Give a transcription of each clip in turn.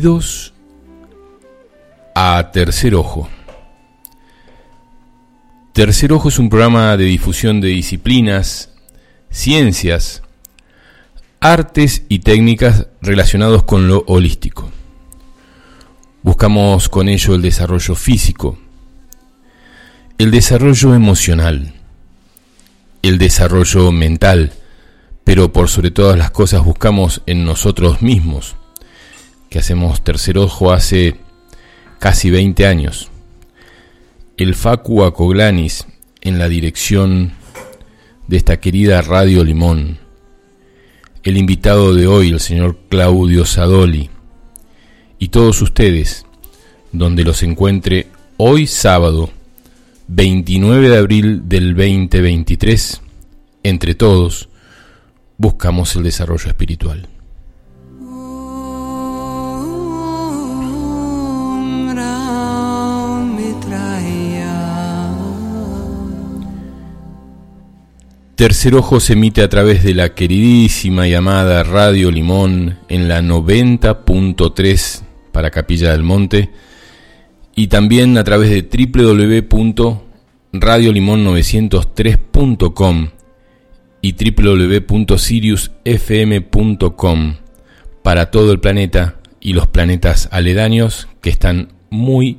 Bienvenidos a Tercer Ojo. Tercer Ojo es un programa de difusión de disciplinas, ciencias, artes y técnicas relacionados con lo holístico. Buscamos con ello el desarrollo físico, el desarrollo emocional, el desarrollo mental, pero por sobre todas las cosas buscamos en nosotros mismos, que hacemos tercer ojo hace casi 20 años. El Facu Acoglanis en la dirección de esta querida Radio Limón. El invitado de hoy, el señor Claudio Sadoli. Y todos ustedes, donde los encuentre hoy sábado 29 de abril del 2023, entre todos, buscamos el desarrollo espiritual. Tercer Ojo se emite a través de la queridísima llamada Radio Limón en la 90.3 para Capilla del Monte y también a través de www.radiolimon903.com y www.siriusfm.com para todo el planeta y los planetas aledaños que están muy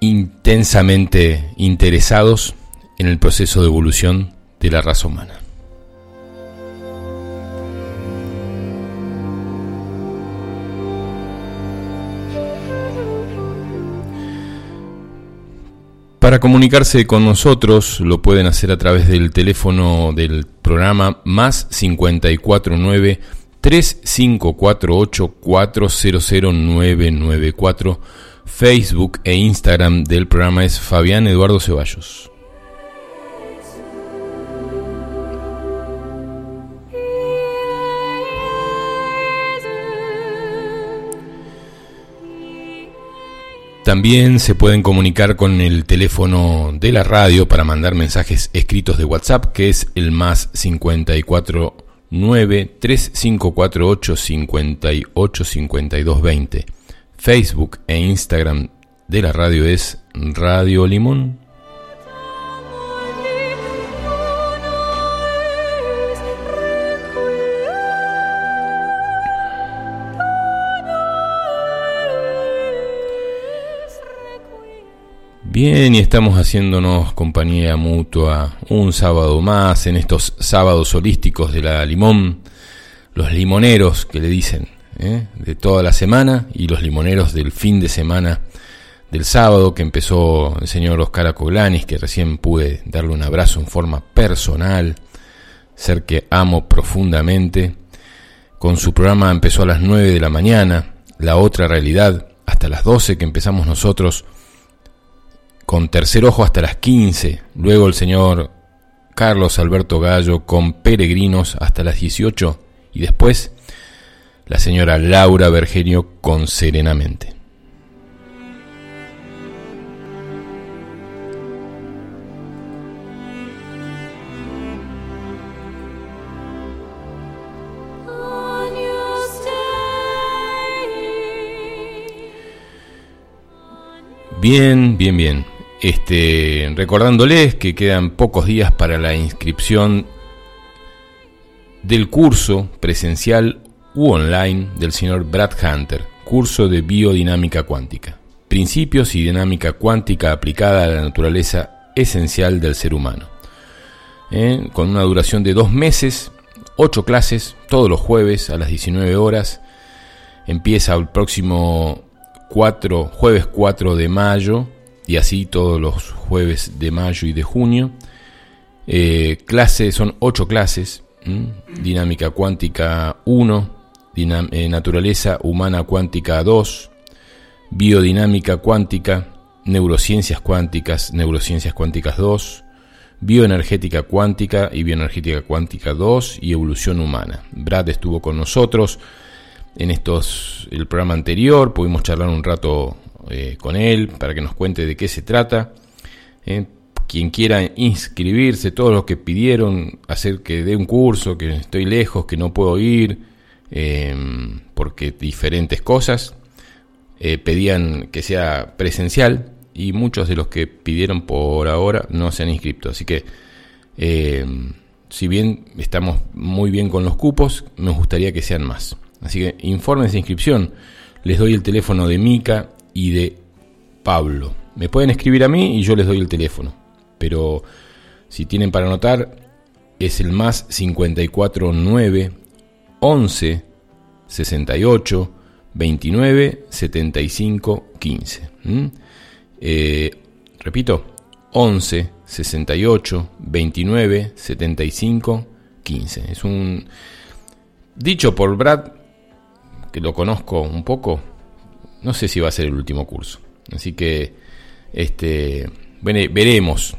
intensamente interesados en el proceso de evolución de la raza humana. Para comunicarse con nosotros lo pueden hacer a través del teléfono del programa más 549 3548 400994. Facebook e Instagram del programa es Fabián Eduardo Ceballos. También se pueden comunicar con el teléfono de la radio para mandar mensajes escritos de WhatsApp, que es el más 54 9 3548 58 52 20. Facebook e Instagram de la radio es Radio Limón. Bien, y estamos haciéndonos compañía mutua un sábado más en estos sábados holísticos de la limón, los limoneros que le dicen, ¿eh? de toda la semana y los limoneros del fin de semana del sábado que empezó el señor Oscar Acoglanis, que recién pude darle un abrazo en forma personal, ser que amo profundamente. Con su programa empezó a las 9 de la mañana, la otra realidad, hasta las 12 que empezamos nosotros con Tercer Ojo hasta las 15, luego el señor Carlos Alberto Gallo con Peregrinos hasta las 18 y después la señora Laura Bergenio con Serenamente. Bien, bien, bien. Este, recordándoles que quedan pocos días para la inscripción del curso presencial u online del señor Brad Hunter, curso de biodinámica cuántica, principios y dinámica cuántica aplicada a la naturaleza esencial del ser humano. ¿Eh? Con una duración de dos meses, ocho clases, todos los jueves a las 19 horas. Empieza el próximo 4, jueves 4 de mayo y así todos los jueves de mayo y de junio. Eh, clases, son ocho clases, dinámica cuántica 1, eh, naturaleza humana cuántica 2, biodinámica cuántica, neurociencias cuánticas, neurociencias cuánticas 2, bioenergética cuántica y bioenergética cuántica 2 y evolución humana. Brad estuvo con nosotros en estos el programa anterior, pudimos charlar un rato eh, con él para que nos cuente de qué se trata. Eh, quien quiera inscribirse, todos los que pidieron hacer que dé un curso, que estoy lejos, que no puedo ir, eh, porque diferentes cosas eh, pedían que sea presencial y muchos de los que pidieron por ahora no se han inscrito. Así que, eh, si bien estamos muy bien con los cupos, me gustaría que sean más. Así que informes de inscripción. Les doy el teléfono de Mica y de Pablo. Me pueden escribir a mí y yo les doy el teléfono. Pero si tienen para anotar, es el más 549 11 68 29 75 15. repito, 11 68 29 75 15. Es un dicho por Brad, que lo conozco un poco, no sé si va a ser el último curso. Así que este, veremos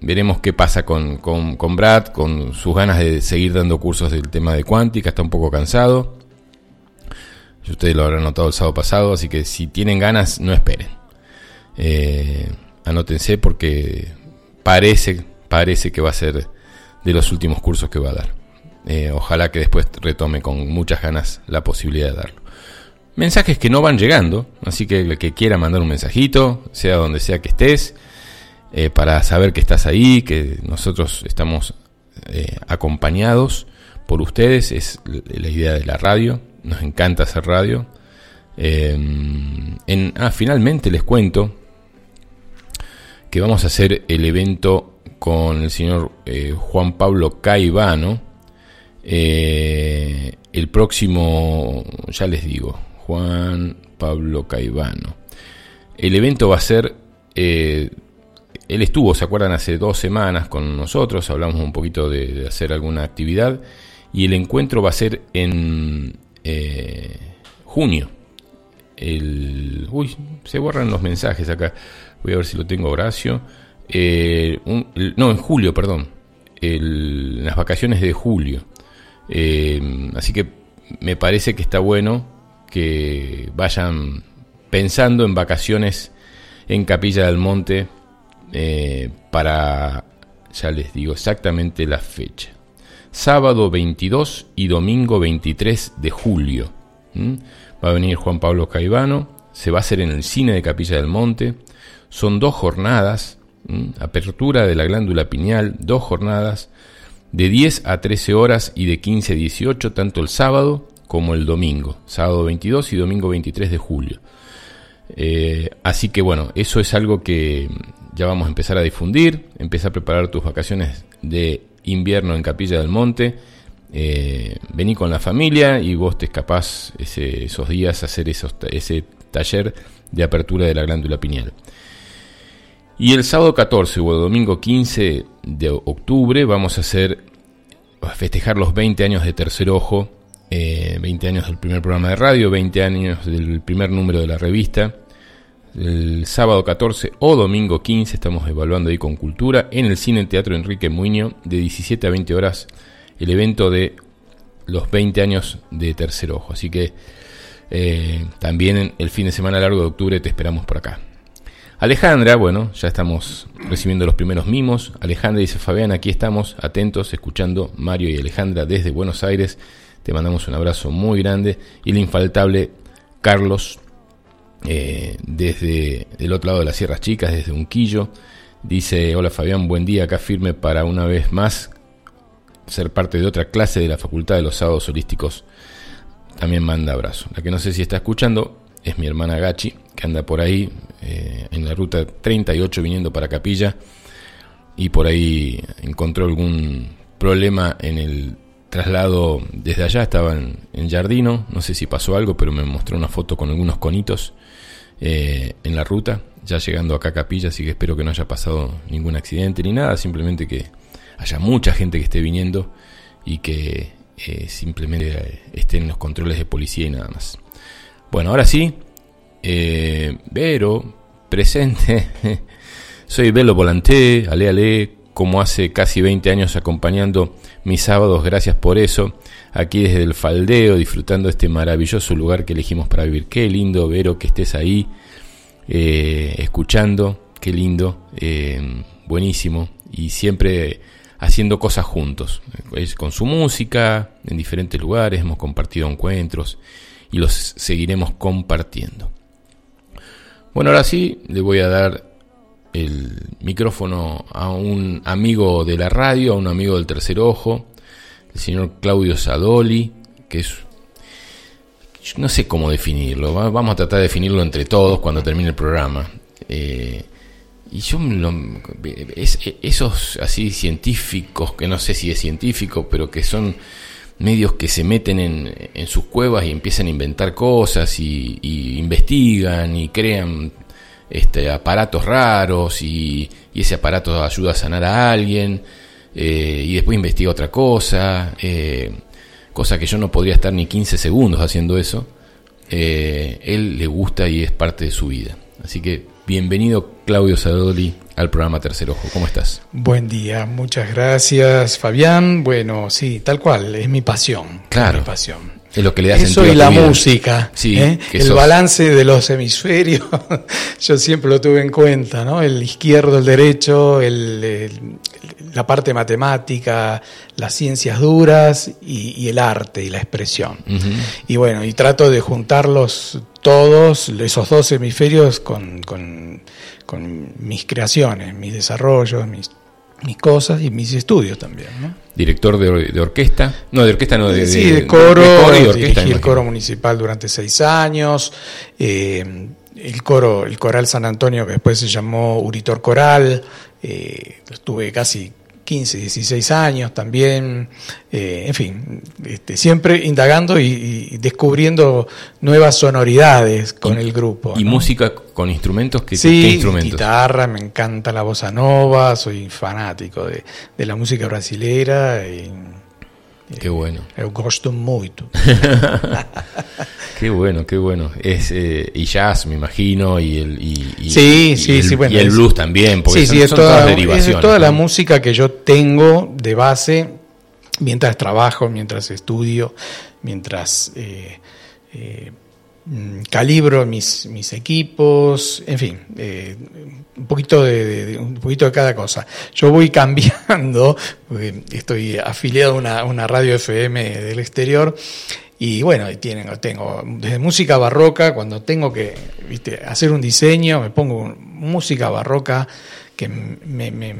veremos qué pasa con, con, Brad, con sus ganas de seguir dando cursos del tema de cuántica, está un poco cansado. Ustedes lo habrán notado el sábado pasado, así que si tienen ganas, no esperen. Eh, anótense porque parece, parece que va a ser de los últimos cursos que va a dar. Eh, ojalá que después retome con muchas ganas la posibilidad de darlo. Mensajes que no van llegando, así que el que quiera mandar un mensajito, sea donde sea que estés, eh, para saber que estás ahí, que nosotros estamos eh, acompañados por ustedes, es la idea de la radio, nos encanta hacer radio. Eh, en, ah, finalmente les cuento que vamos a hacer el evento con el señor Juan Pablo Caivano. el próximo, ya les digo, Juan Pablo Caivano. El evento va a ser él estuvo, ¿se acuerdan? Hace dos semanas con nosotros, hablamos un poquito de, hacer alguna actividad y el encuentro va a ser en eh, junio. El, uy, se borran los mensajes acá. Voy a ver si lo tengo, Horacio. Eh, no, en julio, perdón. las vacaciones de julio. Eh, así que me parece que está bueno que vayan pensando en vacaciones en Capilla del Monte eh, para, ya les digo exactamente la fecha. Sábado 22 y domingo 23 de julio. Va a venir Juan Pablo Caivano, se va a hacer en el cine de Capilla del Monte. Son dos jornadas, apertura de la glándula pineal, dos jornadas de 10 a 13 horas y de 15 a 18, tanto el sábado como el domingo, sábado 22 y domingo 23 de julio. Eh, así que bueno, eso es algo que ya vamos a empezar a difundir, empieza a preparar tus vacaciones de invierno en Capilla del Monte, eh, vení con la familia y vos te escapás esos días a hacer esos, ese taller de apertura de la glándula pineal. Y el sábado 14 o el domingo 15 de octubre vamos a hacer a festejar los 20 años de Tercer Ojo, 20 eh, años del primer programa de radio, 20 años del primer número de la revista el sábado 14 o domingo 15 estamos evaluando ahí con cultura en el cine teatro Enrique Muño de 17 a 20 horas el evento de los 20 años de Tercer Ojo. Así que eh, también el fin de semana largo de octubre te esperamos por acá. Alejandra, bueno, ya estamos recibiendo los primeros mimos. Alejandra dice, Fabián, aquí estamos atentos, escuchando Mario y Alejandra desde Buenos Aires. Te mandamos un abrazo muy grande. Y el infaltable Carlos eh, desde el otro lado de las Sierras Chicas, desde Unquillo. Dice, hola Fabián, buen día, acá firme para una vez más ser parte de otra clase de la Facultad de los Sábados Holísticos. También manda abrazo. La que no sé si está escuchando es mi hermana Gachi, que anda por ahí eh, en la ruta 38 viniendo para Capilla y por ahí encontró algún problema en el traslado desde allá, estaba en, Jardino, no sé si pasó algo, pero me mostró una foto con algunos conitos eh, en la ruta, ya llegando acá a Capilla, así que espero que no haya pasado ningún accidente ni nada, simplemente que haya mucha gente que esté viniendo y que eh, simplemente estén en los controles de policía y nada más. Bueno, ahora sí, eh, Vero, presente, soy Velo Volanté, ale ale, como hace casi 20 años acompañando mis sábados, gracias por eso aquí desde el faldeo, disfrutando este maravilloso lugar que elegimos para vivir. Qué lindo, Vero, que estés ahí eh, escuchando, qué lindo, eh, buenísimo, y siempre haciendo cosas juntos, con su música, en diferentes lugares, hemos compartido encuentros, y los seguiremos compartiendo. Bueno, ahora sí, le voy a dar el micrófono a un amigo de la radio, a un amigo del tercer ojo, el señor Claudio Sadoli, que es... No sé cómo definirlo, vamos a tratar de definirlo entre todos cuando termine el programa. Eh, y yo esos así científicos, que no sé si es científico, pero que son medios que se meten en, sus cuevas y empiezan a inventar cosas y, investigan y crean este, aparatos raros y, ese aparato ayuda a sanar a alguien eh, y después investiga otra cosa, eh, cosa que yo no podría estar ni 15 segundos haciendo eso. Eh, él le gusta y es parte de su vida. Así que bienvenido Claudio Sadoli al programa Tercer Ojo. ¿Cómo estás? Buen día, muchas gracias Fabián. Bueno, sí, tal cual, es mi pasión. Claro. mi pasión. Es lo que le da Eso y la música, sí, ¿eh? el balance de los hemisferios, yo siempre lo tuve en cuenta, ¿no? El izquierdo, el derecho, el, la parte matemática, las ciencias duras y, el arte y la expresión. Y bueno, y trato de juntarlos todos, esos dos hemisferios, con, con, con mis creaciones, mis desarrollos, mis mis cosas y mis estudios también. ¿no? Director de, orquesta, no de orquesta, no de, sí, de, coro, y orquesta. Dirigí el coro municipal durante seis años, eh, el coro, el coral San Antonio que después se llamó Uritor Coral, eh, estuve casi 15, 16 años también, eh, en fin, este, siempre indagando y, descubriendo nuevas sonoridades con el grupo. ¿Y música con instrumentos? ¿Qué, sí, ¿qué instrumentos? guitarra, me encanta la bossa nova, soy fanático de, de la música brasilera. Y, Qué bueno. Eu gosto mucho. qué bueno, qué bueno. Es, eh, y jazz, me imagino, y el, y, sí, sí, sí, bueno, y el blues también, porque sí, son, es toda, Es toda la música que yo tengo de base mientras trabajo, mientras estudio, mientras eh, eh, calibro mis, mis equipos, en fin, eh, un, poquito de, un poquito de cada cosa. Yo voy cambiando, estoy afiliado a una, una radio FM del exterior y bueno, tienen, tengo desde música barroca, cuando tengo que hacer un diseño, me pongo música barroca que me, me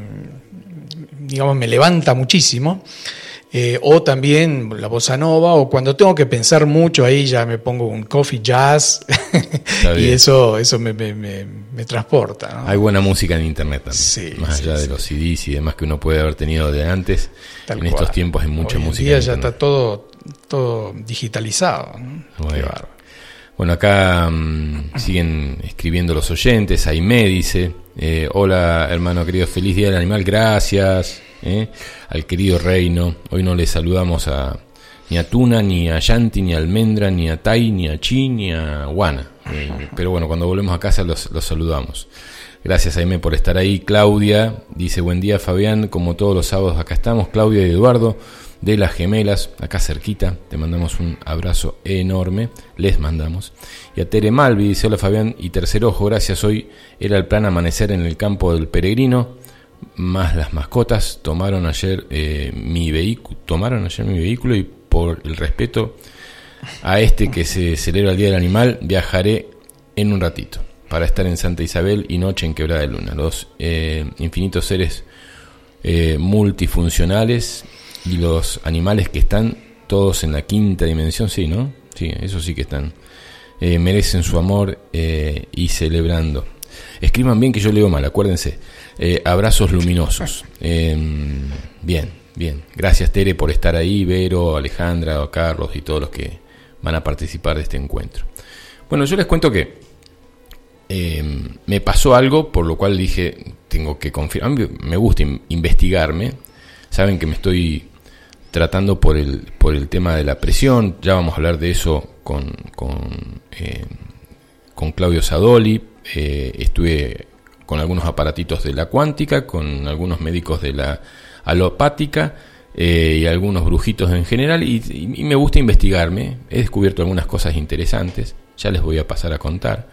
digamos, me levanta muchísimo. Eh, o también la bossa nova, o cuando tengo que pensar mucho, ahí ya me pongo un coffee jazz y eso, eso me, transporta. Hay buena música en internet también, más allá de los CDs y demás que uno puede haber tenido de antes. en estos tiempos hay mucha música. Hoy día ya está todo, todo digitalizado. Bueno. acá mm, siguen escribiendo los oyentes. Aime dice: eh, Hola, hermano querido, feliz día del animal, gracias. ¿Eh? al querido reino. Hoy no le saludamos a ni a Tuna, ni a Yanti, ni a Almendra, ni a Tai, ni a Chi, ni a Guana. Eh, pero bueno, cuando volvemos a casa los, saludamos. Gracias Aime por estar ahí. Claudia dice buen día Fabián, como todos los sábados acá estamos. Claudia y Eduardo de las gemelas, acá cerquita. Te mandamos un abrazo enorme. Les mandamos. Y a Tere Malvi dice hola Fabián y tercer ojo, gracias. Hoy era el plan amanecer en el campo del peregrino más las mascotas tomaron ayer eh, mi vehículo, tomaron ayer mi vehículo y por el respeto a este que se celebra el Día del Animal, viajaré en un ratito para estar en Santa Isabel y noche en Quebrada de Luna. Los eh, infinitos seres eh, multifuncionales y los animales que están todos en la quinta dimensión, sí, ¿no? Sí, eso sí que están. merecen su amor y celebrando. Escriban bien que yo leo mal, acuérdense. Eh, abrazos luminosos. Em, bien, bien. Gracias Tere por estar ahí, Vero, Alejandra, Carlos y todos los que van a participar de este encuentro. Bueno, yo les cuento que em, me pasó algo por lo cual dije, tengo que confirmar, me gusta investigarme, saben que me estoy tratando por el, por el tema de la presión, ya vamos a hablar de eso con, con, em, con Claudio Sadoli, eh, estuve con algunos aparatitos de la cuántica, con algunos médicos de la alopática eh, y algunos brujitos en general y, me gusta investigarme, he descubierto algunas cosas interesantes, ya les voy a pasar a contar.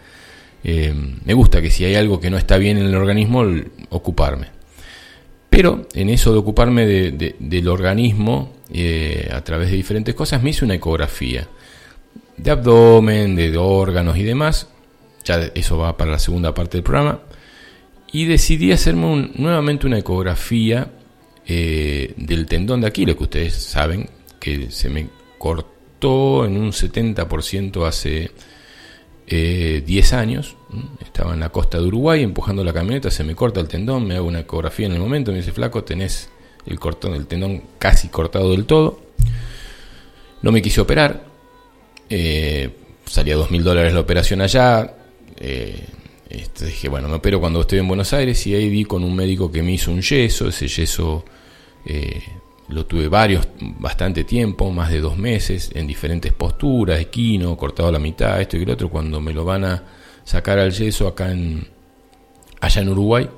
Eh, me gusta que si hay algo que no está bien en el organismo, ocuparme. Pero en eso de ocuparme del organismo eh, a través de diferentes cosas, me hice una ecografía de abdomen, de órganos y demás. Ya eso va para la segunda parte del programa. Y decidí hacerme nuevamente una ecografía eh, del tendón de Aquiles, que ustedes saben que se me cortó en un 70% hace 10 eh, años. Estaba en la costa de Uruguay empujando la camioneta, se me corta el tendón, me hago una ecografía en el momento, me dice, flaco, tenés el, cortón, el tendón casi cortado del todo. No me quise operar, eh, salía dos mil dólares la operación allá. Eh, este, dije, bueno, me opero cuando estoy en Buenos Aires y ahí vi con un médico que me hizo un yeso. Ese yeso eh, lo tuve varios, bastante tiempo, más de dos meses, en diferentes posturas, equino, cortado a la mitad, esto y lo otro. Cuando me lo van a sacar al yeso acá en, allá en Uruguay,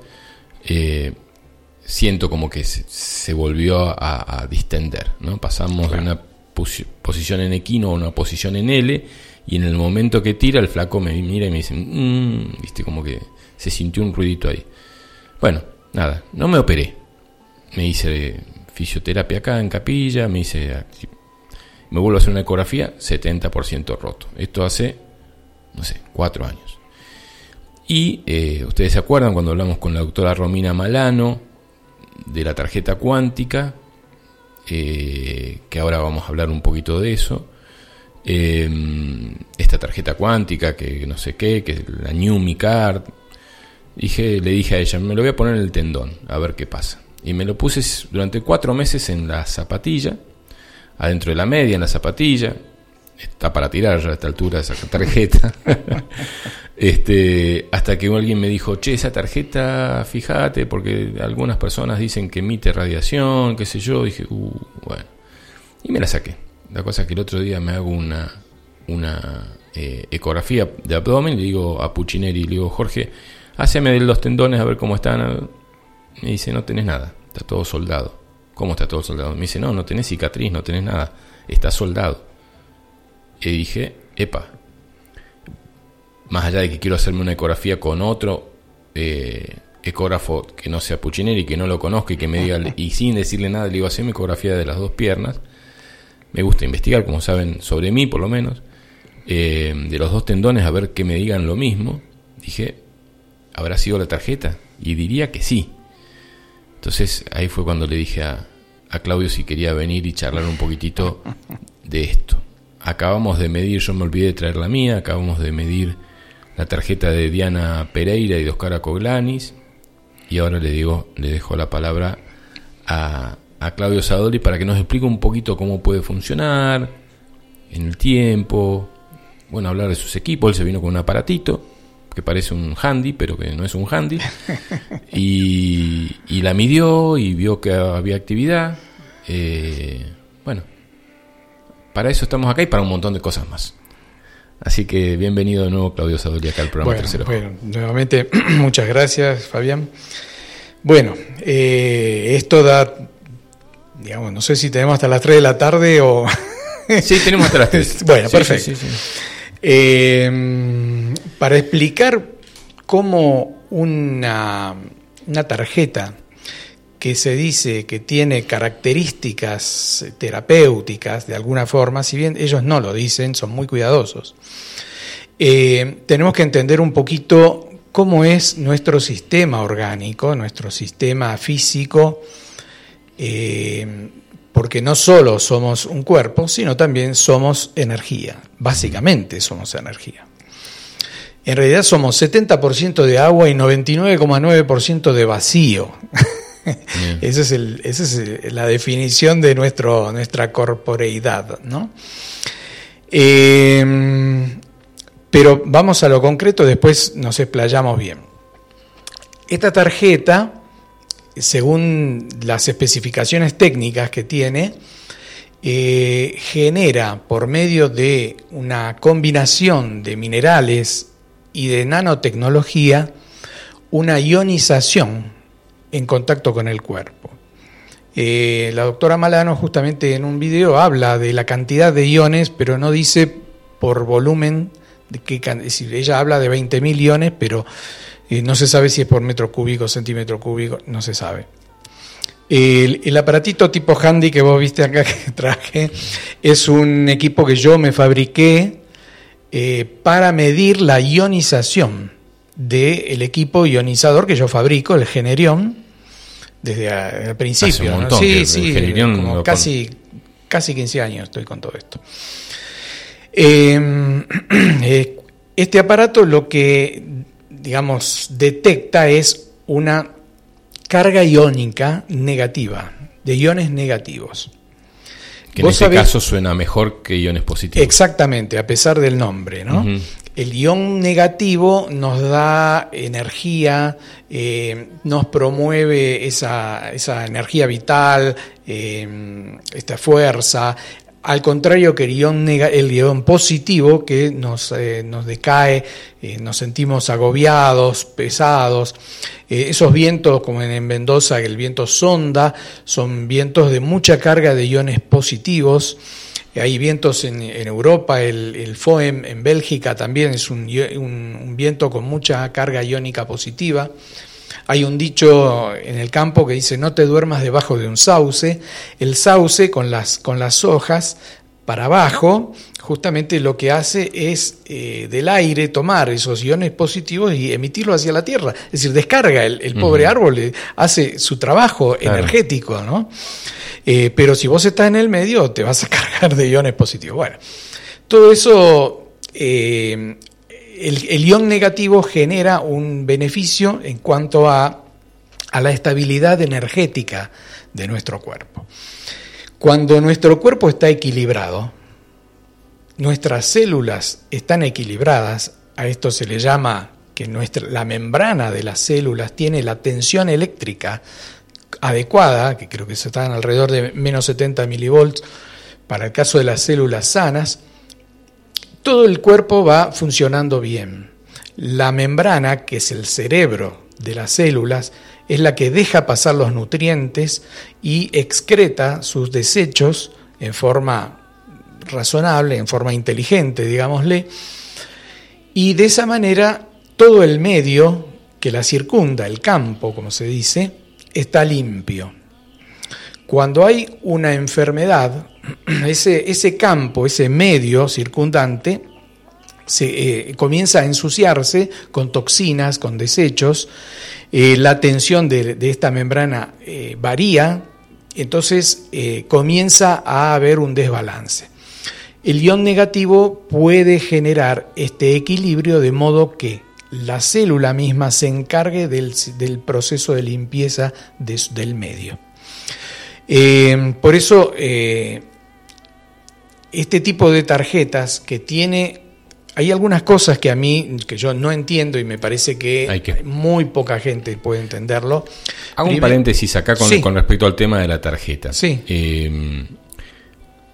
siento como que se, volvió a, distender, ¿no? Pasamos de una posición en equino o una posición en L, y en el momento que tira, el flaco me mira y me dice, mmm, viste, como que se sintió un ruidito ahí. Bueno, nada, no me operé. Me hice fisioterapia acá en capilla, me hice. Me vuelvo a hacer una ecografía, 70% roto. Esto hace, no sé, cuatro años. Y eh, ustedes se acuerdan cuando hablamos con la doctora Romina Malano de la tarjeta cuántica, eh, que ahora vamos a hablar un poquito de eso. Eh, esta tarjeta cuántica, que no sé qué, que la New Mi Card. Dije, le dije a ella, me lo voy a poner en el tendón, a ver qué pasa. Y me lo puse durante cuatro meses en la zapatilla, adentro de la media, en la zapatilla. Está para tirar ya a esta altura esa tarjeta. Este, hasta que alguien me dijo, che, esa tarjeta, fíjate, porque algunas personas dicen que emite radiación, qué sé yo. Dije, uh, bueno. Y me la saqué. La cosa es que el otro día me hago una, una eh, ecografía de abdomen le digo a Puccineri, le digo, Jorge, háceme los tendones a ver cómo están. Me dice, no tenés nada, está todo soldado. ¿Cómo está todo soldado? Me dice, no, no tenés cicatriz, no tenés nada, está soldado. Y dije, epa, más allá de que quiero hacerme una ecografía con otro eh, ecógrafo que no sea Puccinelli, que no lo conozca y que me diga, y sin decirle nada, le digo, hacerme ecografía de las dos piernas. Me gusta investigar, como saben, sobre mí por lo menos, eh, de los dos tendones, a ver que me digan lo mismo. Dije, ¿habrá sido la tarjeta? Y diría que sí. Entonces ahí fue cuando le dije a, a Claudio si quería venir y charlar un poquitito de esto. Acabamos de medir, yo me olvidé de traer la mía, acabamos de medir la tarjeta de Diana Pereira y de Oscar Acoglanis. Y ahora le digo, le dejo la palabra a, Claudio Sadoli para que nos explique un poquito cómo puede funcionar en el tiempo. Bueno, hablar de sus equipos. Él se vino con un aparatito que parece un handy, pero que no es un handy. Y, la midió y vio que había actividad. Eh, bueno, para eso estamos acá y para un montón de cosas más. Así que bienvenido de nuevo, Claudio Sadoli, acá al programa Tercero. Bueno, nuevamente, muchas gracias, Fabián. Bueno, eh, esto da, digamos, no sé si tenemos hasta las 3 de la tarde o... sí, tenemos hasta las 3. bueno, perfecto. Eh, para explicar cómo una, una tarjeta que se dice que tiene características terapéuticas de alguna forma, si bien ellos no lo dicen, son muy cuidadosos, eh, tenemos que entender un poquito cómo es nuestro sistema orgánico, nuestro sistema físico, eh, porque no solo somos un cuerpo, sino también somos energía, básicamente somos energía. En realidad somos 70% de agua y 99,9% de vacío. Esa es, el, es la definición de nuestro, nuestra corporeidad. ¿no? Em, pero vamos a lo concreto, después nos explayamos bien. Esta tarjeta, según las especificaciones técnicas que tiene, eh, genera por medio de una combinación de minerales y de nanotecnología una ionización en contacto con el cuerpo. Eh, la doctora Malano justamente en un video habla de la cantidad de iones, pero no dice por volumen, de qué, es ella habla de 20.000 iones, pero eh, no se sabe si es por metro cúbico, centímetro cúbico, no se sabe. El, el, aparatito tipo handy que vos viste acá que traje es un equipo que yo me fabriqué eh, para medir la ionización del equipo ionizador que yo fabrico, el Generion, desde el principio. Sí, sí, casi, casi 15 años estoy con todo esto. Em, eh, este aparato lo que, digamos, detecta es una carga iónica negativa, de iones negativos. Que en este caso suena mejor que iones positivos. Exactamente, a pesar del nombre, ¿no? El ion negativo nos da energía, eh, nos promueve esa, energía vital, eh, esta fuerza, al contrario que el ion positivo que nos, eh, nos decae, eh, nos sentimos agobiados, pesados. Eh, esos vientos, como en Mendoza, el viento sonda, son vientos de mucha carga de iones positivos. Hay vientos en, Europa, el, el, FOEM en Bélgica también es un viento con mucha carga iónica positiva. Hay un dicho en el campo que dice no te duermas debajo de un sauce. El sauce con las, con las hojas para abajo, justamente lo que hace es eh, del aire tomar esos iones positivos y emitirlo hacia la tierra. Es decir, descarga el, pobre árbol, eh, hace su trabajo energético, ¿no? Eh, pero si vos estás en el medio, te vas a cargar de iones positivos. Bueno, todo eso el, ion negativo genera un beneficio en cuanto a, a la estabilidad energética de nuestro cuerpo. Cuando nuestro cuerpo está equilibrado, nuestras células están equilibradas, a esto se le llama que nuestra, la membrana de las células tiene la tensión eléctrica adecuada, que creo que se están alrededor de menos 70 milivolts para el caso de las células sanas, todo el cuerpo va funcionando bien. La membrana, que es el cerebro de las células, es la que deja pasar los nutrientes y excreta sus desechos en forma razonable, en forma inteligente, digámosle, y de esa manera todo el medio que la circunda, el campo, como se dice, está limpio. Cuando hay una enfermedad, ese, ese campo, ese medio circundante, se, eh, comienza a ensuciarse con toxinas, con desechos, eh, la tensión de, esta membrana eh, varía, entonces comienza a haber un desbalance. El ion negativo puede generar este equilibrio de modo que la célula misma se encargue del, proceso de limpieza del medio. por eso este tipo de tarjetas que tiene hay algunas cosas que a mí, que yo no entiendo y me parece que, muy poca gente puede entenderlo. Hago un paréntesis acá con, respecto al tema de la tarjeta. Sí. Eh,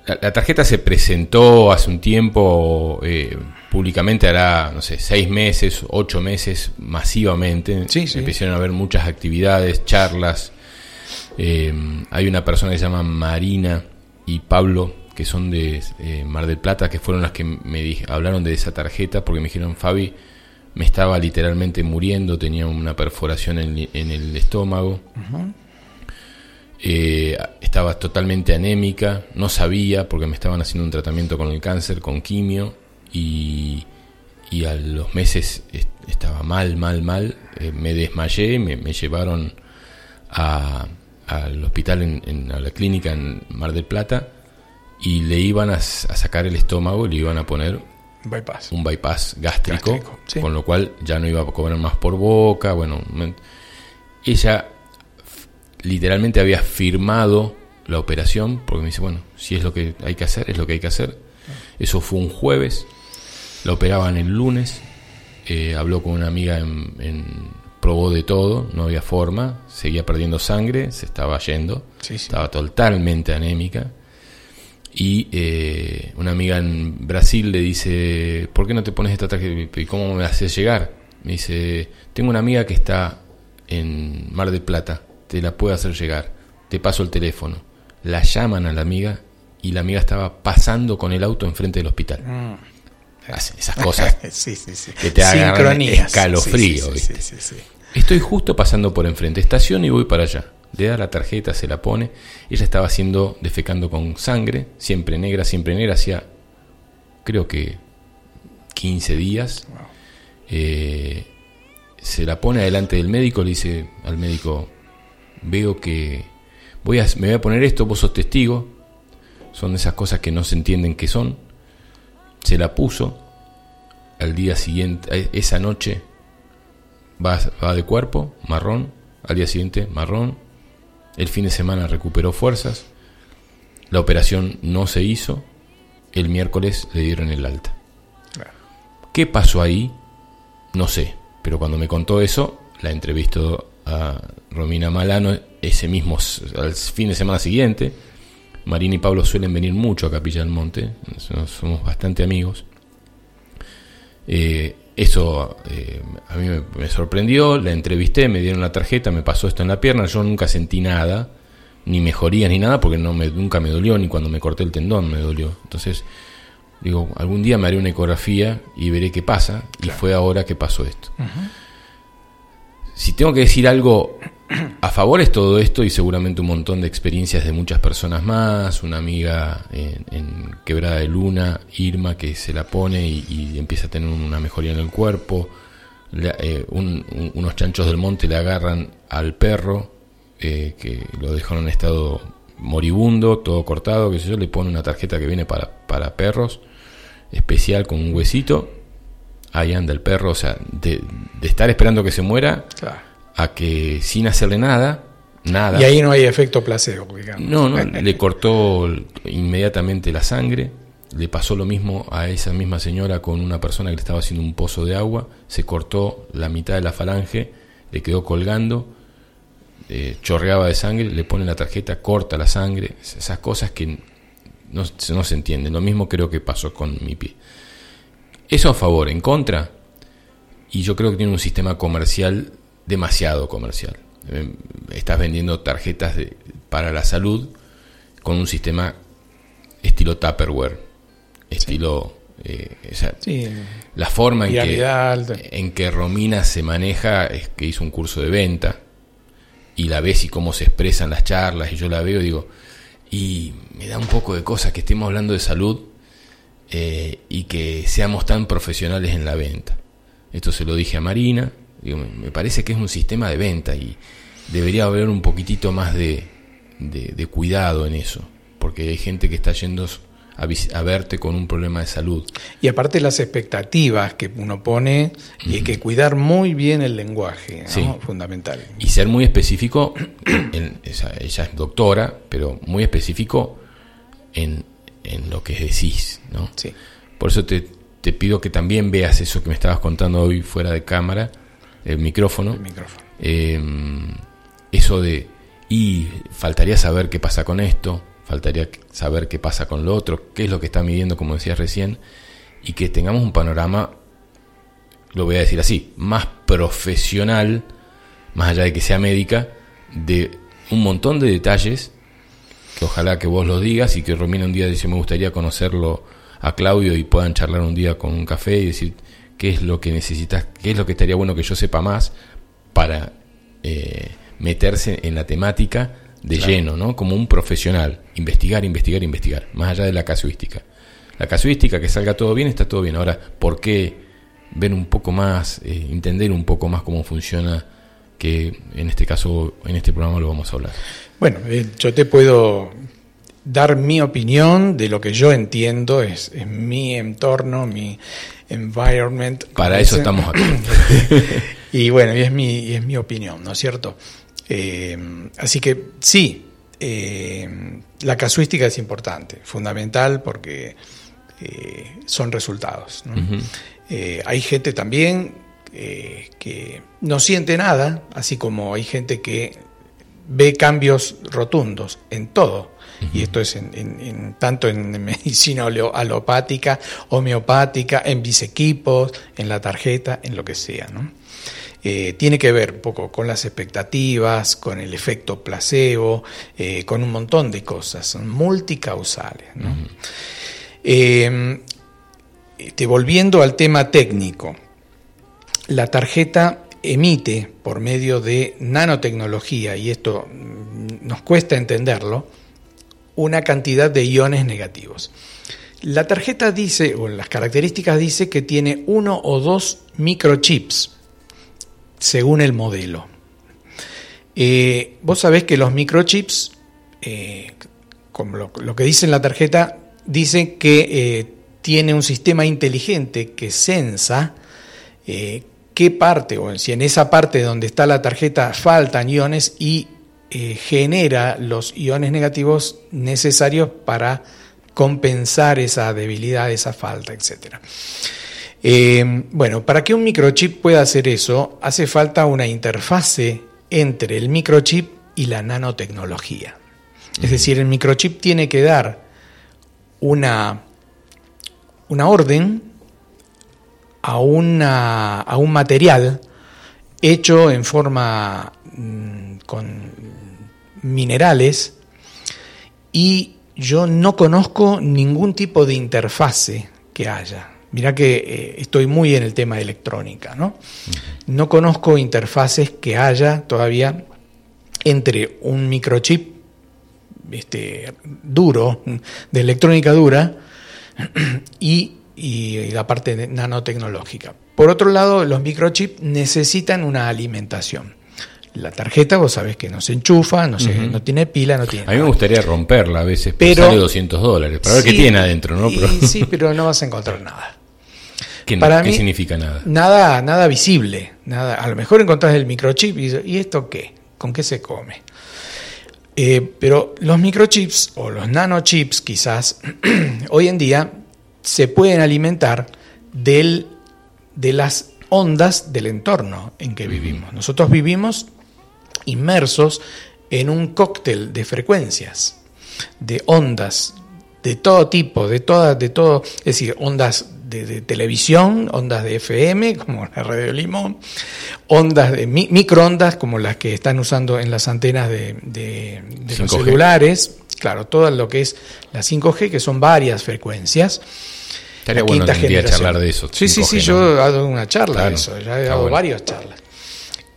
la, tarjeta se presentó hace un tiempo eh, públicamente, hará, no sé, seis meses, ocho meses, masivamente. Sí, sí. Empezaron a haber muchas actividades, charlas. Eh, hay una persona que se llama Marina y Pablo que son de eh, Mar del Plata, que fueron las que me hablaron de esa tarjeta, porque me dijeron, Fabi, me estaba literalmente muriendo, tenía una perforación en, el estómago, eh, estaba totalmente anémica, no sabía, porque me estaban haciendo un tratamiento con el cáncer, con quimio, y, y a los meses estaba mal, mal, mal, eh, me desmayé, me, llevaron al hospital, en, a la clínica en Mar del Plata, y le iban a, sacar el estómago, le iban a poner un bypass gástrico, con lo cual ya no iba a cobrar más por boca. Bueno, ella literalmente había firmado la operación porque me dice, bueno, si es lo que hay que hacer, es lo que hay que hacer. Eso fue un jueves, la operaban el lunes, eh, habló con una amiga en, probó de todo, no había forma, seguía perdiendo sangre, se estaba yendo, estaba totalmente anémica y eh, una amiga en Brasil le dice, ¿por qué no te pones esta tarjeta? ¿Y cómo me haces llegar? Me dice, tengo una amiga que está en Mar del Plata, te la puedo hacer llegar, te paso el teléfono. La llaman a la amiga y la amiga estaba pasando con el auto enfrente del hospital. Mm. Esas cosas que te hagan escalofrío. Estoy justo pasando por enfrente, estación y voy para allá le da la tarjeta, se la pone. Ella estaba haciendo, defecando con sangre, siempre negra, siempre negra, hacía creo que 15 días. Eh, se la pone adelante del médico, le dice al médico, veo que voy a, me voy a poner esto, vos sos testigo, son esas cosas que no se entienden que son. Se la puso, al día siguiente, esa noche va, va de cuerpo, marrón, al día siguiente marrón, el fin de semana recuperó fuerzas, la operación no se hizo, el miércoles le dieron el alta. ¿Qué pasó ahí? No sé, pero cuando me contó eso, la entrevistó a Romina Malano ese mismo al fin de semana siguiente. Marina y Pablo suelen venir mucho a Capilla del Monte, somos bastante amigos. Eh, eso eh, a mí me, sorprendió, la entrevisté, me dieron la tarjeta, me pasó esto en la pierna, yo nunca sentí nada, ni mejoría ni nada, porque no me, nunca me dolió, ni cuando me corté el tendón me dolió. Entonces, digo, algún día me haré una ecografía y veré qué pasa, y fue ahora que pasó esto. Si tengo que decir algo a favor es todo esto y seguramente un montón de experiencias de muchas personas más, una amiga en, Quebrada de Luna, Irma, que se la pone y, empieza a tener una mejoría en el cuerpo, eh, unos chanchos del monte le agarran al perro, eh, que lo dejaron en estado moribundo, todo cortado, que sé yo, le pone una tarjeta que viene para, para perros, especial con un huesito, ahí anda el perro, o sea, de, estar esperando que se muera a que sin hacerle nada, nada. Y ahí no hay efecto placebo, No, no, le cortó inmediatamente la sangre, le pasó lo mismo a esa misma señora con una persona que le estaba haciendo un pozo de agua, se cortó la mitad de la falange, le quedó colgando, eh, chorreaba de sangre, le pone la tarjeta, corta la sangre, esas cosas que no, no se entienden. Lo mismo creo que pasó con mi pie. Eso a favor, en contra, y yo creo que tiene un sistema comercial demasiado comercial. Eh, estás vendiendo tarjetas de, para la salud con un sistema estilo Tupperware, estilo... Eh, la forma en que, en que Romina se maneja es que hizo un curso de venta y la ves y cómo se expresan las charlas y yo la veo y digo, y me da un poco de cosas que estemos hablando de salud eh, y que seamos tan profesionales en la venta. Esto se lo dije a Marina, me parece que es un sistema de venta y debería haber un poquitito más de, de, cuidado en eso, porque hay gente que está yendo a, verte con un problema de salud. Y aparte las expectativas que uno pone y hay que cuidar muy bien el lenguaje, fundamental. Y ser muy específico, ella, es doctora, pero muy específico en, en lo que decís, ¿no? Sí. Por eso te, te pido que también veas eso que me estabas contando hoy fuera de cámara, el micrófono. Em, eso de, y faltaría saber qué pasa con esto, faltaría saber qué pasa con lo otro, qué es lo que está midiendo, como decías recién, y que tengamos un panorama, lo voy a decir así, más profesional, más allá de que sea médica, de un montón de detalles, que ojalá que vos lo digas y que Romina un día dice, me gustaría conocerlo a Claudio y puedan charlar un día con un café y decir, qué es lo que necesitas, qué es lo que estaría bueno que yo sepa más para eh, meterse en la temática de lleno, ¿no? Como un profesional, investigar, investigar, investigar, más allá de la casuística. La casuística, que salga todo bien, está todo bien. Ahora, ¿por qué ver un poco más, eh, entender un poco más cómo funciona, que en este caso, en este programa lo vamos a hablar? Bueno, eh, yo te puedo dar mi opinión de lo que yo entiendo, es, es mi entorno, mi environment. Para eso estamos aquí. y bueno, y es mi, es mi opinión, ¿no es cierto? Eh, así que sí, eh, la casuística es importante, fundamental porque eh, son resultados. hay gente también que no siente nada, así como hay gente que ve cambios rotundos en todo y esto es en, tanto en medicina alopática, homeopática, en bisequipos, en la tarjeta, en lo que sea. ¿no? Eh, tiene que ver un poco con las expectativas, con el efecto placebo, eh, con un montón de cosas, son multicausales. ¿no? Em, este, volviendo al tema técnico, la tarjeta emite por medio de nanotecnología, y esto mm, nos cuesta entenderlo, una cantidad de iones negativos. La tarjeta dice, o las características dice que tiene uno o dos microchips, según el modelo. Eh, vos sabés que los microchips, eh, como lo, que dice en la tarjeta, dice que eh, tiene un sistema inteligente que sensa qué parte, o si en esa parte donde está la tarjeta faltan iones y genera los iones negativos necesarios para compensar esa debilidad, esa falta, etc. bueno, para que un microchip pueda hacer eso, hace falta una interfase entre el microchip y la nanotecnología. Es decir, el microchip tiene que dar una, una orden a, una, a un material hecho en forma mm, con minerales y yo no conozco ningún tipo de interfase que haya. Mirá que eh, estoy muy en el tema de electrónica, ¿no? No conozco interfaces que haya todavía entre un microchip este, duro, de electrónica dura, y, y la parte nanotecnológica. Por otro lado, los microchips necesitan una alimentación. La tarjeta, vos sabés que no se enchufa, no, se, no tiene pila, no tiene. A mí me gustaría romperla a veces, pero sale 200 dólares, para ver qué tiene adentro, ¿no? Sí, pero no vas a encontrar nada. ¿Qué, Para mí, significa nada? Nada, nada visible. Nada. A lo mejor encontrás el microchip y, ¿y esto qué? ¿Con qué se come? Eh, pero los microchips o los nanochips quizás hoy en día se pueden alimentar del, de las ondas del entorno en que vivimos. Nosotros vivimos inmersos en un cóctel de frecuencias, de ondas de todo tipo, de todas, de todo, es decir, ondas de, televisión, ondas de FM, como la radio Limón, ondas de microondas, como las que están usando en las antenas de, los celulares, claro, todo lo que es la 5G, que son varias frecuencias. Estaría bueno charlar de eso. Sí, sí, sí, yo he dado una charla de eso, ya he dado varias charlas.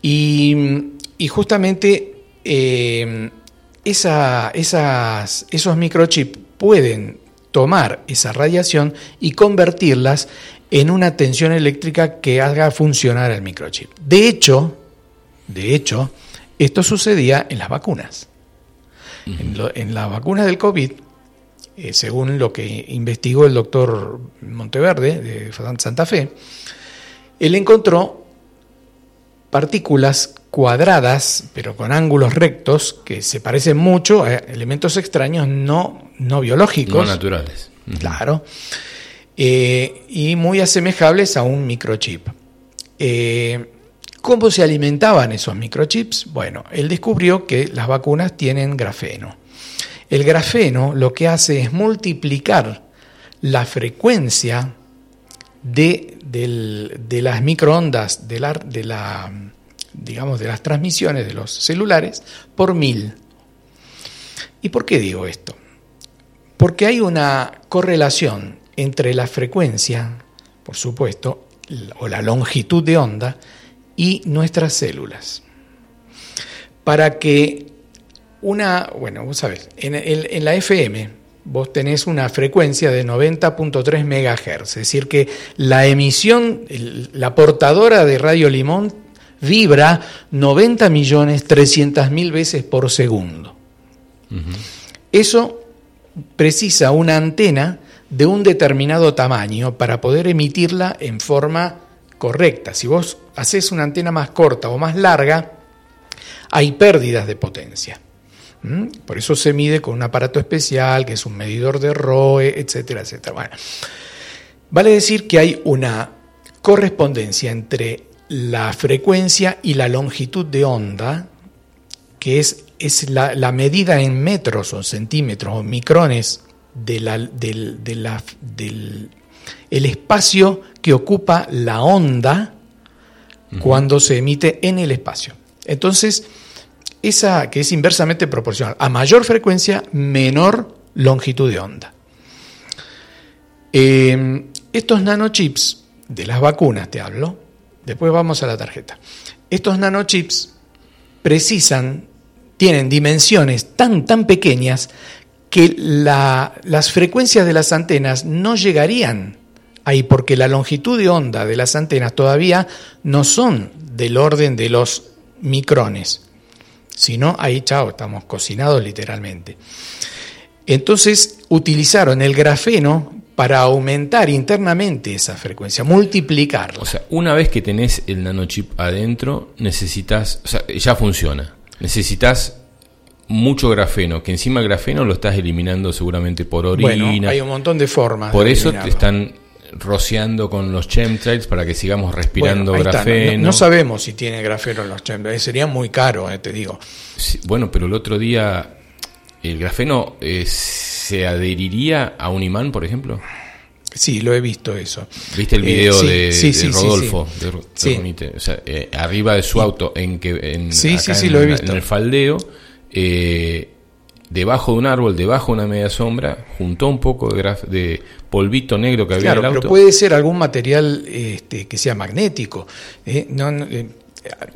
Y, justamente eh, esa, esas, esos microchips pueden tomar esa radiación y convertirlas en una tensión eléctrica que haga funcionar el microchip. De hecho, de hecho, esto sucedía en las vacunas. en, las vacunas del COVID, eh, según lo que investigó el doctor Monteverde de Santa Fe, él encontró partículas cuadradas, pero con ángulos rectos, que se parecen mucho a elementos extraños no, no biológicos. No naturales. Claro. Eh, y muy asemejables a un microchip. Eh, ¿Cómo se alimentaban esos microchips? Bueno, él descubrió que las vacunas tienen grafeno. El grafeno lo que hace es multiplicar la frecuencia de, de las microondas de la, de la digamos, de las transmisiones de los celulares por mil. ¿Y por qué digo esto? Porque hay una correlación entre la frecuencia, por supuesto, o la longitud de onda y nuestras células. Para que una, bueno, vos sabés, en, la FM vos tenés una frecuencia de 90.3 MHz, es decir, que la emisión, la portadora de Radio Limón vibra 90 millones 300 mil veces por segundo. Eso precisa una antena de un determinado tamaño para poder emitirla en forma correcta. Si vos haces una antena más corta o más larga, hay pérdidas de potencia. ¿Mm? Por eso se mide con un aparato especial, que es un medidor de ROE, etcétera, etcétera. Bueno, vale decir que hay una correspondencia entre la frecuencia y la longitud de onda, que es, es la, medida en metros o centímetros o micrones de la, del, del el espacio que ocupa la onda cuando se emite en el espacio. Entonces, esa que es inversamente proporcional. A mayor frecuencia, menor longitud de onda. Eh, estos nanochips de las vacunas, te hablo, Después vamos a la tarjeta. Estos nanochips precisan, tienen dimensiones tan, tan pequeñas que las frecuencias de las antenas no llegarían ahí porque la longitud de onda de las antenas todavía no son del orden de los micrones, sino ahí, chao, estamos cocinados literalmente. Entonces utilizaron el grafeno para aumentar internamente esa frecuencia, multiplicarla. O sea, una vez que tenés el nanochip adentro, necesitas, o sea, ya funciona. Necesitas mucho grafeno, que encima el grafeno lo estás eliminando seguramente por orina. Bueno, hay un montón de formas. Por eso te están rociando con los chemtrails para que sigamos respirando grafeno. No, sabemos si tiene grafeno en los chemtrails, sería muy caro, eh, te digo. bueno, pero el otro día el grafeno eh, se adheriría a un imán, por ejemplo. Sí, lo he visto eso. ¿Viste el eh, video de, Rodolfo? De, o sea, arriba de su auto, en que en, en el faldeo, debajo de un árbol, debajo de una media sombra, juntó un poco de, de polvito negro que había en el auto. Pero puede ser algún material este, que sea magnético. ¿eh? Eh,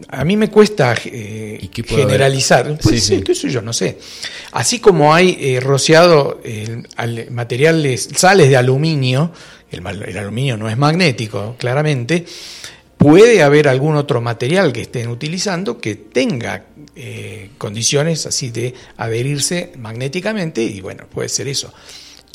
a mí me cuesta eh, generalizar. Pues, sí, ¿Qué sé yo? No sé. Así como hay rociado materiales, sales de aluminio, el, el aluminio no es magnético, claramente, puede haber algún otro material que estén utilizando que tenga condiciones así de adherirse magnéticamente y bueno, puede ser eso.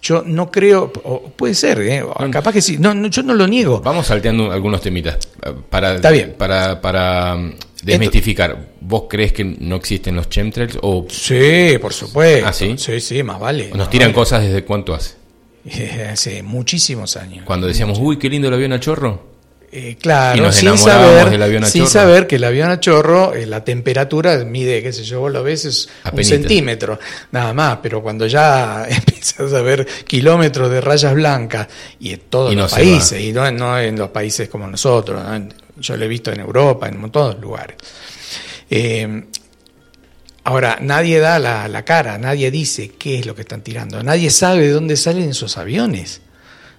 Yo no creo, puede ser, ¿eh? capaz que sí, no, yo no lo niego. Vamos salteando algunos temitas eh, para, para, para um, desmitificar. ¿Vos crees que no existen los chemtrails? O... Sí, por supuesto. ¿Ah, sí? Sí, sí, más vale. ¿Nos tiran cosas desde cuánto hace? hace muchísimos años. Cuando decíamos, uy, qué lindo el avión a chorro. Eh, claro, sin saber, sin saber que el avión a chorro, eh, la temperatura mide, qué sé yo, vos lo ves, es un centímetro, nada más, pero cuando ya empiezas a ver kilómetros de rayas blancas y en todos los países, y no, en los países como nosotros, yo lo he visto en Europa, en montón de lugares. Eh, ahora, nadie da la, la cara, nadie dice qué es lo que están tirando, nadie sabe de dónde salen esos aviones,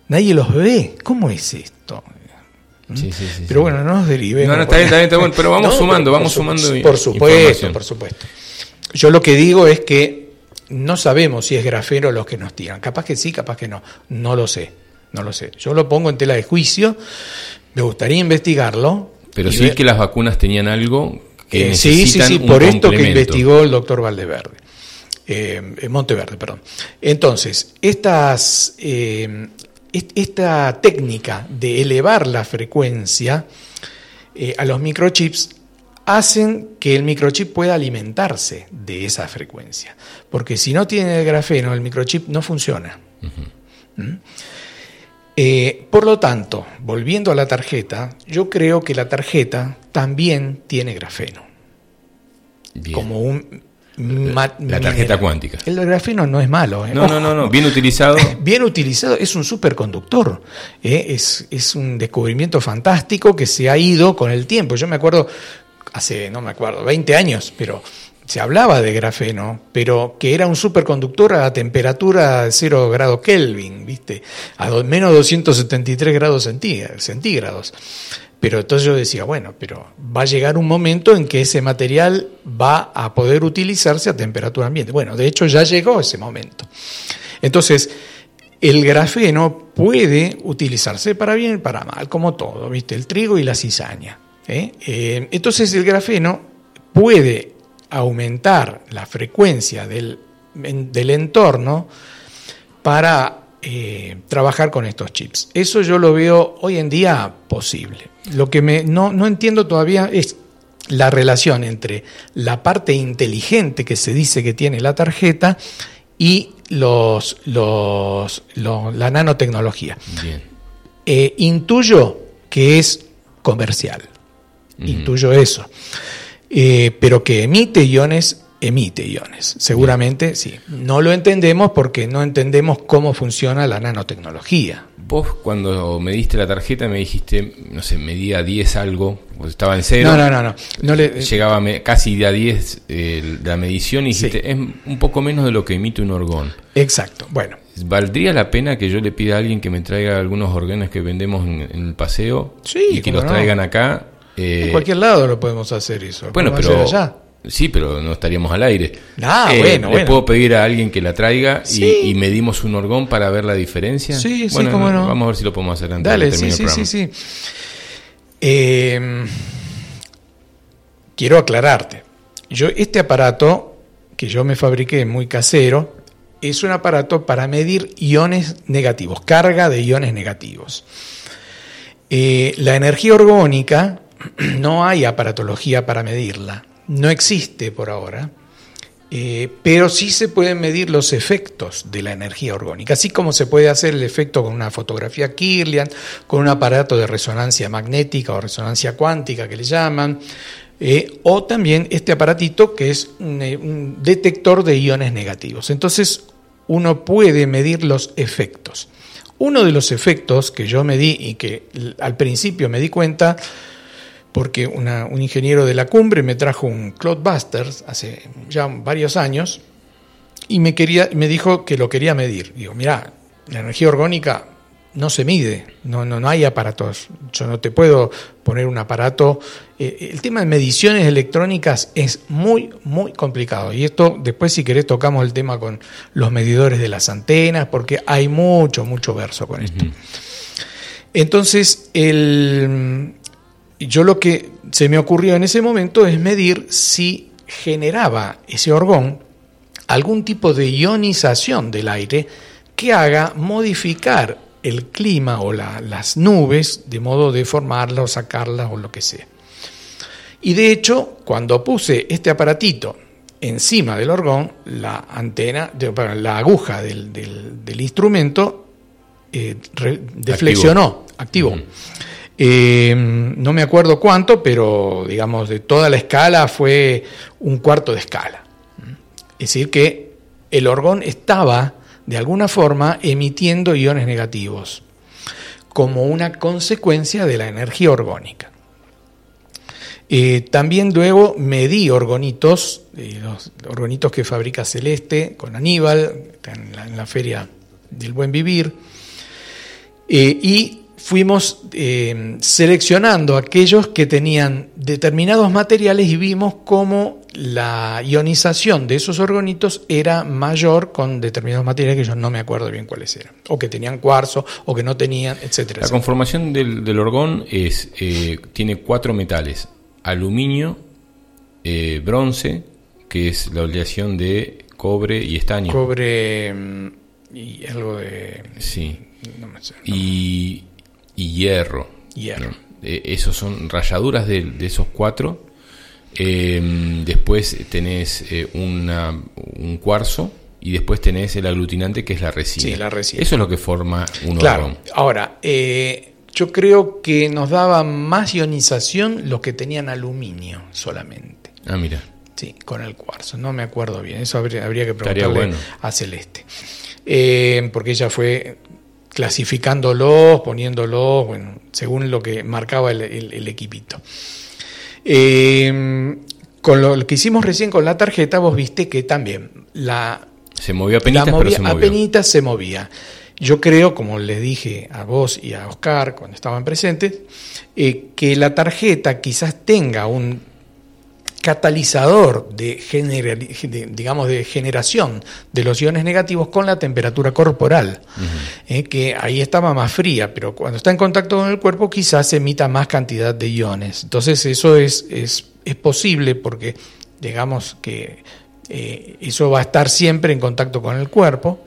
nadie los ve, ¿cómo es esto? Pero bueno, no nos derivemos. No, está bien, está bien, pero vamos sumando, vamos sumando. Por supuesto, por supuesto. Yo lo que digo es que no sabemos si es grafeno los que nos tiran. Capaz que sí, capaz que no. No lo sé, no lo sé. Yo lo pongo en tela de juicio, me gustaría investigarlo. Pero sí que las vacunas tenían algo que eh, Sí, sí, sí, por esto que investigó el doctor Valdeverde. Eh, Monteverde, perdón. Entonces, estas, eh, esta técnica de elevar la frecuencia eh, a los microchips hacen que el microchip pueda alimentarse de esa frecuencia. Porque si no tiene el grafeno, el microchip no funciona. ¿Mm? Eh, por lo tanto, volviendo a la tarjeta, yo creo que la tarjeta también tiene grafeno. Como un la tarjeta cuántica. El grafeno no es malo. ¿eh? No, no, no, no, bien utilizado. Bien utilizado, es un superconductor. ¿eh? Es, es un descubrimiento fantástico que se ha ido con el tiempo. Yo me acuerdo, hace, no me acuerdo, 20 años, pero se hablaba de grafeno, pero que era un superconductor a temperatura de 0 grados Kelvin, ¿viste? A menos 273 grados centígrados. Pero entonces yo decía, bueno, pero va a llegar un momento en que ese material va a poder utilizarse a temperatura ambiente. Bueno, de hecho ya llegó ese momento. Entonces, el grafeno puede utilizarse para bien y para mal, como todo, ¿viste? El trigo y la cizaña. ¿eh? Eh, entonces, el grafeno puede aumentar la frecuencia del, del entorno para eh, trabajar con estos chips. Eso yo lo veo hoy en día posible. Lo que me, no, no entiendo todavía es la relación entre la parte inteligente que se dice que tiene la tarjeta y los, los, la nanotecnología. Eh, intuyo que es comercial. Intuyo eso. Eh, pero que emite iones emite iones. Seguramente sí. No lo entendemos porque no entendemos cómo funciona la nanotecnología. Vos cuando me diste la tarjeta me dijiste, no sé, medía 10 algo, pues estaba en cero. No, no, no. no. Llegaba casi a 10 eh, la medición y dijiste, es un poco menos de lo que emite un orgón. Exacto, bueno. ¿Valdría la pena que yo le pida a alguien que me traiga algunos orgones que vendemos en, el paseo sí, y que los traigan acá? en cualquier lado lo podemos hacer eso. Bueno, pero... Allá? Sí, pero no estaríamos al aire. Ah, eh, bueno, ¿Le puedo pedir a alguien que la traiga y, medimos un orgón para ver la diferencia? Sí, bueno, sí, cómo no. Vamos a ver si lo podemos hacer antes Dale, sí, sí, sí, sí, eh, quiero aclararte. Yo, este aparato que yo me fabriqué muy casero es un aparato para medir iones negativos, carga de iones negativos. Eh, la energía orgónica no hay aparatología para medirla no existe por ahora, eh, pero sí se pueden medir los efectos de la energía orgánica, así como se puede hacer el efecto con una fotografía Kirlian, con un aparato de resonancia magnética o resonancia cuántica que le llaman, eh, o también este aparatito que es un, eh, un detector de iones negativos. Entonces uno puede medir los efectos. Uno de los efectos que yo medí y que al principio me di cuenta porque un ingeniero de la cumbre me trajo un Cloudbusters hace ya varios años y me, quería, me dijo que lo quería medir. Digo, mira, la energía orgánica no se mide, no, no, no hay aparatos. Yo no te puedo poner un aparato. Eh, el tema de mediciones electrónicas es muy, muy complicado. Y esto después, si querés, tocamos el tema con los medidores de las antenas, porque hay mucho, mucho verso con esto. Entonces, el, yo lo que se me ocurrió en ese momento es medir si generaba ese orgón algún tipo de ionización del aire que haga modificar el clima o las nubes de modo de formarlas o sacarlas o lo que sea. Y de hecho, cuando puse este aparatito encima del orgón, la antena, la aguja del, instrumento eh, deflexionó, activó. Eh, no me acuerdo cuánto, pero digamos de toda la escala fue un cuarto de escala. Es decir, que el orgón estaba de alguna forma emitiendo iones negativos como una consecuencia de la energía orgónica. Eh, también luego medí orgonitos, eh, los orgonitos que fabrica Celeste con Aníbal, en la, feria del buen vivir, y fuimos eh, seleccionando aquellos que tenían determinados materiales y vimos cómo la ionización de esos orgonitos era mayor con determinados materiales que yo no me acuerdo bien cuáles eran, o que tenían cuarzo, o que no tenían, etcétera. La conformación del, orgón es, eh, tiene cuatro metales, aluminio, eh, bronce, que es la oleación de cobre y estaño. Cobre mm, y algo de... Sí. y y hierro. Hierro. Eh, esos son rayaduras de, esos cuatro. Em, después tenés eh, un cuarzo y después tenés el aglutinante que es la resina. Sí, la resina. Eso es lo que forma un claro. Ahora, eh, yo creo que nos daba más ionización los que tenían aluminio solamente. Ah, mira. Sí, con el cuarzo. No me acuerdo bien. Eso habría, que preguntarle a Celeste. porque ella fue clasificándolos, poniéndolos, bueno, según lo que marcaba el, equipito. Eh, con lo, que hicimos recién con la tarjeta, vos viste que también la... Se movía a movía, se movía. Yo creo, como les dije a vos y a Oscar cuando estaban presentes, eh, que la tarjeta quizás tenga un catalizador de, digamos, de generación de los iones negativos con la temperatura corporal, eh, que ahí estaba más fría, pero cuando está en contacto con el cuerpo quizás emita más cantidad de iones. Entonces eso es, es, es posible porque digamos que eh, eso va a estar siempre en contacto con el cuerpo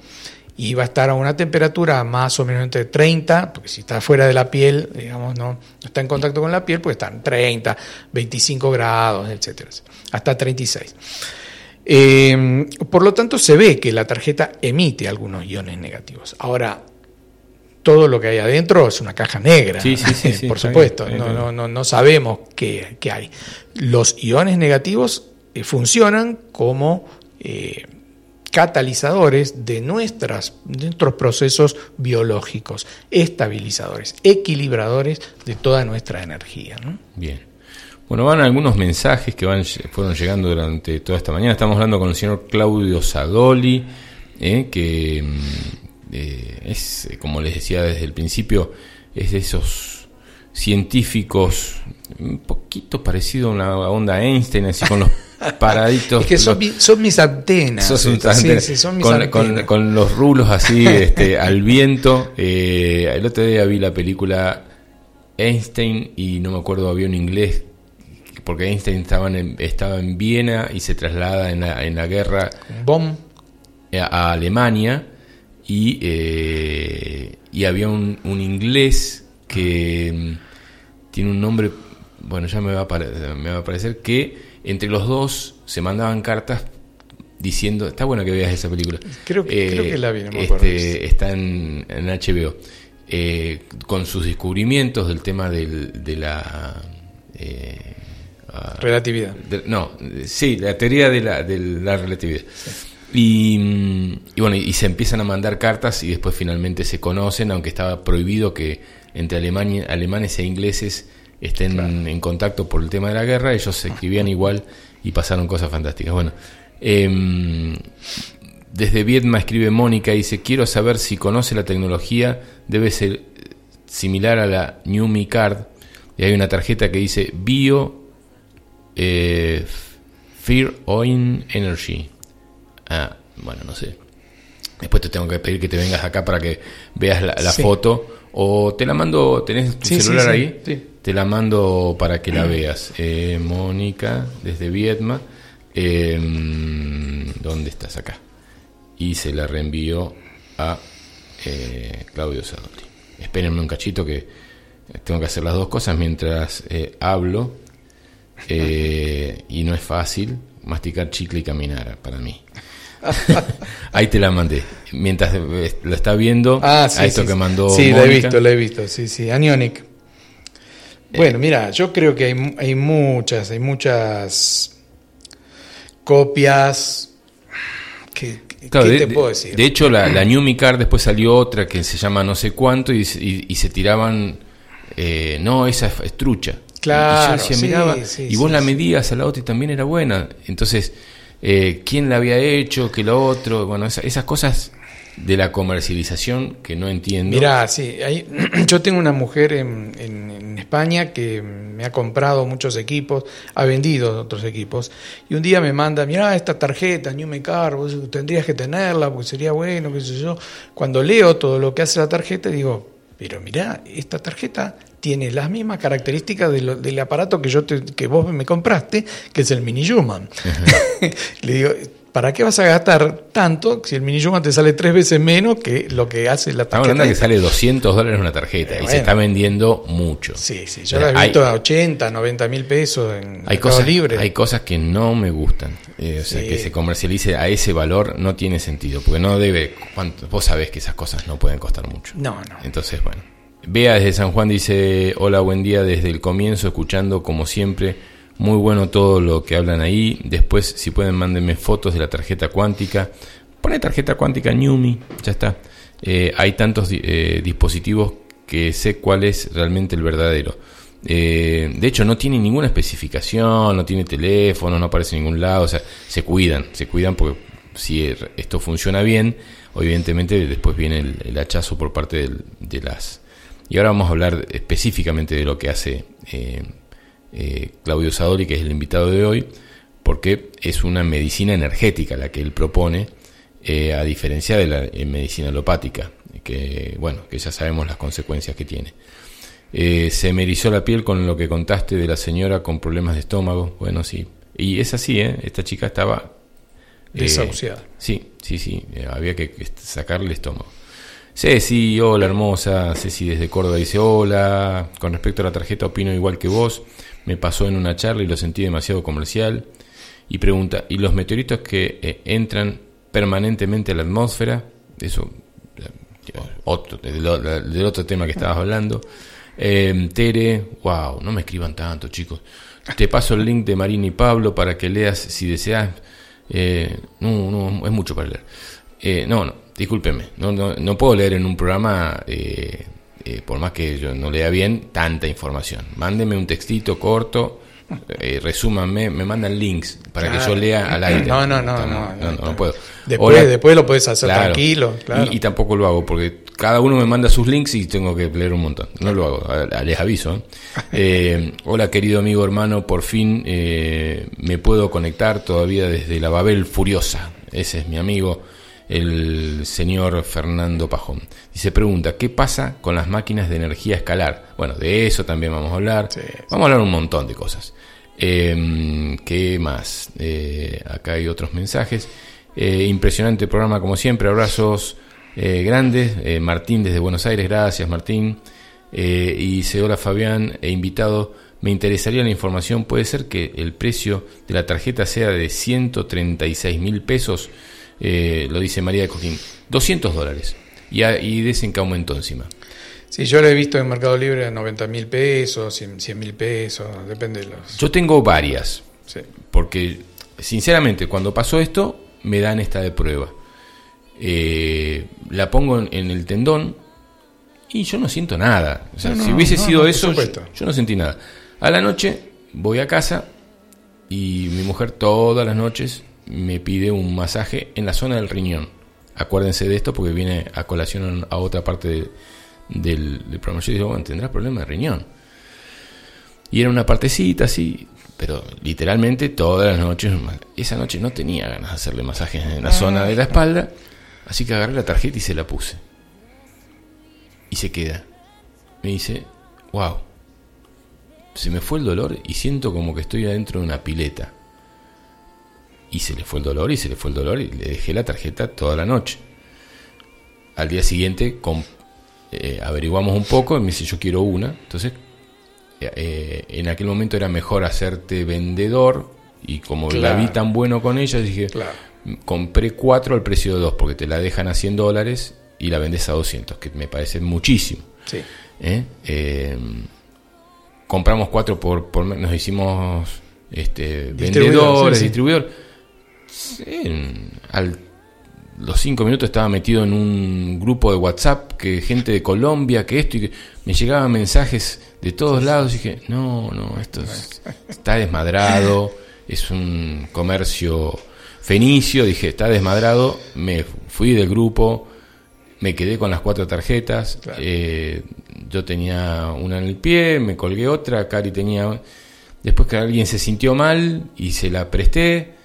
y va a estar a una temperatura más o menos entre 30, porque si está fuera de la piel, digamos, no, está en contacto con la piel, pues están 30, 25 grados, etcétera, hasta 36. Eh, por lo tanto, se ve que la tarjeta emite algunos iones negativos. Ahora, todo lo que hay adentro es una caja negra, sí, sí, sí, por supuesto, no, no, no, sabemos qué, hay. Los iones negativos eh, funcionan como... Eh, catalizadores de nuestras, nuestros procesos biológicos, estabilizadores, equilibradores de toda nuestra energía. Bien. Bueno, van algunos mensajes que van, fueron llegando durante toda esta mañana. Estamos hablando con el señor Claudio Sadoli, eh, que mm, eh, es, como les decía desde el principio, es de esos científicos un poquito parecido a una onda Einstein, así con los paraditos. Es que son, mis antenas. son con, los rulos así este, al viento. Eh, el otro día vi la película Einstein y no me acuerdo, había un inglés porque Einstein estaba en, estaba en Viena y se traslada en la, en la guerra A, Alemania y, eh, y había un, un, inglés que mm, tiene un nombre, bueno, ya me va, a me va a parecer, que entre los dos se mandaban cartas diciendo, está bueno que veas esa película. Creo, que eh, la vi, no me este, Está en, en HBO. Eh, con sus descubrimientos del tema del, de la... Eh, ah, relatividad. no, sí, la teoría de la, de la relatividad. Y, bueno, y se empiezan a mandar cartas y después finalmente se conocen, aunque estaba prohibido que entre Alemania, alemanes e ingleses estén en contacto por el tema de la guerra, ellos se escribían igual y pasaron cosas fantásticas. Bueno, eh, desde Vietma escribe Mónica y dice, quiero saber si conoce la tecnología, debe ser similar a la New Mi Card. Y hay una tarjeta que dice Bio eh, Fear Oin Energy. Ah, bueno, no sé. Después te tengo que pedir que te vengas acá para que veas la, foto. O te la mando, ¿tenés tu celular ahí? Te la mando para que la veas. Eh, Mónica, desde Vietma. Eh, ¿Dónde estás acá? y se la reenvió a eh, Claudio Sadoli. Espérenme un cachito que tengo que hacer las dos cosas mientras eh, hablo y no es fácil masticar chicle y caminar para mí. Ahí te la mandé. Mientras lo está viendo, ah, a esto que mandó. Sí, lo he visto, lo he visto. Sí, sí. Anionic. Bueno, mira, yo creo que hay, hay muchas, hay muchas copias que, ¿Qué de, te puedo decir? De hecho, la, la New Car después salió otra que se llama no sé cuánto y, se tiraban, eh, no, esa es, trucha. Claro, y, vos la medías a la otra y también era buena. Entonces, eh, ¿quién la había hecho? que lo otro? Bueno, esas cosas de la comercialización que no entiendo. Mirá, sí, yo tengo una mujer en, España que me ha comprado muchos equipos, ha vendido otros equipos, y un día me manda, mirá esta tarjeta, New Mecar, vos tendrías que tenerla porque sería bueno, qué sé yo. Cuando leo todo lo que hace la tarjeta, digo, pero mirá, esta tarjeta tiene las mismas características del aparato que yo que vos me compraste, que es el Mini Human. Le digo, ¿para qué vas a gastar tanto si el mini Juma te sale tres veces menos que lo que hace la tarjeta? Estamos hablando que sale 200 dólares una tarjeta y se está vendiendo mucho. Sí, sí, yo la he visto a 80, 90 mil pesos en hay cosas, libre. Hay cosas que no me gustan. Eh, o sea, que se comercialice a ese valor no tiene sentido, porque no debe. Vos sabés que esas cosas no pueden costar mucho. No, no. Entonces, bueno. Bea desde San Juan dice: Hola, buen día desde el comienzo, escuchando como siempre muy bueno todo lo que hablan ahí. Después, si pueden, mándenme fotos de la tarjeta cuántica. Pone tarjeta cuántica Newmi, ya está. Eh, hay tantos eh, dispositivos que sé cuál es realmente el verdadero. Eh, de hecho, no tiene ninguna especificación, no tiene teléfono, no aparece en ningún lado. O sea, se cuidan, se cuidan porque si esto funciona bien, evidentemente después viene el, hachazo por parte de las... Y ahora vamos a hablar específicamente de lo que hace eh, Claudio Sadori, que es el invitado de hoy, porque es una medicina energética la que él propone, eh, a diferencia de la eh, medicina alopática, que bueno, que ya sabemos las consecuencias que tiene. se me erizó la piel con lo que contaste de la señora con problemas de estómago. Bueno, sí. Y es así, Esta chica estaba... Desahuciada. sí, sí, sí. había que sacarle el estómago. Ceci, hola hermosa. Ceci desde Córdoba dice hola. Con respecto a la tarjeta opino igual que vos me pasó en una charla y lo sentí demasiado comercial. Y pregunta, ¿y los meteoritos que eh, entran permanentemente a la atmósfera? Eso, otro, del, otro tema que estabas hablando. Eh, Tere, wow, no me escriban tanto, chicos. Te paso el link de Marina y Pablo para que leas si deseas. Eh, no, no, es mucho para leer. Eh, no, no, discúlpeme. No, no, no, puedo leer en un programa eh, eh, por más que yo no lea bien, tanta información. Mándeme un textito corto, eh, resúmanme, me mandan links para que yo lea al aire. No, no, no, no, no, puedo. Después, después lo puedes hacer tranquilo. Y, tampoco lo hago porque cada uno me manda sus links y tengo que leer un montón. No lo hago, les aviso. ¿eh? Eh, hola querido amigo hermano, por fin eh, me puedo conectar todavía desde la Babel Furiosa. Ese es mi amigo, el señor Fernando Pajón. Y se pregunta, ¿qué pasa con las máquinas de energía escalar? Bueno, de eso también vamos a hablar. Vamos a hablar un montón de cosas. ¿Qué más? acá hay otros mensajes. impresionante programa como siempre. Abrazos eh, grandes. Eh, Martín desde Buenos Aires, gracias Martín. Eh, y dice, hola Fabián, he invitado, me interesaría la información, ¿puede ser que el precio de la tarjeta sea de 136 mil pesos? Lo dice María de Coquín, 200 dólares. Y, y dicen que aumentó encima. Sí, yo lo he visto en Mercado Libre a 90 mil pesos, 100 mil pesos, depende de los... Yo tengo varias, porque sinceramente cuando pasó esto me dan esta de prueba. Eh, la pongo en, el tendón y yo no siento nada. O sea, si hubiese sido eso, yo, no sentí nada. A la noche voy a casa y mi mujer todas las noches me pide un masaje en la zona del riñón. Acuérdense de esto porque viene a colación a otra parte del, programa. Yo digo, bueno, tendrás problema de riñón. Y era una partecita así, pero literalmente todas las noches. Esa noche no tenía ganas de hacerle masajes en la zona de la espalda. Así que agarré la tarjeta y se la puse. Y se queda. Me dice, wow, se me fue el dolor y siento como que estoy adentro de una pileta. Y se le fue el dolor y se le fue el dolor y le dejé la tarjeta toda la noche. Al día siguiente eh, averiguamos un poco y me dice yo quiero una. Entonces eh, en aquel momento era mejor hacerte vendedor y como la vi tan bueno con ella dije compré cuatro al precio de dos, porque te la dejan a 100 dólares y la vendes a 200, que me parece muchísimo. ¿Eh? Eh, compramos cuatro por, por nos hicimos este, vendedores, al los cinco minutos estaba metido en un grupo de WhatsApp que gente de Colombia, que esto y que me llegaban mensajes de todos lados y dije, no, no, esto está desmadrado, es un comercio Fenicio, dije, está desmadrado, me fui del grupo, me quedé con las cuatro tarjetas, eh, yo tenía una en el pie, me colgué otra, Cari tenía... Después que alguien se sintió mal y se la presté,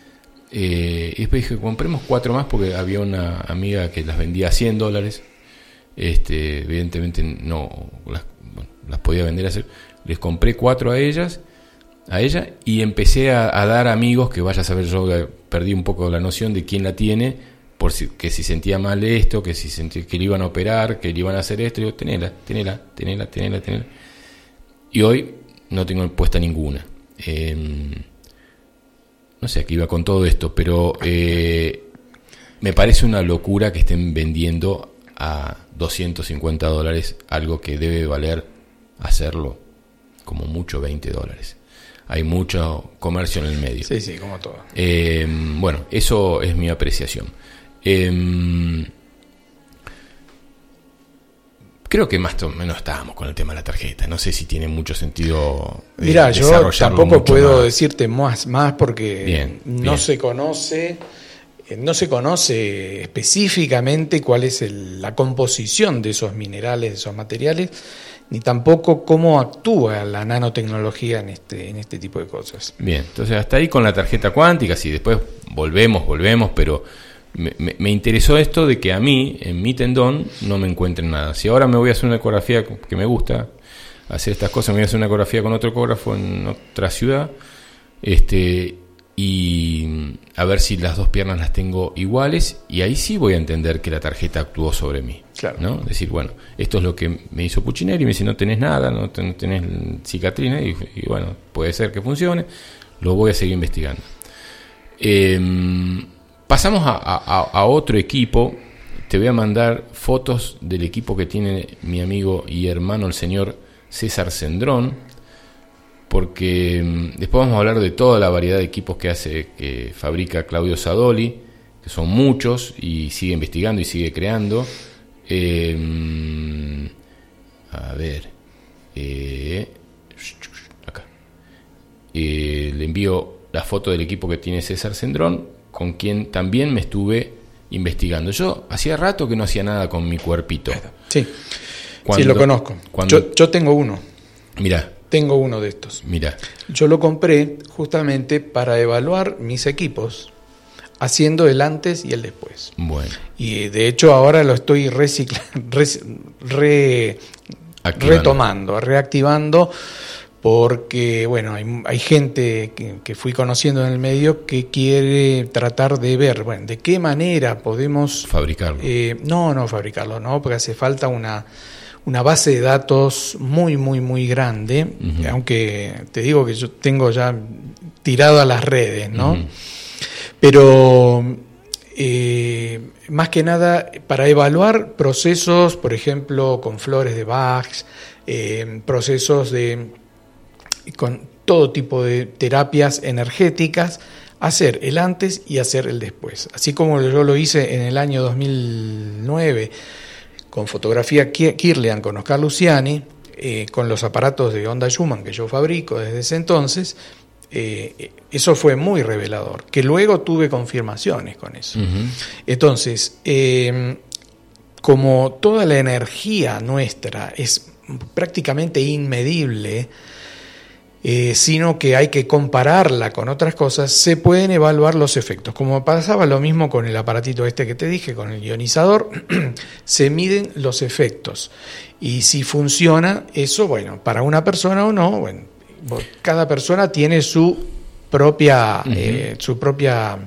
eh, y después dije, compremos cuatro más porque había una amiga que las vendía a 100 dólares, este, evidentemente no las, podía vender a les compré cuatro a ellas a ella y empecé a, dar amigos que vaya a saber yo perdí un poco la noción de quién la tiene por si, que si sentía mal esto que si sentía que le iban a operar que le iban a hacer esto. Yo tenela tenela tenela tenela tenela y hoy no tengo puesta ninguna. Em, no sé a qué iba con todo esto pero eh, me parece una locura que estén vendiendo a 250 dólares algo que debe valer hacerlo como mucho 20 dólares hay mucho comercio en el medio. Sí, sí, como todo. Eh, bueno, eso es mi apreciación. Eh, creo que más o menos estábamos con el tema de la tarjeta. No sé si tiene mucho sentido. Eh, Mira, yo tampoco puedo decirte más, más porque no se conoce. No se conoce específicamente cuál es la composición de esos minerales, de esos materiales, ni tampoco cómo actúa la nanotecnología en este, en este tipo de cosas. Bien, entonces hasta ahí con la tarjeta cuántica, si después volvemos, volvemos, pero me, interesó esto de que a mí, en mi tendón, no me encuentren nada. Si ahora me voy a hacer una ecografía que me gusta, hacer estas cosas, me voy a hacer una ecografía con otro ecógrafo en otra ciudad, este, y a ver si las dos piernas las tengo iguales y ahí sí voy a entender que la tarjeta actuó sobre mí. Claro. ¿no? Decir, bueno, esto es lo que me hizo Puccinelli, me dice no tenés nada, no, tenés cicatriz, y, bueno, puede ser que funcione, lo voy a seguir investigando. Em, pasamos a, otro equipo, te voy a mandar fotos del equipo que tiene mi amigo y hermano el señor César Cendrón, porque mm, después vamos a hablar de toda la variedad de equipos que hace, que fabrica Claudio Sadoli, que son muchos y sigue investigando y sigue creando. Eh, mm, a ver, eh, acá. Eh, le envío la foto del equipo que tiene César Cendrón, con quien también me estuve investigando. Yo hacía rato que no hacía nada con mi cuerpito. Sí, sí lo conozco. Yo, yo tengo uno. Mira. Tengo uno de estos. Mira. Yo lo compré justamente para evaluar mis equipos, haciendo el antes y el después. Bueno. Y de hecho ahora lo estoy reciclando, re, retomando, reactivando, porque bueno, hay, gente que, fui conociendo en el medio que quiere tratar de ver, bueno, de qué manera podemos fabricarlo. Eh, no, no fabricarlo, no, porque hace falta una una base de datos muy, muy, muy grande, aunque te digo que yo tengo ya tirado a las redes, ¿no? Pero eh, más que nada para evaluar procesos, por ejemplo, con flores de Bach, eh, procesos de con todo tipo de terapias energéticas, hacer el antes y hacer el después. Así como yo lo hice en el año 2009 con fotografía Kirlian con Oscar Luciani, eh, con los aparatos de onda Schumann que yo fabrico desde ese entonces, eh, eso fue muy revelador, que luego tuve confirmaciones con eso. Entonces, em, como toda la energía nuestra es prácticamente inmedible, eh, sino que hay que compararla con otras cosas, se pueden evaluar los efectos. Como pasaba lo mismo con el aparatito este que te dije, con el ionizador, se miden los efectos. Y si funciona eso, bueno, para una persona o no, bueno, cada persona tiene su propia, eh, su propia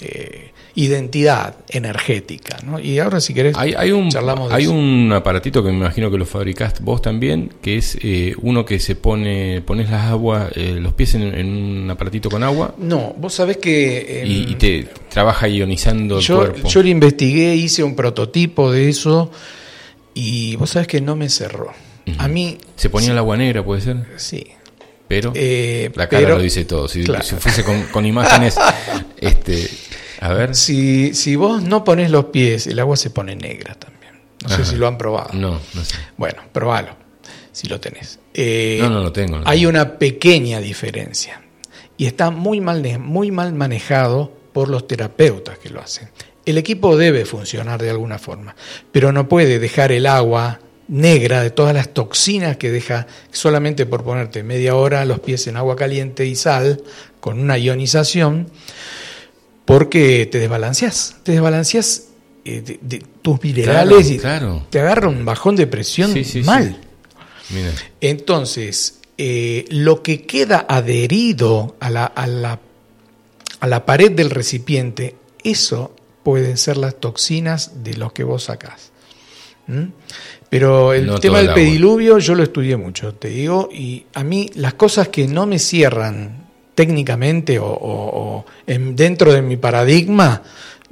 eh, identidad energética. ¿no? Y ahora si querés hay, un, charlamos Hay un aparatito que me imagino que lo fabricaste vos también, que es eh, uno que se pone, pones las aguas, eh, los pies en, un aparatito con agua. No, vos sabés que... y, te trabaja ionizando el yo, cuerpo. Yo lo investigué, hice un prototipo de eso y vos sabés que no me cerró. A mí... ¿Se ponía el agua negra, puede ser? Sí. Pero eh, la cara lo dice todo. Si, si fuese con, con imágenes, este, a ver. Si, si vos no pones los pies, el agua se pone negra también. No sé si lo han probado. No, no sé. Bueno, probalo, si lo tenés. Eh, no, no lo tengo. hay una pequeña diferencia. Y está muy mal, muy mal manejado por los terapeutas que lo hacen. El equipo debe funcionar de alguna forma, pero no puede dejar el agua negra de todas las toxinas que deja solamente por ponerte media hora los pies en agua caliente y sal con una ionización porque te desbalanceas, te desbalanceas eh, de, tus minerales y te agarra un bajón de presión mal. Entonces, eh, lo que queda adherido a la, a, la, a la pared del recipiente, eso pueden ser las toxinas de los que vos sacás. Pero el tema del pediluvio yo lo estudié mucho, te digo, y a mí las cosas que no me cierran técnicamente o, dentro de mi paradigma,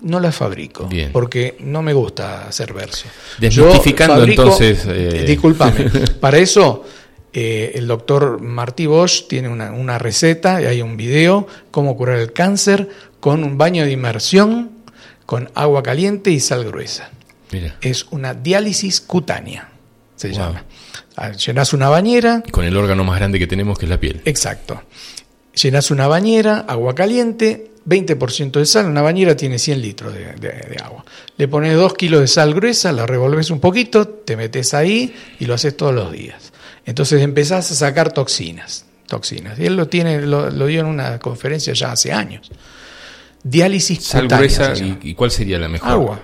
no las fabrico. Porque no me gusta hacer verso. Desmitificando entonces. Eh... Disculpame. para eso, eh, el doctor Martí Bosch tiene una, receta, y hay un video, cómo curar el cáncer con un baño de inmersión con agua caliente y sal gruesa. Es una diálisis cutánea, se llama. Ah, llenas una bañera. Con el órgano más grande que tenemos, que es la piel. Exacto. Llenas una bañera, agua caliente, 20% de sal, una bañera tiene 100 litros de, agua. Le pones 2 kilos de sal gruesa, la revolves un poquito, te metes ahí y lo haces todos los días. Entonces empezás a sacar toxinas, toxinas. Y él lo tiene, lo, dio en una conferencia ya hace años. Diálisis sal gruesa y, cuál sería la mejor? Agua.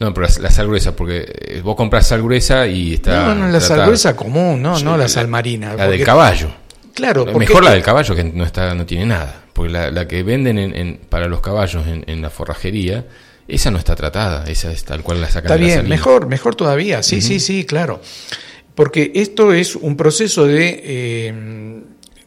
No, pero la, sal gruesa, porque eh, vos compras sal gruesa y está. No, no, la sal gruesa común, no, no la, sal marina. La del caballo. Claro, mejor la del caballo que no está no tiene nada, porque la, que venden en, para los caballos en, la forrajería, esa no está tratada, esa es tal cual la sacan. Está bien, mejor, mejor todavía, sí, sí, sí, claro, porque esto es un proceso de eh,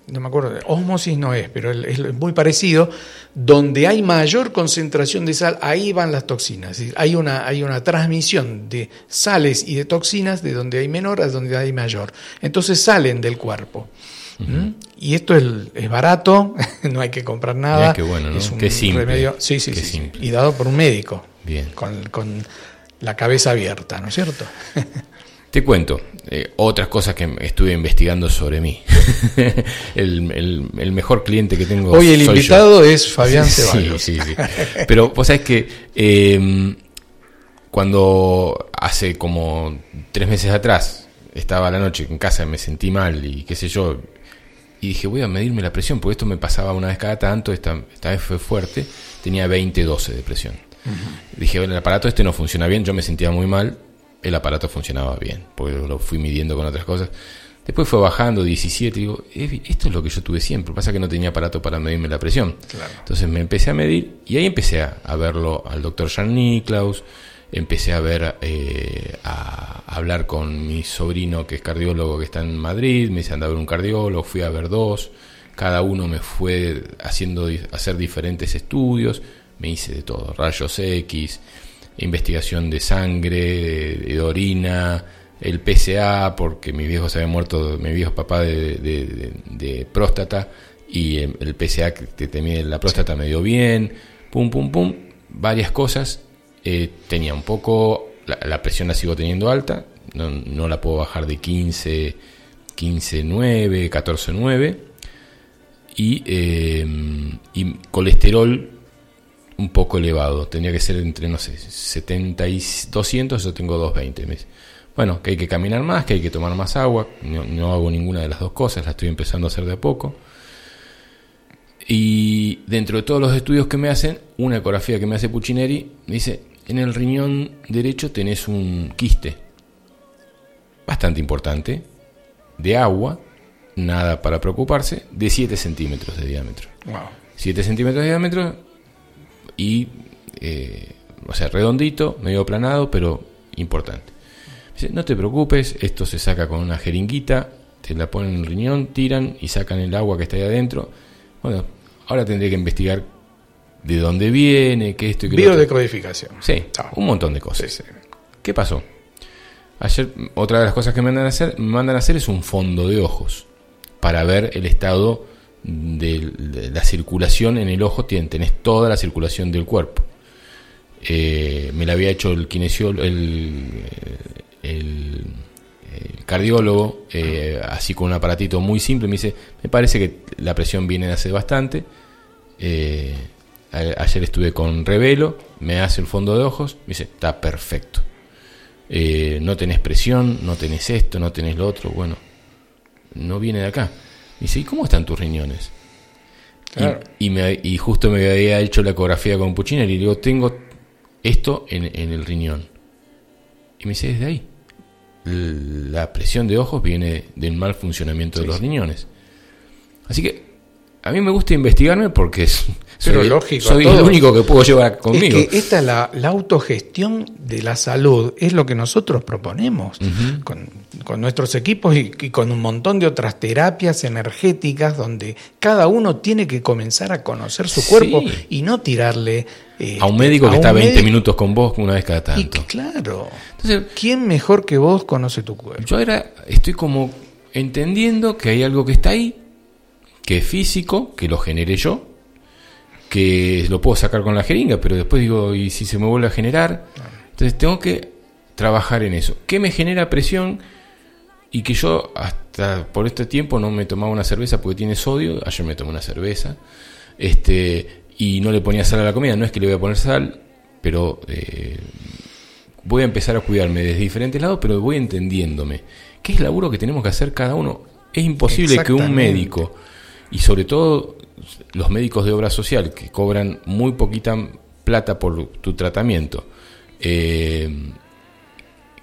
no me acuerdo, osmosis no es, pero es muy parecido, donde hay mayor concentración de sal, ahí van las toxinas. hay, una, hay una transmisión de sales y de toxinas de donde hay menor a donde hay mayor. Entonces salen del cuerpo. Y esto es, barato, no hay que comprar nada. Es un remedio, sí, sí, sí, y dado por un médico, Bien. Con, la cabeza abierta, ¿no es cierto? Te cuento eh, otras cosas que estuve investigando sobre mí. el, mejor cliente que tengo. Hoy el invitado es Fabián Ceballos. Sí, sí, sí. Pero vos sabés que em, cuando hace como tres meses atrás estaba la noche en casa y me sentí mal y qué sé yo, y dije, voy a medirme la presión, porque esto me pasaba una vez cada tanto, esta, esta vez fue fuerte, tenía 20-12 de presión. Dije, el aparato este no funciona bien, yo me sentía muy mal, el aparato funcionaba bien, porque lo fui midiendo con otras cosas. Después fue bajando 17, digo, esto es lo que yo tuve siempre, pasa que no tenía aparato para medirme la presión. Entonces me empecé a medir y ahí empecé a, verlo al doctor Jan Niklaus, empecé a ver, eh, a, hablar con mi sobrino que es cardiólogo que está en Madrid, me hice andar a ver un cardiólogo, fui a ver dos, cada uno me fue haciendo hacer diferentes estudios, me hice de todo, rayos X, investigación de sangre, de, orina, el PSA, porque mi viejo se había muerto, mi viejo papá de, próstata, y el PSA que te mide la próstata me dio bien, pum, pum, pum, varias cosas. Eh, tenía un poco, la, presión la sigo teniendo alta, no, no la puedo bajar de 15, 15, 9, 14, 9. Y, colesterol un poco elevado. Tenía que ser entre, no sé, 70 y 200, yo tengo 220. Bueno, que hay que caminar más, que hay que tomar más agua. No, hago ninguna de las dos cosas, la estoy empezando a hacer de a poco. Y dentro de todos los estudios que me hacen, una ecografía que me hace Puccineri, dice, en el riñón derecho tenés un quiste bastante importante, de agua, nada para preocuparse, de 7 centímetros de diámetro. Wow. 7 centímetros de diámetro y, eh, o sea, redondito, medio aplanado, pero importante. Dice, no te preocupes, esto se saca con una jeringuita, te la ponen en el riñón, tiran y sacan el agua que está ahí adentro. Bueno, ahora tendré que investigar de dónde viene, qué esto y qué Biodecodificación. Sí, un montón de cosas. ¿Qué pasó? Ayer, otra de las cosas que me mandan a hacer, me mandan a hacer es un fondo de ojos para ver el estado de, la circulación en el ojo, tenés toda la circulación del cuerpo. Eh, me la había hecho el kinesiólogo, el, el, cardiólogo, eh, así con un aparatito muy simple, me dice, me parece que la presión viene de hace bastante. Eh, ayer estuve con Revelo, me hace el fondo de ojos, me dice, está perfecto. no tenés presión, no tenés esto, no tenés lo otro, bueno, no viene de acá dice, ¿y cómo están tus riñones? Y, me, y, justo me había hecho la ecografía con Puccini y le digo, tengo esto en, el riñón. Y me dice, desde ahí. La presión de ojos viene del mal funcionamiento de los riñones. Así que a mí me gusta investigarme porque es, soy, lógico, soy el único que puedo llevar conmigo. Es que esta es la, autogestión de la salud, es lo que nosotros proponemos con, nuestros equipos y, con un montón de otras terapias energéticas donde cada uno tiene que comenzar a conocer su cuerpo y no tirarle... Eh, a un médico que está 20 minutos con vos una vez cada tanto. claro. Entonces, ¿quién mejor que vos conoce tu cuerpo? Yo ahora estoy como entendiendo que hay algo que está ahí, que es físico, que lo generé yo, que lo puedo sacar con la jeringa, pero después digo, ¿y si se me vuelve a generar? Entonces tengo que trabajar en eso. ¿Qué me genera presión? Y que yo hasta por este tiempo no me tomaba una cerveza porque tiene sodio, ayer me tomé una cerveza, este, y no le ponía sal a la comida, no es que le voy a poner sal, pero eh, voy a empezar a cuidarme desde diferentes lados, pero voy entendiéndome. ¿Qué es el laburo que tenemos que hacer cada uno? Es imposible que un médico y sobre todo los médicos de obra social que cobran muy poquita plata por tu tratamiento, eh,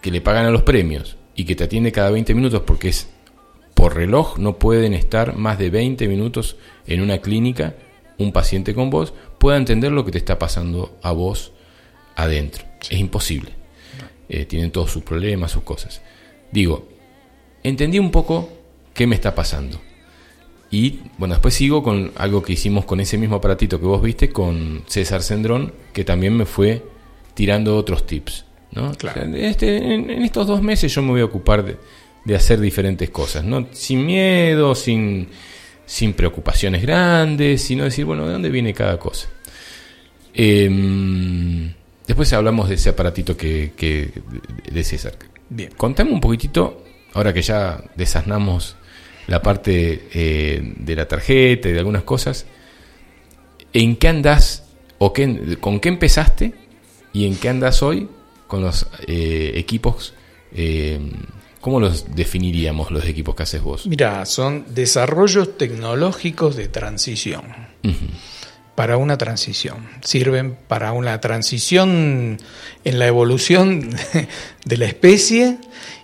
que le pagan a los premios y que te atiende cada 20 minutos porque es por reloj, no pueden estar más de 20 minutos en una clínica un paciente con vos, pueda entender lo que te está pasando a vos adentro. Es imposible. Eh, tienen todos sus problemas, sus cosas. Digo, entendí un poco qué me está pasando y bueno, después sigo con algo que hicimos con ese mismo aparatito que vos viste, con César Sendrón, que también me fue tirando otros tips. ¿no? este, en, estos dos meses yo me voy a ocupar de, hacer diferentes cosas, ¿no? sin miedo, sin, sin preocupaciones grandes, sino decir, bueno, ¿de dónde viene cada cosa? Em, después hablamos de ese aparatito que, que de César. Bien. Contame un poquitito, ahora que ya desasnamos la parte eh, de la tarjeta y de algunas cosas. ¿En qué andás o qué, con qué empezaste y en qué andás hoy con los eh, equipos, eh, ¿cómo los definiríamos los equipos que haces vos? Mira, son desarrollos tecnológicos de transición. Para una transición. Sirven para una transición en la evolución de la especie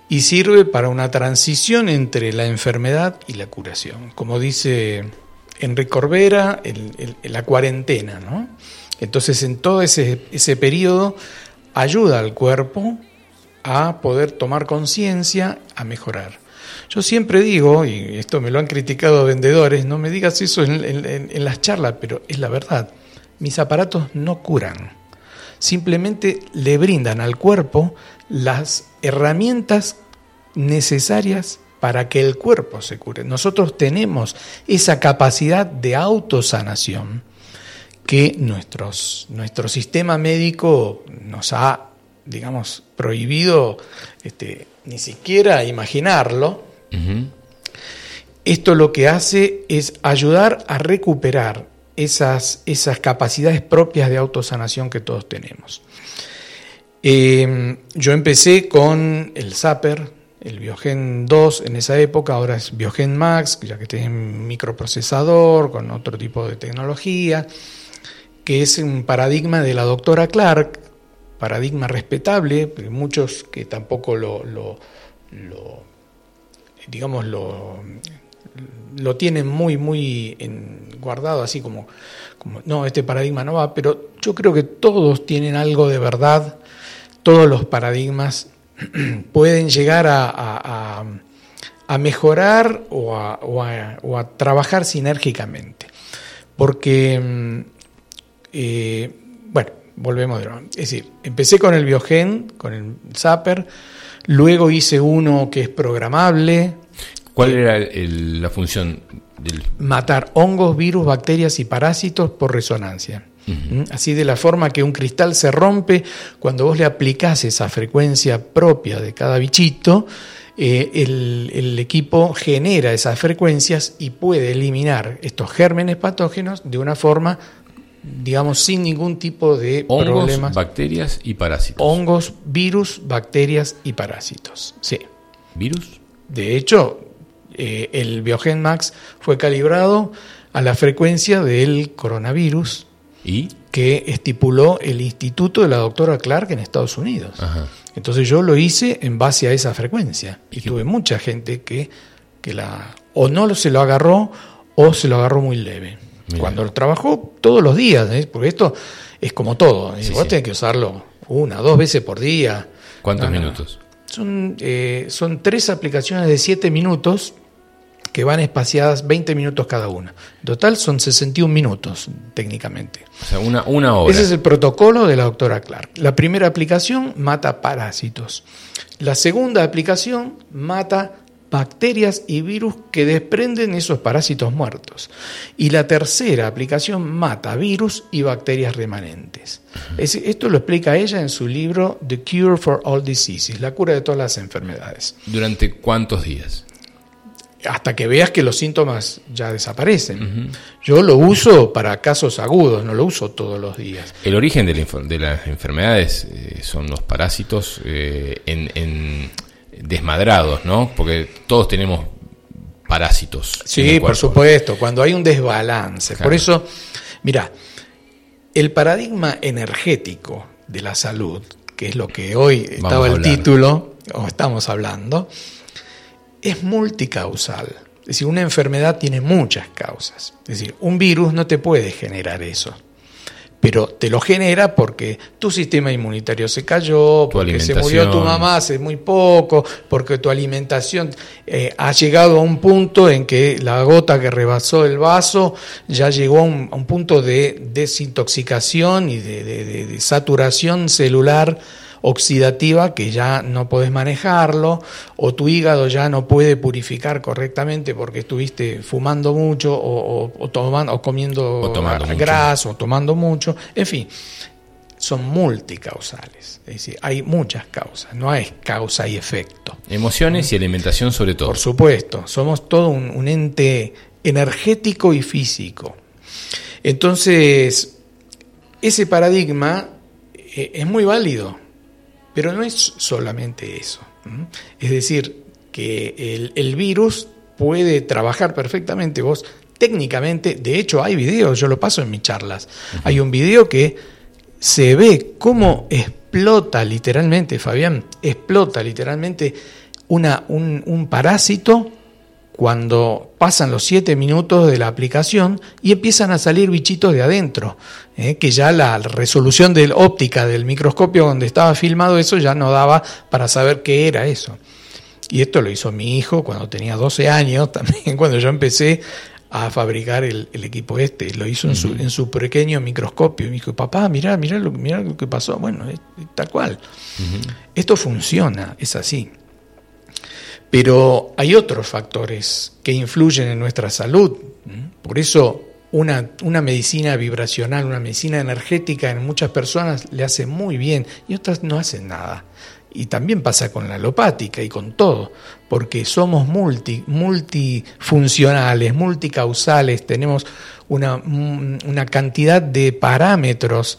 y sirve para una transición entre la enfermedad y la curación. Como dice Enrique Corbera, la cuarentena, ¿no? Entonces, en todo ese, ese periodo, ayuda al cuerpo a poder tomar conciencia, a mejorar. Yo siempre digo, y esto me lo han criticado vendedores, no me digas eso en, las charlas, pero es la verdad, mis aparatos no curan, simplemente le brindan al cuerpo las herramientas necesarias para que el cuerpo se cure. Nosotros tenemos esa capacidad de autosanación que nuestros, nuestro sistema médico nos ha, digamos, prohibido este, ni siquiera imaginarlo. Esto lo que hace es ayudar a recuperar esas, esas capacidades propias de autosanación que todos tenemos. Em, yo empecé con el Zapper, el Biogen 2 en esa época, ahora es Biogen Max, ya que tiene microprocesador con otro tipo de tecnología que es un paradigma de la doctora Clark, paradigma respetable, pero muchos que tampoco lo, digamos, lo, lo tienen muy, muy guardado, así como, no, este paradigma no va, pero yo creo que todos tienen algo de verdad, todos los paradigmas pueden llegar a, a, mejorar o, o a, trabajar sinérgicamente, porque mm, eh, bueno, volvemos de nuevo. Es decir, empecé con el Biogen, con el Zapper, luego hice uno que es programable. ¿Cuál era la función del...? Matar hongos, virus, bacterias y parásitos por resonancia. ¿Mm? Así de la forma que un cristal se rompe cuando vos le aplicás esa frecuencia propia de cada bichito, eh, el, el, equipo genera esas frecuencias y puede eliminar estos gérmenes patógenos de una forma digamos, sin ningún tipo de Hongos, problemas. bacterias y parásitos. Hongos, virus, bacterias y parásitos. Sí. ¿Virus? De hecho, eh, el Biogen Max fue calibrado a la frecuencia del coronavirus ¿Y? que estipuló el instituto de la doctora Clark en Estados Unidos. Entonces yo lo hice en base a esa frecuencia y, tuve mucha gente que, que la o no se lo agarró o se lo agarró muy leve. Cuando lo trabajó todos los días, ¿eh? porque esto es como todo. ¿eh? vos tenés que usarlo una, dos veces por día. ¿Cuántos minutos? Son, eh, son tres aplicaciones de siete minutos que van espaciadas 20 minutos cada una. En total son 61 minutos técnicamente. O sea, una, una hora. Ese es el protocolo de la doctora Clark. La primera aplicación mata parásitos. La segunda aplicación mata bacterias y virus que desprenden esos parásitos muertos. Y la tercera aplicación mata virus y bacterias remanentes. esto lo explica ella en su libro The Cure for All Diseases, la cura de todas las enfermedades. ¿Durante cuántos días? Hasta que veas que los síntomas ya desaparecen. Yo lo uso para casos agudos, no lo uso todos los días. El origen de, las enfermedades eh, son los parásitos eh, en desmadrados, ¿no? Porque todos tenemos parásitos. Sí, por supuesto, cuando hay un desbalance. Por eso, mira, el paradigma energético de la salud, que es lo que hoy estaba el título, o estamos hablando, es multicausal. Es decir, una enfermedad tiene muchas causas. Es decir, un virus no te puede generar eso pero te lo genera porque tu sistema inmunitario se cayó, porque se murió tu mamá hace muy poco, porque tu alimentación eh, ha llegado a un punto en que la gota que rebasó el vaso ya llegó a un, punto de desintoxicación y de saturación celular oxidativa que ya no podés manejarlo, o tu hígado ya no puede purificar correctamente porque estuviste fumando mucho o, tomando, o comiendo o grasa o tomando mucho, en fin, son multicausales, es decir, hay muchas causas, no hay causa y efecto. Emociones y alimentación sobre todo. Por supuesto, somos todo un ente energético y físico. Entonces, ese paradigma eh, es muy válido Pero no es solamente eso. Es decir, que el, virus puede trabajar perfectamente. Vos técnicamente, de hecho hay videos, yo lo paso en mis charlas. Hay un video que se ve cómo explota literalmente, Fabián, explota literalmente una, un, parásito cuando pasan los siete minutos de la aplicación y empiezan a salir bichitos de adentro, ¿eh? que ya la resolución de óptica del microscopio donde estaba filmado eso ya no daba para saber qué era eso. Y esto lo hizo mi hijo cuando tenía 12 años, también cuando yo empecé a fabricar el, equipo este. Lo hizo en, su, en su pequeño microscopio. Y me dijo, papá, mirá, mirá lo, lo que pasó. Bueno, tal cual. Esto funciona, es así. Pero hay otros factores que influyen en nuestra salud. Por eso una, una, medicina vibracional, una medicina energética en muchas personas le hace muy bien y otras no hacen nada. Y también pasa con la alopática y con todo, porque somos multi, multifuncionales, multicausales, tenemos una, una cantidad de parámetros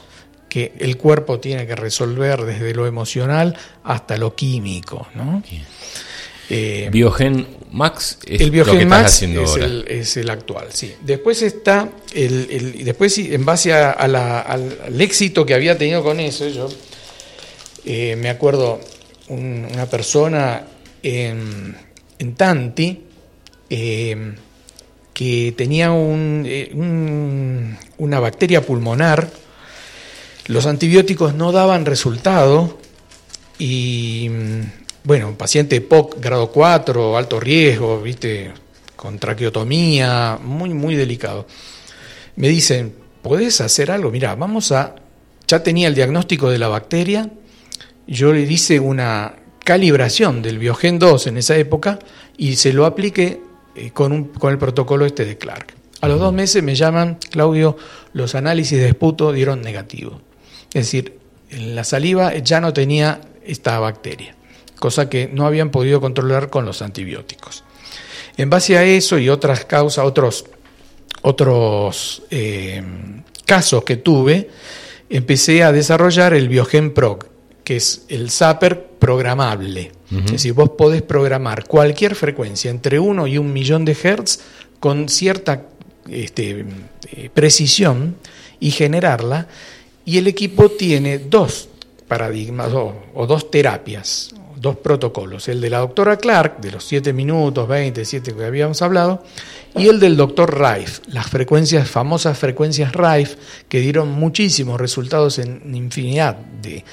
que el cuerpo tiene que resolver desde lo emocional hasta lo químico. ¿no? Eh, Biogen Max es el Biogen Max es, El, actual, sí. Después está, el, después en base a, al, éxito que había tenido con eso, yo eh, me acuerdo una persona en, en Tanti eh, que tenía un, una bacteria pulmonar, los antibióticos no daban resultado y bueno, paciente POC grado 4, alto riesgo, ¿viste? con traqueotomía, muy, muy delicado. Me dicen, ¿puedes hacer algo? Mira, vamos a... Ya tenía el diagnóstico de la bacteria, yo le hice una calibración del Biogen 2 en esa época y se lo apliqué eh, con, un, con el protocolo este de Clark. A los dos meses me llaman, Claudio, los análisis de esputo dieron negativo. Es decir, en la saliva ya no tenía esta bacteria cosa que no habían podido controlar con los antibióticos. En base a eso y otras causas, otros, otros eh, casos que tuve, empecé a desarrollar el Biogen Prog, que es el Zapper programable. Es decir, vos podés programar cualquier frecuencia entre 1 y un millón de hertz con cierta este, eh, precisión y generarla. Y el equipo tiene dos paradigmas o dos terapias dos protocolos, el de la doctora Clark, de los 7 minutos, 20, 7 que habíamos hablado, y el del doctor Rife, las frecuencias, famosas frecuencias Rife, que dieron muchísimos resultados en infinidad de,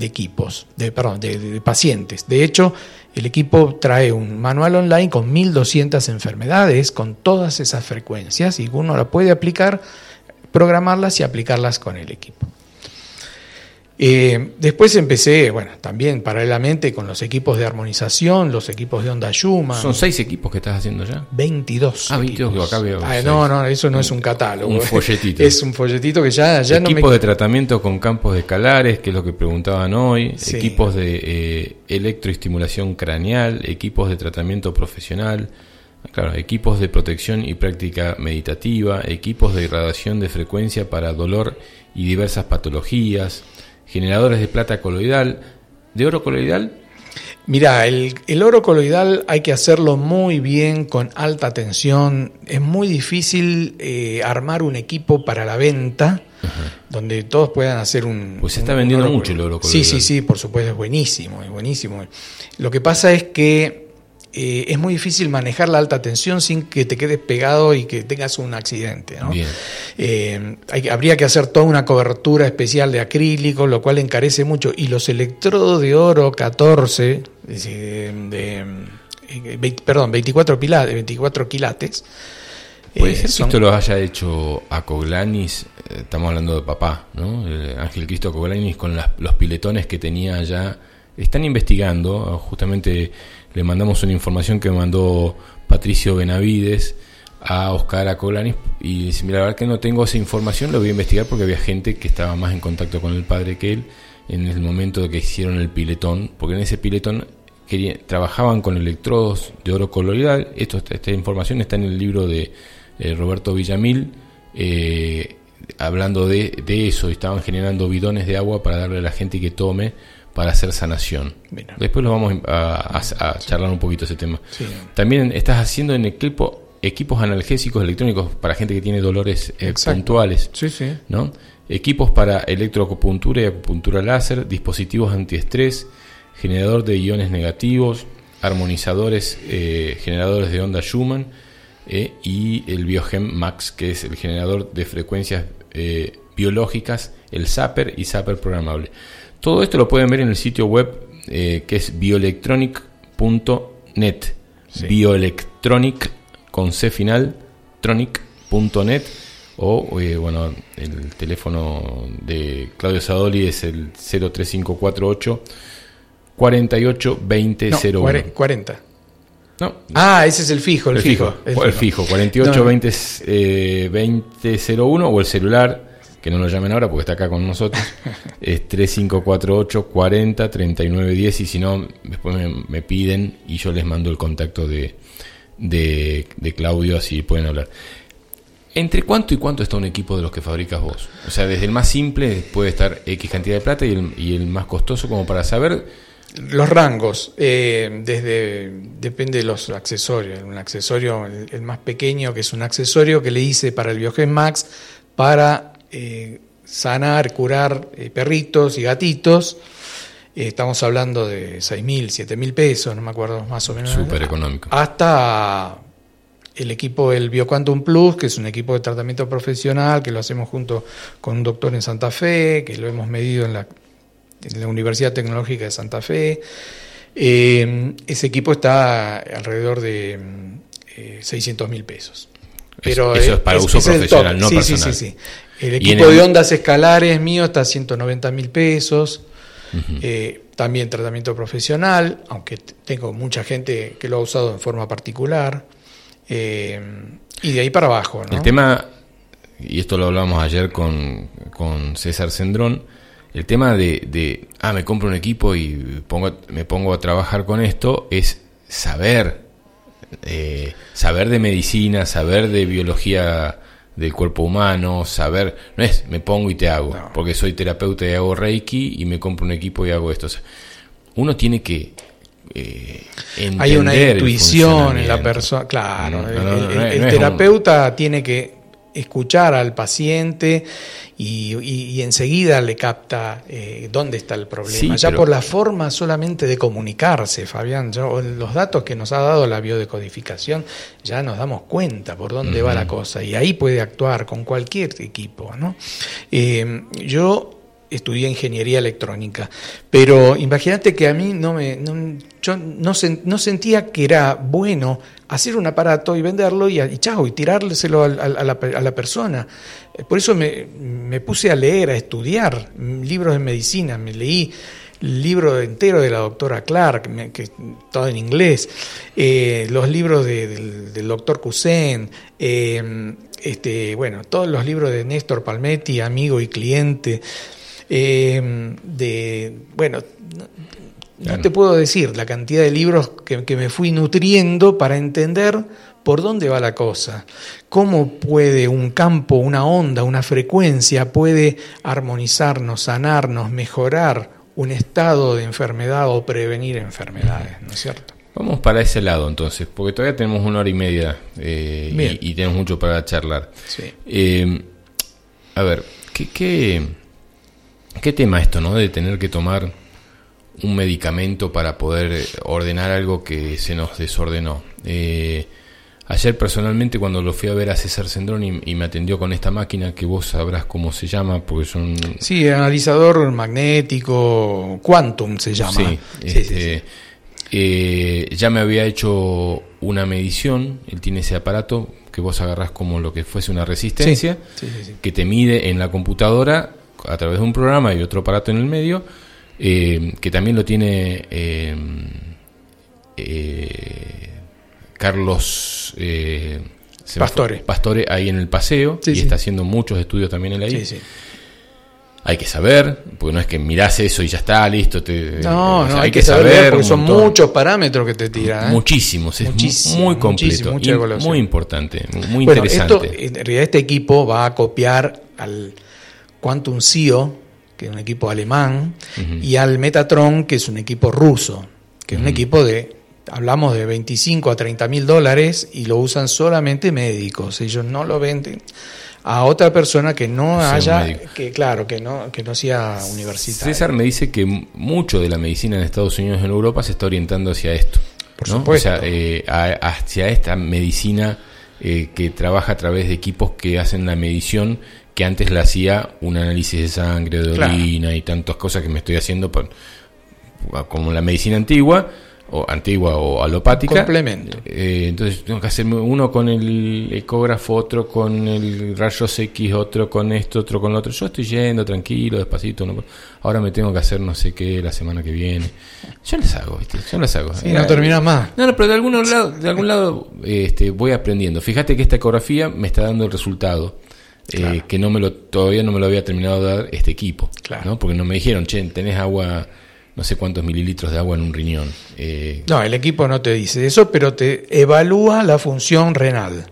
equipos, de, perdón, de, pacientes. De hecho, el equipo trae un manual online con 1200 enfermedades, con todas esas frecuencias, y uno la puede aplicar, programarlas y aplicarlas con el equipo. Eh, después empecé, bueno, también paralelamente con los equipos de armonización, los equipos de onda Schumann. ¿Son seis equipos que estás haciendo ya? 22. Ah, 22, acá veo. Ah, no, no, eso no es un catálogo. Un folletito. Es un folletito que ya, ya no me... de tratamiento con campos de escalares, que es lo que preguntaban hoy. Equipos de eh, electroestimulación craneal, equipos de tratamiento profesional. Claro, equipos de protección y práctica meditativa, equipos de irradiación de frecuencia para dolor y diversas patologías, generadores de plata coloidal, de oro coloidal. Mira, el, oro coloidal hay que hacerlo muy bien, con alta tensión. Es muy difícil eh, armar un equipo para la venta donde todos puedan hacer un. Pues se está vendiendo mucho el oro coloidal. Sí, sí, sí, por supuesto, es buenísimo, es buenísimo. Lo que pasa es que eh, es muy difícil manejar la alta tensión sin que te quedes pegado y que tengas un accidente. Eh, habría que hacer toda una cobertura especial de acrílico, lo cual encarece mucho. Y los electrodos de oro 14, de, eh, perdón, 24, 24 quilates. Puede ser que esto lo haya hecho a Coglanis, estamos hablando de papá, ¿no? Ángel Cristo Coglanis con los piletones que tenía ya. Están investigando, justamente le mandamos una información que mandó Patricio Benavides a Oscar Acolanis y dice, mira, la verdad que no tengo esa información, lo voy a investigar porque había gente que estaba más en contacto con el padre que él en el momento que hicieron el piletón, porque en ese piletón trabajaban con electrodos de oro coloidal, Esto, esta información está en el libro de eh, Roberto Villamil, eh, hablando de, de eso, estaban generando bidones de agua para darle a la gente que tome para hacer sanación. Después lo vamos a, charlar un poquito ese tema. También estás haciendo en equipo equipos analgésicos electrónicos para gente que tiene dolores eh, puntuales. ¿no? Equipos para electroacupuntura y acupuntura láser, dispositivos antiestrés, generador de iones negativos, armonizadores, eh, generadores de onda Schumann eh, y el Biogem Max, que es el generador de frecuencias biológicas, el Zapper y Zapper programable. Todo esto lo pueden ver en el sitio web que es bioelectronic.net. Bioelectronic con C final, tronic.net o eh, bueno, el teléfono de Claudio Sadoli es el 03548 48 20 40. No. Ah, ese es el fijo, el, fijo, El fijo, 48 20, eh, 2001 o el celular, que no lo llamen ahora porque está acá con nosotros, es 3548 40 39 10 y si no, después me piden y yo les mando el contacto de, de, Claudio, así pueden hablar. ¿Entre cuánto y cuánto está un equipo de los que fabricas vos? O sea, desde el más simple puede estar X cantidad de plata y el, y el más costoso como para saber... Los rangos, eh, desde depende de los accesorios. Un accesorio, el, más pequeño, que es un accesorio que le hice para el Biogen Max, para eh, sanar, curar eh, perritos y gatitos eh, estamos hablando de 6.000, 7.000 pesos, no me acuerdo más o menos. Súper económico. Hasta el equipo del BioQuantum Plus, que es un equipo de tratamiento profesional, que lo hacemos junto con un doctor en Santa Fe, que lo hemos medido en la, en la Universidad Tecnológica de Santa Fe. Eh, ese equipo está alrededor de 600 eh, mil pesos. Pero eso es para uso profesional, no personal. Sí, sí, sí. El equipo de ondas escalares mío está a 190 mil pesos. Eh, también tratamiento profesional, aunque tengo mucha gente que lo ha usado en forma particular. Eh, y de ahí para abajo. El tema, y esto lo hablamos ayer con, César Sendrón, el tema de, ah, me compro un equipo y pongo, me pongo a trabajar con esto, es saber, eh, saber de medicina, saber de biología del cuerpo humano, saber, no es me pongo y te hago, porque soy terapeuta y hago Reiki y me compro un equipo y hago esto. uno tiene que eh, Hay una intuición en la persona, claro. el, terapeuta tiene que escuchar al paciente y, enseguida le capta eh, dónde está el problema. ya por la forma solamente de comunicarse, Fabián, los datos que nos ha dado la biodecodificación, ya nos damos cuenta por dónde va la cosa y ahí puede actuar con cualquier equipo. ¿no? Eh, yo estudié ingeniería electrónica, pero imagínate que a mí no me, yo no, no, sentía que era bueno hacer un aparato y venderlo y, y y tirárselo a, la, persona. Por eso me, puse a leer, a estudiar libros de medicina, me leí libro entero de la doctora Clark, que, todo en inglés, eh, los libros del, doctor Cousin, eh, este, bueno, todos los libros de Néstor Palmetti, amigo y cliente, eh, de, bueno, no te puedo decir la cantidad de libros que, me fui nutriendo para entender por dónde va la cosa, cómo puede un campo, una onda, una frecuencia puede armonizarnos, sanarnos, mejorar un estado de enfermedad o prevenir enfermedades, ¿no es cierto? Vamos para ese lado entonces, porque todavía tenemos una hora y media eh, y, tenemos mucho para charlar. Eh, a ver, ¿qué, qué, qué tema esto, ¿no? De tener que tomar un medicamento para poder ordenar algo que se nos desordenó. Eh, ayer personalmente cuando lo fui a ver a César Sendrón y, me atendió con esta máquina que vos sabrás cómo se llama, porque son... Sí, analizador magnético, quantum se llama. Sí, este, eh, ya me había hecho una medición, él tiene ese aparato que vos agarrás como lo que fuese una resistencia, que te mide en la computadora a través de un programa y otro aparato en el medio eh, que también lo tiene eh, eh, Carlos Pastore. Pastore ahí en el paseo y está haciendo muchos estudios también en ahí. Hay que saber, porque no es que mirás eso y ya está, listo. Te, no, no, hay, que, saber, porque son muchos parámetros que te tiran. Muchísimos, es muy completo, muy importante, muy interesante. en realidad este equipo va a copiar al Quantum CEO que es un equipo alemán, y al Metatron, que es un equipo ruso, que es un equipo de, hablamos de 25 a 30 mil dólares y lo usan solamente médicos, ellos no lo venden a otra persona que no haya, que claro, que no, que no sea universitaria. César me dice que mucho de la medicina en Estados Unidos y en Europa se está orientando hacia esto. Por supuesto. Eh, hacia esta medicina eh, que trabaja a través de equipos que hacen la medición que antes la hacía un análisis de sangre, de orina y tantas cosas que me estoy haciendo por, como la medicina antigua o antigua o alopática. Complemento. Eh, entonces tengo que hacerme uno con el ecógrafo, otro con el rayos X, otro con esto, otro con lo otro. Yo estoy yendo tranquilo, despacito. ahora me tengo que hacer no sé qué la semana que viene. Yo les hago, ¿viste? Yo les hago. Y no termina más. No, no, pero de algún lado, de algún lado este, voy aprendiendo. Fíjate que esta ecografía me está dando el resultado. Eh, que no me lo todavía no me lo había terminado de dar este equipo, claro. ¿no? Porque no me dijeron, che, tenés agua no sé cuántos mililitros de agua en un riñón. Eh, no, el equipo no te dice eso, pero te evalúa la función renal.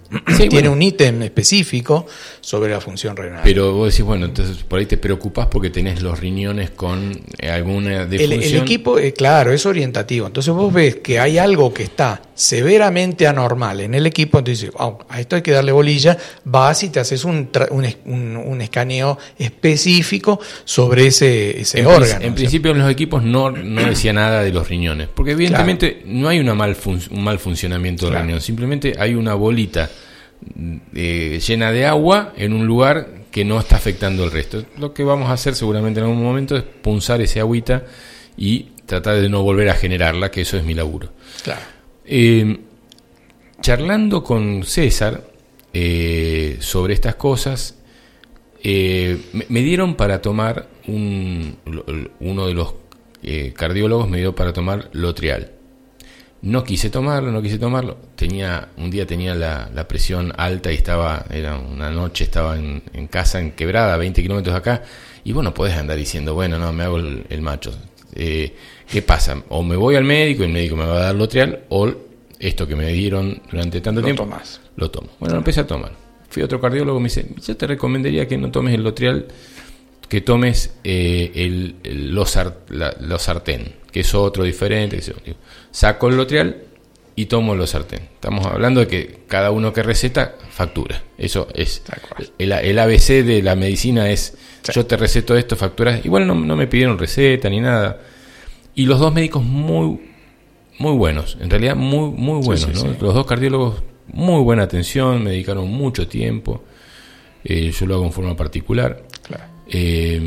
Tiene un ítem específico sobre la función renal. Pero vos decís, bueno, entonces por ahí te preocupás porque tenés los riñones con eh, alguna defunción. El, el equipo, eh, claro, es orientativo. Entonces vos ves que hay algo que está severamente anormal en el equipo, entonces oh, a esto hay que darle bolilla, vas y te haces un, un, escaneo específico sobre ese, ese órgano. En principio en los equipos no, no decía nada de los riñones, porque evidentemente no hay una mal un mal funcionamiento del riñón, simplemente hay una bolita eh, llena de agua en un lugar que no está afectando el resto. Lo que vamos a hacer seguramente en algún momento es punzar ese agüita y tratar de no volver a generarla, que eso es mi laburo. Claro. Eh, charlando con César eh, sobre estas cosas, eh, me, dieron para tomar un, uno de los cardiólogos me dio para tomar Lotrial. No quise tomarlo, no quise tomarlo. Tenía un día tenía la, presión alta y estaba era una noche estaba en, casa en quebrada, 20 kilómetros acá y bueno podés andar diciendo bueno no me hago el, macho. ¿Qué pasa? O me voy al médico, el médico me va a dar Lotrial, o esto que me dieron durante tanto tiempo, lo tomo. Bueno, lo empecé a tomar. Fui a otro cardiólogo, me dice, yo te recomendaría que no tomes el Lotrial, que tomes eh, el, el que es otro diferente. Saco el Lotrial y tomo los sartén. Estamos hablando de que cada uno que receta factura. Eso es. El, el ABC de la medicina es, yo te receto esto, facturas. Igual no, no me pidieron receta ni nada y los dos médicos muy, muy buenos, en realidad muy, muy buenos. Los dos cardiólogos, muy buena atención, me dedicaron mucho tiempo. Eh, yo lo hago en forma particular. Eh,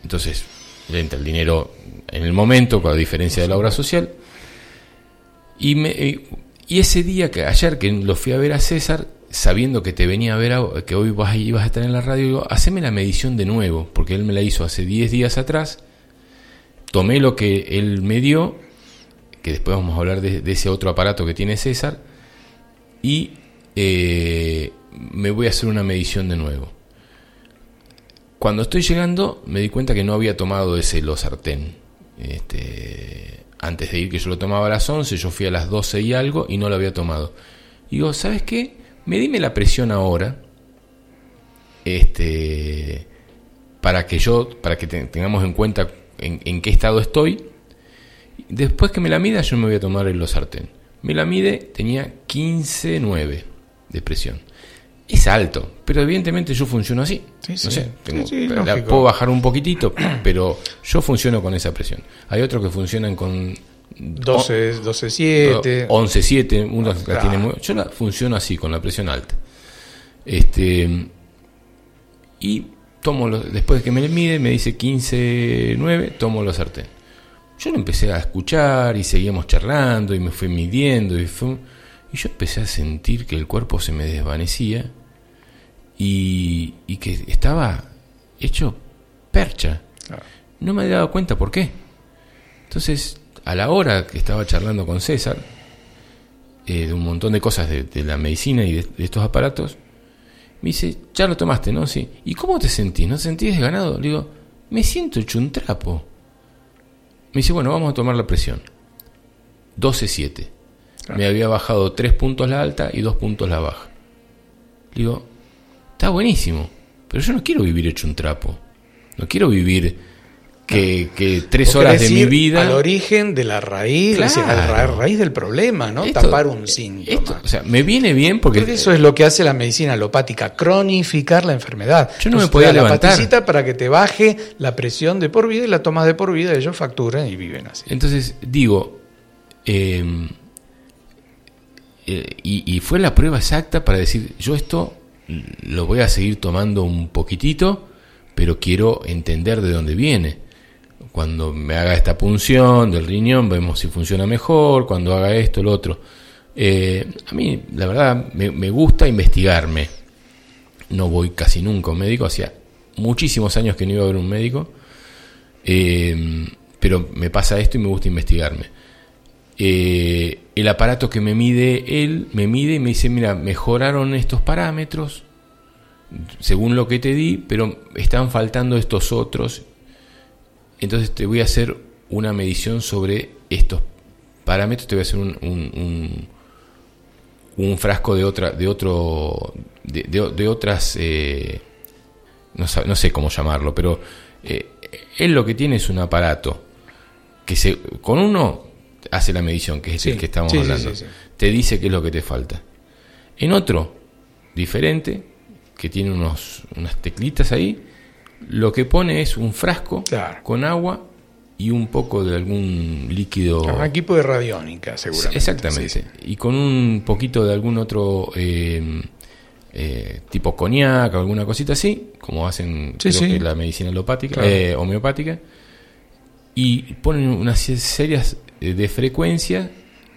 entonces, le entra el dinero en el momento, con la diferencia de la obra social. Y, me, eh, y ese día, que ayer que lo fui a ver a César, sabiendo que te venía a ver, que hoy vas, ibas a estar en la radio, digo, haceme la medición de nuevo, porque él me la hizo hace 10 días atrás tomé lo que él me dio, que después vamos a hablar de, ese otro aparato que tiene César, y eh, me voy a hacer una medición de nuevo. Cuando estoy llegando me di cuenta que no había tomado ese losartén. Este, antes de ir, que yo lo tomaba a las 11, yo fui a las 12 y algo y no lo había tomado. Y digo, ¿sabes qué? Me dime la presión ahora. Este, para que yo, para que tengamos en cuenta en, qué estado estoy. Después que me la mida, yo me voy a tomar el losartén. Me la mide, tenía 15,9 de presión. Es alto, pero evidentemente yo funciono así. no sé, puedo bajar un poquitito, pero yo funciono con esa presión. Hay otros que funcionan con 12, 12 7, 11 7, uno la tiene muy, yo la funciono así con la presión alta. Este y tomo después de que me le mide, me dice 15.9, tomo los sartén. Yo lo empecé a escuchar y seguíamos charlando y me fui midiendo y, y yo empecé a sentir que el cuerpo se me desvanecía y, que estaba hecho percha. No me había dado cuenta por qué. Entonces, a la hora que estaba charlando con César, eh, de un montón de cosas de, la medicina y de estos aparatos, me dice, ya lo tomaste, ¿no? Sí. ¿Y cómo te sentís? ¿No te sentís desganado? Le digo, me siento hecho un trapo. Me dice, bueno, vamos a tomar la presión. 12.7. Me había bajado 3 puntos la alta y 2 puntos la baja. Le digo, está buenísimo, pero yo no quiero vivir hecho un trapo. No quiero vivir que, que tres horas de mi vida. Al origen de la raíz, a la raíz del problema, ¿no? Tapar un síntoma. o sea, me viene bien porque, eso es lo que hace la medicina alopática, cronificar la enfermedad. Yo no me podía levantar. La para que te baje la presión de por vida y la tomas de por vida, ellos facturan y viven así. Entonces, digo, em, eh, y, y fue la prueba exacta para decir, yo esto lo voy a seguir tomando un poquitito, pero quiero entender de dónde viene cuando me haga esta punción del riñón, vemos si funciona mejor, cuando haga esto, lo otro. Eh, a mí, la verdad, me, gusta investigarme. No voy casi nunca a un médico, hacía muchísimos años que no iba a ver un médico, eh, pero me pasa esto y me gusta investigarme. Eh, el aparato que me mide él, me mide y me dice, mira, mejoraron estos parámetros, según lo que te di, pero están faltando estos otros entonces te voy a hacer una medición sobre estos parámetros, te voy a hacer un, un, frasco de otra, de otro, de, otras, eh, no, sé cómo llamarlo, pero eh, él lo que tiene es un aparato que se, con uno hace la medición, que es el que estamos hablando, te dice qué es lo que te falta. En otro, diferente, que tiene unos, unas teclitas ahí, lo que pone es un frasco con agua y un poco de algún líquido. Un equipo de radiónica, seguramente. Exactamente. Y con un poquito de algún otro eh, eh, tipo coñac o alguna cosita así, como hacen la medicina alopática, eh, homeopática. Y ponen unas series de frecuencia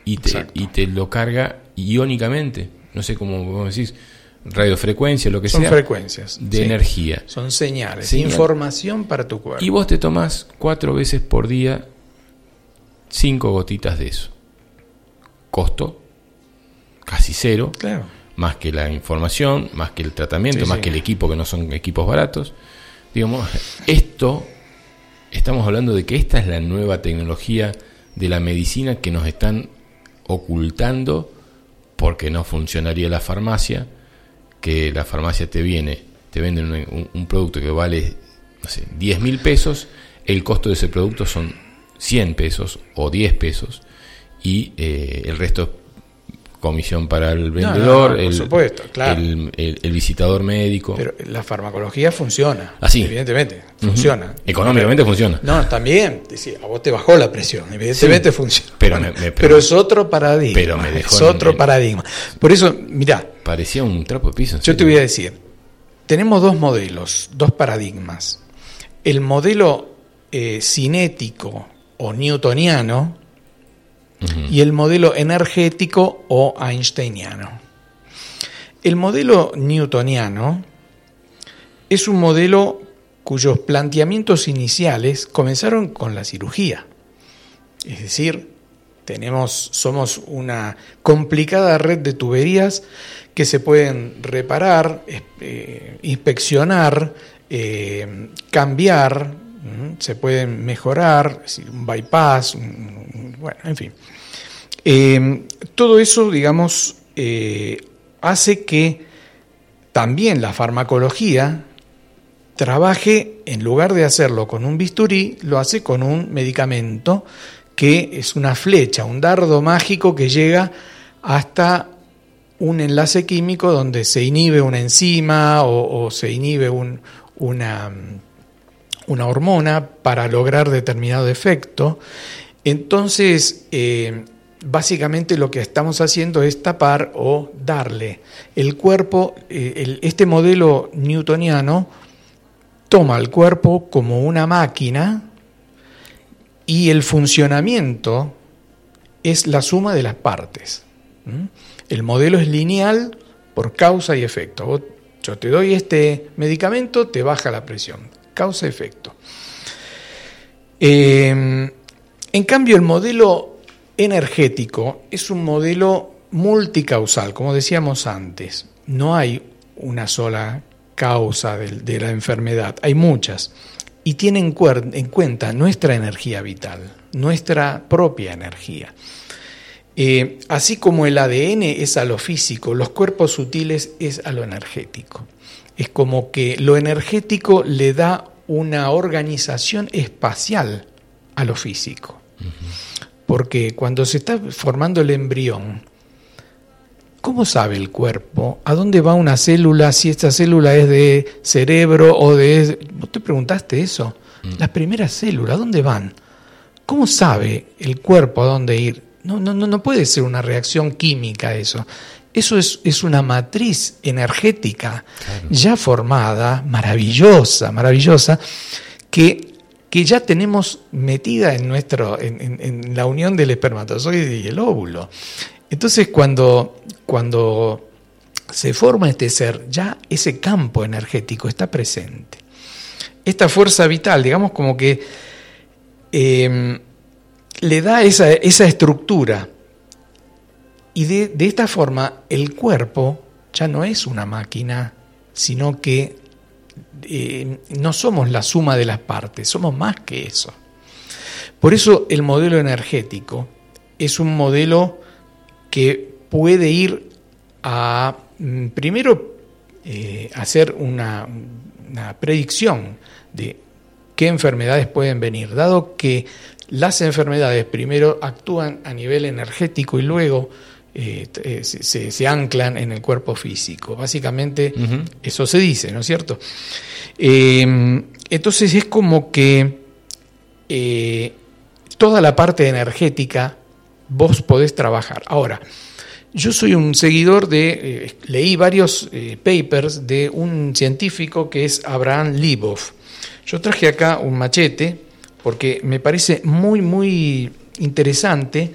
y te, y te lo carga iónicamente. No sé cómo vos decís radiofrecuencia, lo que sea. Son frecuencias. De energía. Son señales, información para tu cuerpo. Y vos te tomás cuatro veces por día cinco gotitas de eso. Costo casi cero. Claro. Más que la información, más que el tratamiento, más que el equipo, que no son equipos baratos. Digamos, esto, estamos hablando de que esta es la nueva tecnología de la medicina que nos están ocultando porque no funcionaría la farmacia que la farmacia te viene, te venden un, producto que vale, no sé, 10 mil pesos, el costo de ese producto son 100 pesos o 10 pesos y eh, el resto comisión para el vendedor, el, supuesto, claro. el, visitador médico. Pero la farmacología funciona. Así. Evidentemente, funciona. Económicamente funciona. No, también. a vos te bajó la presión. Evidentemente funciona. Pero, pero, es otro paradigma. Pero me dejó es otro paradigma. Por eso, mirá. Parecía un trapo de piso. Yo te voy a decir. Tenemos dos modelos, dos paradigmas. El modelo eh, cinético o newtoniano, y el modelo energético o einsteiniano. El modelo newtoniano es un modelo cuyos planteamientos iniciales comenzaron con la cirugía. Es decir, tenemos, somos una complicada red de tuberías que se pueden reparar, eh, inspeccionar, eh, cambiar, se pueden mejorar, un bypass, bueno, en fin. Eh, todo eso, digamos, hace que también la farmacología trabaje, en lugar de hacerlo con un bisturí, lo hace con un medicamento que es una flecha, un dardo mágico que llega hasta un enlace químico donde se inhibe una enzima o, se inhibe una una hormona para lograr determinado efecto. Entonces, eh, básicamente lo que estamos haciendo es tapar o darle. El cuerpo, eh, este modelo newtoniano toma el cuerpo como una máquina y el funcionamiento es la suma de las partes. El modelo es lineal por causa y efecto. Yo te doy este medicamento, te baja la presión causa-efecto. Eh, en cambio, el modelo energético es un modelo multicausal, como decíamos antes. No hay una sola causa de, la enfermedad, hay muchas. Y tiene en, cuenta nuestra energía vital, nuestra propia energía. Eh, así como el ADN es a lo físico, los cuerpos sutiles es a lo energético. Es como que lo energético le da una organización espacial a lo físico. Porque cuando se está formando el embrión, ¿cómo sabe el cuerpo a dónde va una célula si esta célula es de cerebro o de... ¿Vos te preguntaste eso? Mm. Las primeras células, ¿a dónde van? ¿Cómo sabe el cuerpo a dónde ir? No, no, no puede ser una reacción química eso. Eso es, es una matriz energética ya formada, maravillosa, maravillosa, que, que, ya tenemos metida en, nuestro, en, la unión del espermatozoide y el óvulo. Entonces, cuando, cuando se forma este ser, ya ese campo energético está presente. Esta fuerza vital, digamos como que em, le da esa, esa estructura y de, esta forma el cuerpo ya no es una máquina, sino que eh, no somos la suma de las partes, somos más que eso. Por eso el modelo energético es un modelo que puede ir a, mm, primero, eh, hacer una, una predicción de qué enfermedades pueden venir, dado que las enfermedades primero actúan a nivel energético y luego eh, eh, se, anclan en el cuerpo físico. Básicamente eso se dice, ¿no es cierto? Em, entonces es como que eh, toda la parte energética vos podés trabajar. Ahora, yo soy un seguidor de, leí varios papers de un científico que es Abraham Libov. Yo traje acá un machete porque me parece muy, muy interesante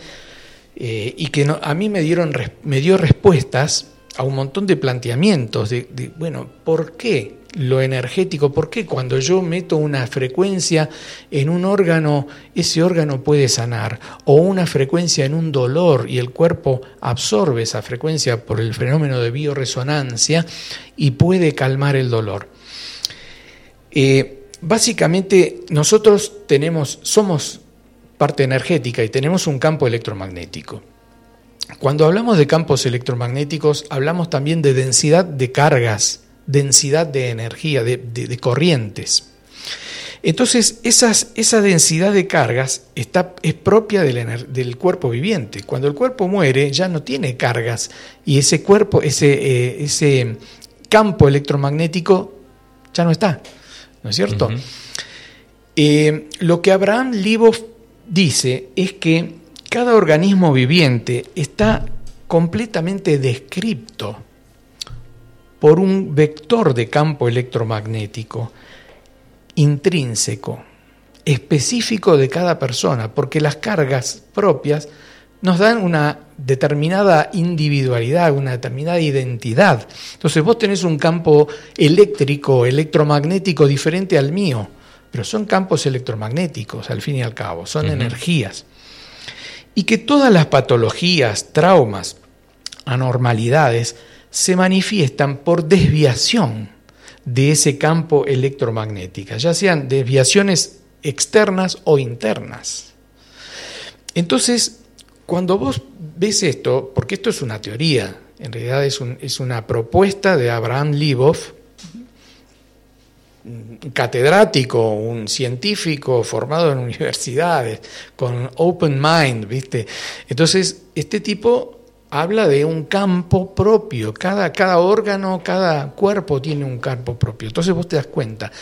eh, y que a mí me, dieron, me dio respuestas a un montón de planteamientos de, bueno, ¿por qué lo energético? ¿Por qué cuando yo meto una frecuencia en un órgano, ese órgano puede sanar? O una frecuencia en un dolor y el cuerpo absorbe esa frecuencia por el fenómeno de bioresonancia y puede calmar el dolor. Eh, básicamente nosotros tenemos, somos parte energética y tenemos un campo electromagnético. Cuando hablamos de campos electromagnéticos, hablamos también de densidad de cargas, densidad de energía, de, corrientes. Entonces, esa densidad de cargas está, es propia del, del, cuerpo viviente. Cuando el cuerpo muere, ya no tiene cargas y ese cuerpo, ese, eh, ese campo electromagnético ya no está. ¿No es cierto? Eh, lo que Abraham Libov dice es que cada organismo viviente está completamente descripto por un vector de campo electromagnético intrínseco, específico de cada persona, porque las cargas propias nos dan una determinada individualidad, una determinada identidad. Entonces vos tenés un campo eléctrico, electromagnético diferente al mío pero son campos electromagnéticos al fin y al cabo, son energías. Y que todas las patologías, traumas, anormalidades se manifiestan por desviación de ese campo electromagnético, ya sean desviaciones externas o internas. Entonces, cuando vos ves esto, porque esto es una teoría, en realidad es, es una propuesta de Abraham Libov, catedrático, un científico formado en universidades, con open mind, ¿viste? Entonces, este tipo habla de un campo propio, cada órgano, cada cuerpo tiene un campo propio. Entonces vos te das cuenta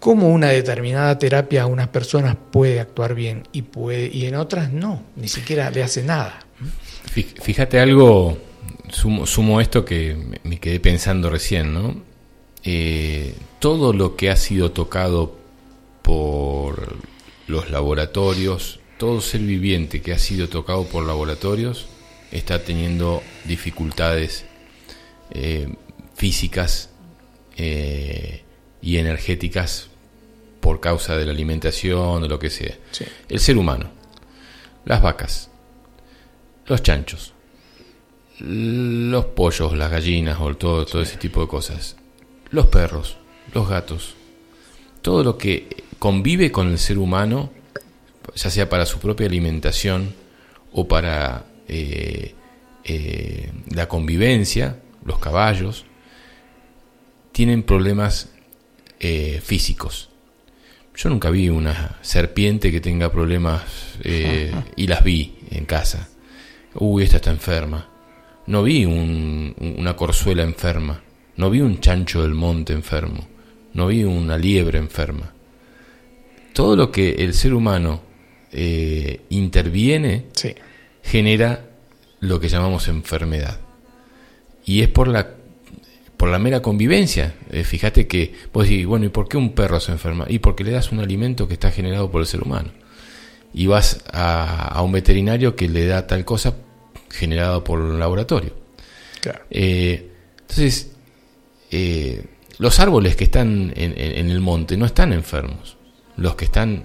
cómo una determinada terapia a unas personas puede actuar bien y, puede, y en otras no, ni siquiera le hace nada. Fíjate algo, sumo, esto que me quedé pensando recién, ¿no? Eh, todo lo que ha sido tocado por los laboratorios, todo ser viviente que ha sido tocado por laboratorios está teniendo dificultades eh, físicas eh, y energéticas por causa de la alimentación o lo que sea. El ser humano, las vacas, los chanchos, los pollos, las gallinas o todo, todo ese tipo de cosas, los perros, los gatos, todo lo que convive con el ser humano, ya sea para su propia alimentación o para eh, eh, la convivencia, los caballos, tienen problemas eh, físicos. Yo nunca vi una serpiente que tenga problemas eh, y las vi en casa. Uy, esta está enferma. No vi una corzuela enferma. No vi un chancho del monte enfermo. No vi una liebre enferma. Todo lo que el ser humano eh, interviene genera lo que llamamos enfermedad. Y es por la por la mera convivencia. Eh, fíjate que vos decís, bueno, ¿y por qué un perro se enferma? Y porque le das un alimento que está generado por el ser humano. Y vas a, un veterinario que le da tal cosa generado por un laboratorio. Eh, entonces, eh, los árboles que están en, el monte no están enfermos. Los que están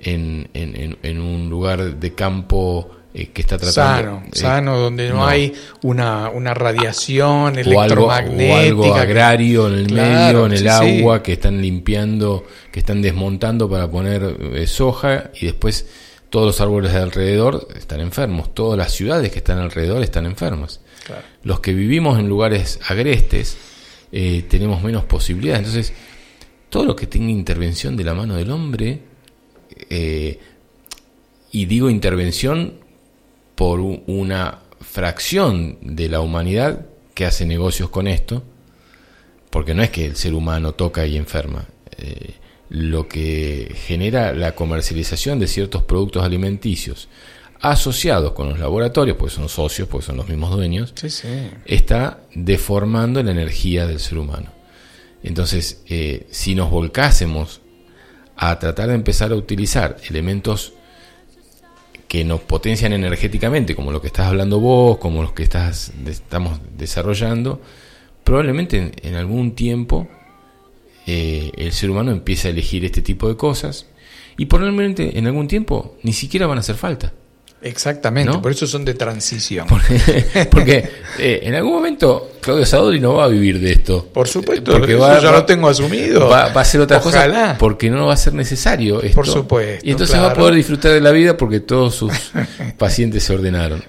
en, en un lugar de campo eh, que está tratando. Sano, eh, sano, donde no, hay una, una radiación electromagnética. O algo, agrario en el medio, en el agua, que están limpiando, que están desmontando para poner eh, soja y después todos los árboles de alrededor están enfermos, todas las ciudades que están alrededor están enfermas. Los que vivimos en lugares agrestes tenemos menos posibilidades. Entonces, todo lo que tenga intervención de la mano del hombre, y digo intervención por una fracción de la humanidad que hace negocios con esto, porque no es que el ser humano toca y enferma. Eh, lo que genera la comercialización de ciertos productos alimenticios asociados con los laboratorios, pues son socios, pues son los mismos dueños, está deformando la energía del ser humano. Entonces, eh, si nos volcásemos a tratar de empezar a utilizar elementos que nos potencian energéticamente, como lo que estás hablando vos, como los que estás, estamos desarrollando, probablemente en, algún tiempo eh, el ser humano empiece a elegir este tipo de cosas y probablemente en algún tiempo ni siquiera van a hacer falta. Exactamente, por eso son de transición. Porque, eh, en algún momento Claudio Sadori no va a vivir de esto. Por supuesto, porque va, ya lo tengo asumido. Va, a hacer otra cosa porque no va a ser necesario esto. Por supuesto. Y entonces va a poder disfrutar de la vida porque todos sus pacientes se ordenaron.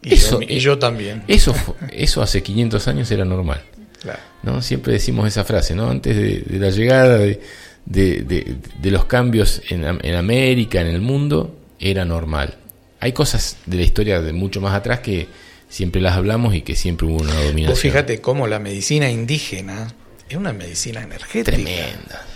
Y, eso, yo, y yo también. Eso, eso hace 500 años era normal. ¿no? Siempre decimos esa frase, ¿no? Antes de, la llegada de, de, los cambios en, en América, en el mundo, era normal hay cosas de la historia de mucho más atrás que siempre las hablamos y que siempre hubo una dominación. Vos fíjate cómo la medicina indígena es una medicina energética. Tremenda.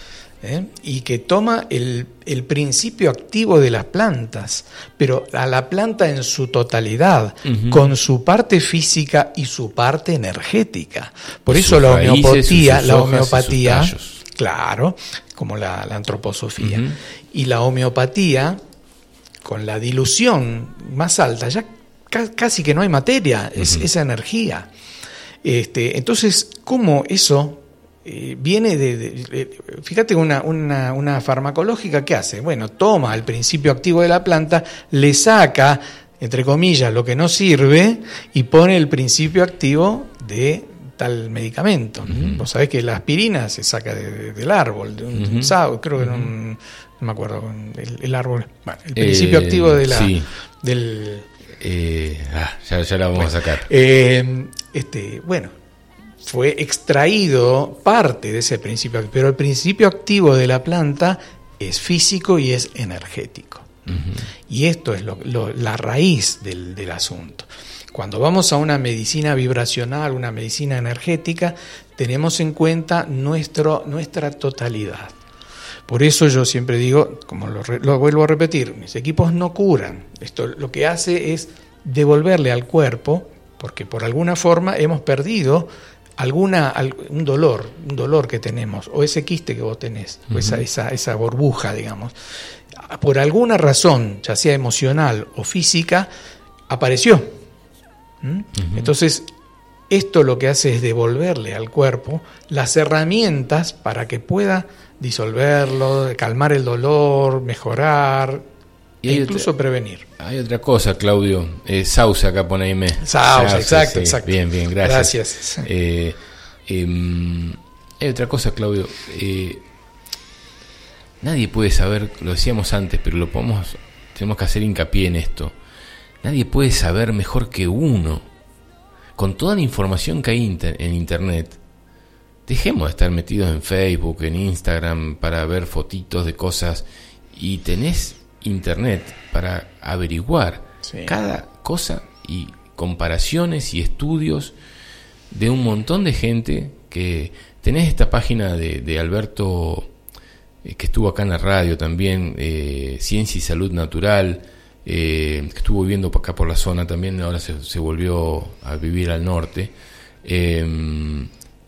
¿eh? Y que toma el, principio activo de las plantas, pero a la planta en su totalidad, con su parte física y su parte energética. Por eso la homeopatía, la homeopatía, claro, como la, antroposofía, y la homeopatía con la dilución más alta, ya casi que no hay materia, es esa energía. Este, entonces, ¿cómo eso eh, viene de, Fíjate, una, una, una, farmacológica, ¿qué hace? Bueno, toma el principio activo de la planta, le saca, entre comillas, lo que no sirve y pone el principio activo de tal medicamento. Vos sabés que la aspirina se saca del árbol, de un, creo que era un, no me acuerdo, el, árbol, bueno, el principio eh, activo de la, del... Eh, ah, ya, ya, la vamos a sacar. Eh, este, bueno, fue extraído parte de ese principio, pero el principio activo de la planta es físico y es energético. Y esto es la raíz del, del asunto. Cuando vamos a una medicina vibracional, una medicina energética, tenemos en cuenta nuestro, nuestra totalidad. Por eso yo siempre digo, como lo, vuelvo a repetir, mis equipos no curan. Esto lo que hace es devolverle al cuerpo, porque por alguna forma hemos perdido alguna un dolor, un dolor que tenemos, o ese quiste que vos tenés, o esa, esa, esa burbuja, digamos. Por alguna razón, ya sea emocional o física, apareció. ¿Mm? Entonces, esto lo que hace es devolverle al cuerpo las herramientas para que pueda disolverlo, calmar el dolor, mejorar e incluso prevenir. Hay otra cosa, Claudio. Eh, Sauce acá pone me. Sauce, exacto, exacto. Bien, bien, gracias. Gracias. Eh, em, hay otra cosa, Claudio. Eh, nadie puede saber, lo decíamos antes, pero lo podemos, tenemos que hacer hincapié en esto. Nadie puede saber mejor que uno, con toda la información que hay en Internet, dejemos de estar metidos en Facebook, en Instagram, para ver fotitos de cosas y tenés internet para averiguar cada cosa y comparaciones y estudios de un montón de gente que tenés esta página de, Alberto eh, que estuvo acá en la radio también, eh, Ciencia y Salud Natural, eh, que estuvo viviendo acá por la zona también, ahora se, volvió a vivir al norte,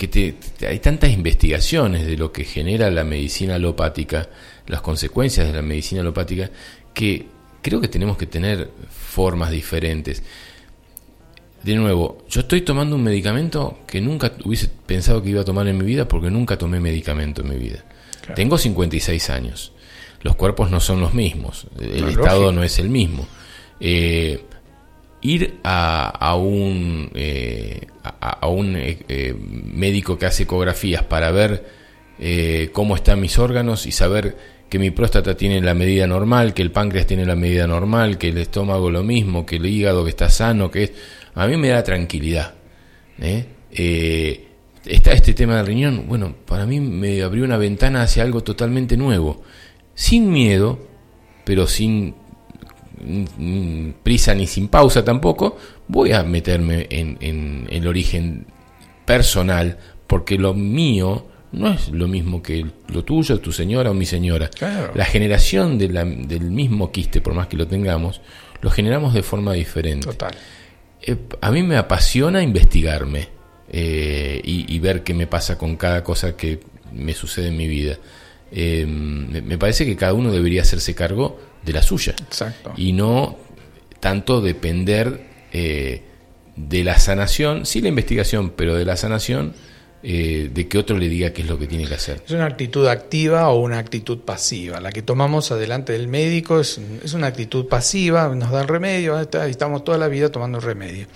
que hay tantas investigaciones de lo que genera la medicina alopática, las consecuencias de la medicina alopática, que creo que tenemos que tener formas diferentes. De nuevo, yo estoy tomando un medicamento que nunca hubiese pensado que iba a tomar en mi vida porque nunca tomé medicamento en mi vida. Tengo 56 años los cuerpos no son los mismos, el estado no es el mismo. Eh, ir a, un, eh, a, un eh, médico que hace ecografías para ver cómo están mis órganos y saber que mi próstata tiene la medida normal, que el páncreas tiene la medida normal, que el estómago lo mismo, que el hígado está sano, que es... A mí me da tranquilidad. está este tema del riñón, bueno, para mí me abrió una ventana hacia algo totalmente nuevo sin miedo, pero sin prisa ni sin pausa tampoco, voy a meterme en, el origen personal, porque lo mío no es lo mismo que lo tuyo, tu señora o mi señora. La generación del mismo quiste, por más que lo tengamos, lo generamos de forma diferente. Total. Eh, a mí me apasiona investigarme eh, y, y, ver qué me pasa con cada cosa que me sucede en mi vida. Eh, me parece que cada uno debería hacerse cargo de la suya. Y no tanto depender eh, de la sanación, sí la investigación, pero de la sanación eh, de que otro le diga qué es lo que tiene que hacer. Es una actitud activa o una actitud pasiva. La que tomamos adelante del médico es, es una actitud pasiva, nos dan remedio, estamos toda la vida tomando remedio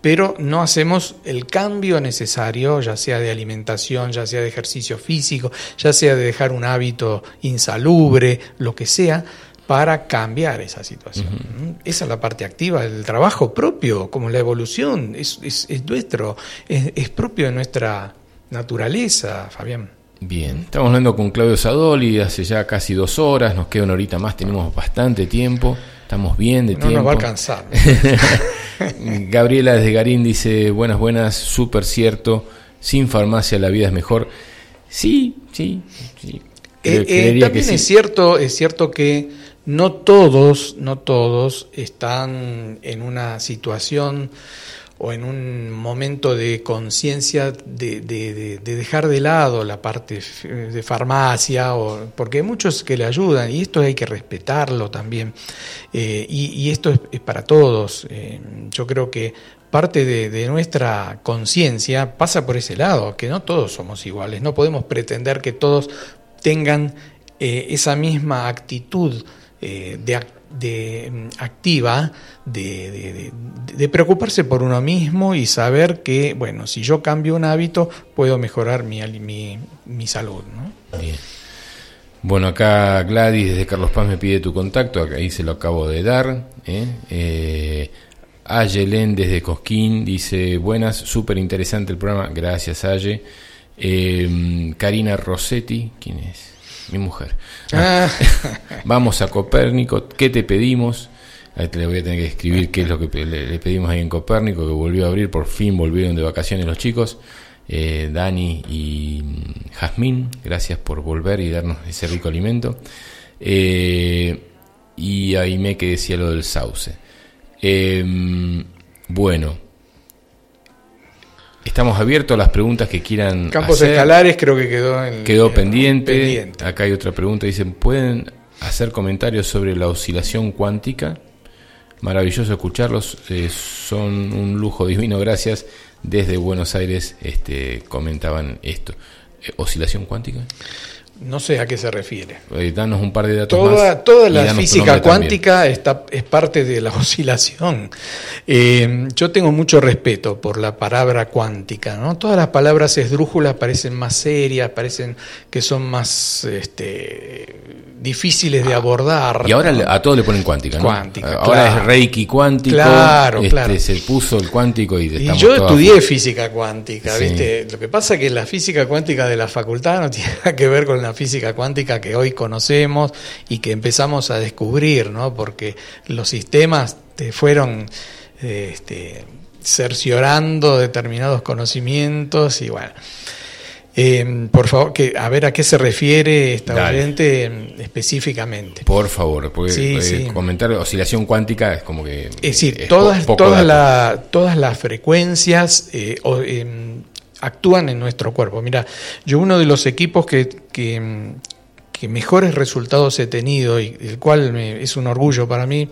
pero no hacemos el cambio necesario, ya sea de alimentación, ya sea de ejercicio físico, ya sea de dejar un hábito insalubre, lo que sea, para cambiar esa situación. Esa es la parte activa del trabajo propio, como la evolución, es, nuestro, es, propio de nuestra naturaleza, Fabián. Bien, estamos hablando con Claudio Sadoli hace ya casi dos horas, nos queda una horita más, tenemos bastante tiempo, estamos bien de tiempo. No nos va a alcanzar. Gabriela desde Garín dice, buenas, buenas, súper cierto, sin farmacia la vida es mejor. Sí, sí, sí. Eh, eh, también es cierto, es cierto que no todos, no todos están en una situación o en un momento de conciencia de, de, dejar de lado la parte de farmacia, o, porque hay muchos que le ayudan y esto hay que respetarlo también. Eh, y, esto es, para todos. Eh, yo creo que parte de, nuestra conciencia pasa por ese lado, que no todos somos iguales, no podemos pretender que todos tengan eh, esa misma actitud de, de, mm, activa de, de, preocuparse por uno mismo y saber que, bueno, si yo cambio un hábito, puedo mejorar mi, mi, mi salud. ¿no? Bueno, acá Gladys desde Carlos Paz me pide tu contacto, ahí se lo acabo de dar. ¿eh? Eh, Ayelen desde Cosquín dice, buenas, súper interesante el programa, gracias Aye. Eh, Karina Rossetti, ¿quién es? Mi mujer. Ah. Vamos a Copérnico, ¿qué te pedimos? Ahí te le voy a tener que escribir qué es lo que le, pedimos ahí en Copérnico, que volvió a abrir, por fin volvieron de vacaciones los chicos. Eh, Dani y Jazmín, gracias por volver y darnos ese rico alimento. Eh, y ahí me que decía lo del sauce. Eh, bueno, Estamos abiertos a las preguntas que quieran. Campos escalares creo que quedó, en, quedó pendiente. Acá hay otra pregunta. Dicen, ¿pueden hacer comentarios sobre la oscilación cuántica? Maravilloso escucharlos. Eh, son un lujo divino. Gracias. Desde Buenos Aires este, comentaban esto. Eh, ¿Oscilación cuántica? No sé a qué se refiere. Eh, danos un par de datos toda, más. Toda la física cuántica está, es parte de la oscilación. Eh, yo tengo mucho respeto por la palabra cuántica. ¿no? Todas las palabras esdrújulas parecen más serias, parecen que son más este, difíciles de ah, abordar. Y ahora a todo le ponen cuántica. ¿no? Cuántica. Ahora es Reiki cuántico. Claro, este, claro. Se puso el cuántico y, y yo estudié física cuántica. ¿viste? Lo que pasa es que la física cuántica de la facultad no tiene nada que ver con la física cuántica que hoy conocemos y que empezamos a descubrir, ¿no? Porque los sistemas te fueron este, cerciorando determinados conocimientos y bueno. Eh, por favor, que, a ver a qué se refiere esta oyente específicamente. Por favor, porque eh, comentar oscilación cuántica es como que... Es decir, todas, todas, todas las frecuencias eh, em, actúan en nuestro cuerpo. Mira, yo uno de los equipos que, que, mejores resultados he tenido y el cual es un orgullo para mí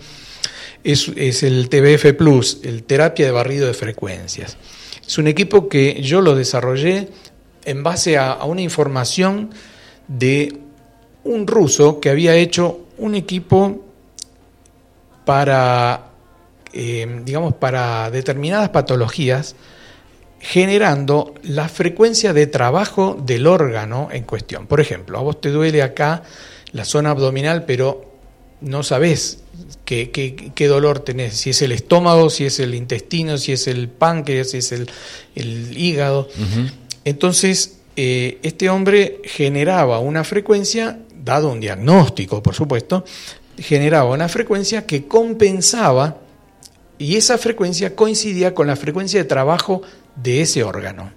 es, es el TBF Plus, el terapia de barrido de frecuencias. Es un equipo que yo lo desarrollé en base a, una información de un ruso que había hecho un equipo para, eh, digamos, para determinadas patologías generando la frecuencia de trabajo del órgano en cuestión. Por ejemplo, a vos te duele acá la zona abdominal, pero no sabés qué, qué, dolor tenés, si es el estómago, si es el intestino, si es el páncreas, si es el, hígado. Entonces, eh, este hombre generaba una frecuencia, dado un diagnóstico, por supuesto, generaba una frecuencia que compensaba y esa frecuencia coincidía con la frecuencia de trabajo de ese órgano.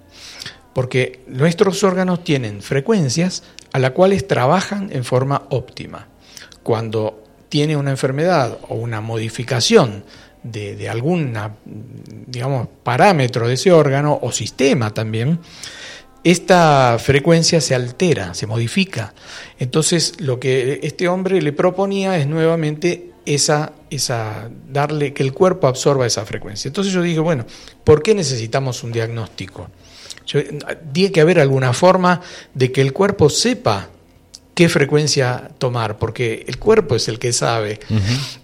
Porque nuestros órganos tienen frecuencias a las cuales trabajan en forma óptima. Cuando tiene una enfermedad o una modificación de, algún digamos, parámetro de ese órgano o sistema también, esta frecuencia se altera, se modifica. Entonces, lo que este hombre le proponía es nuevamente esa, esa, darle que el cuerpo absorba esa frecuencia. Entonces yo dije, bueno, ¿por qué necesitamos un diagnóstico? tiene que haber alguna forma de que el cuerpo sepa qué frecuencia tomar, porque el cuerpo es el que sabe,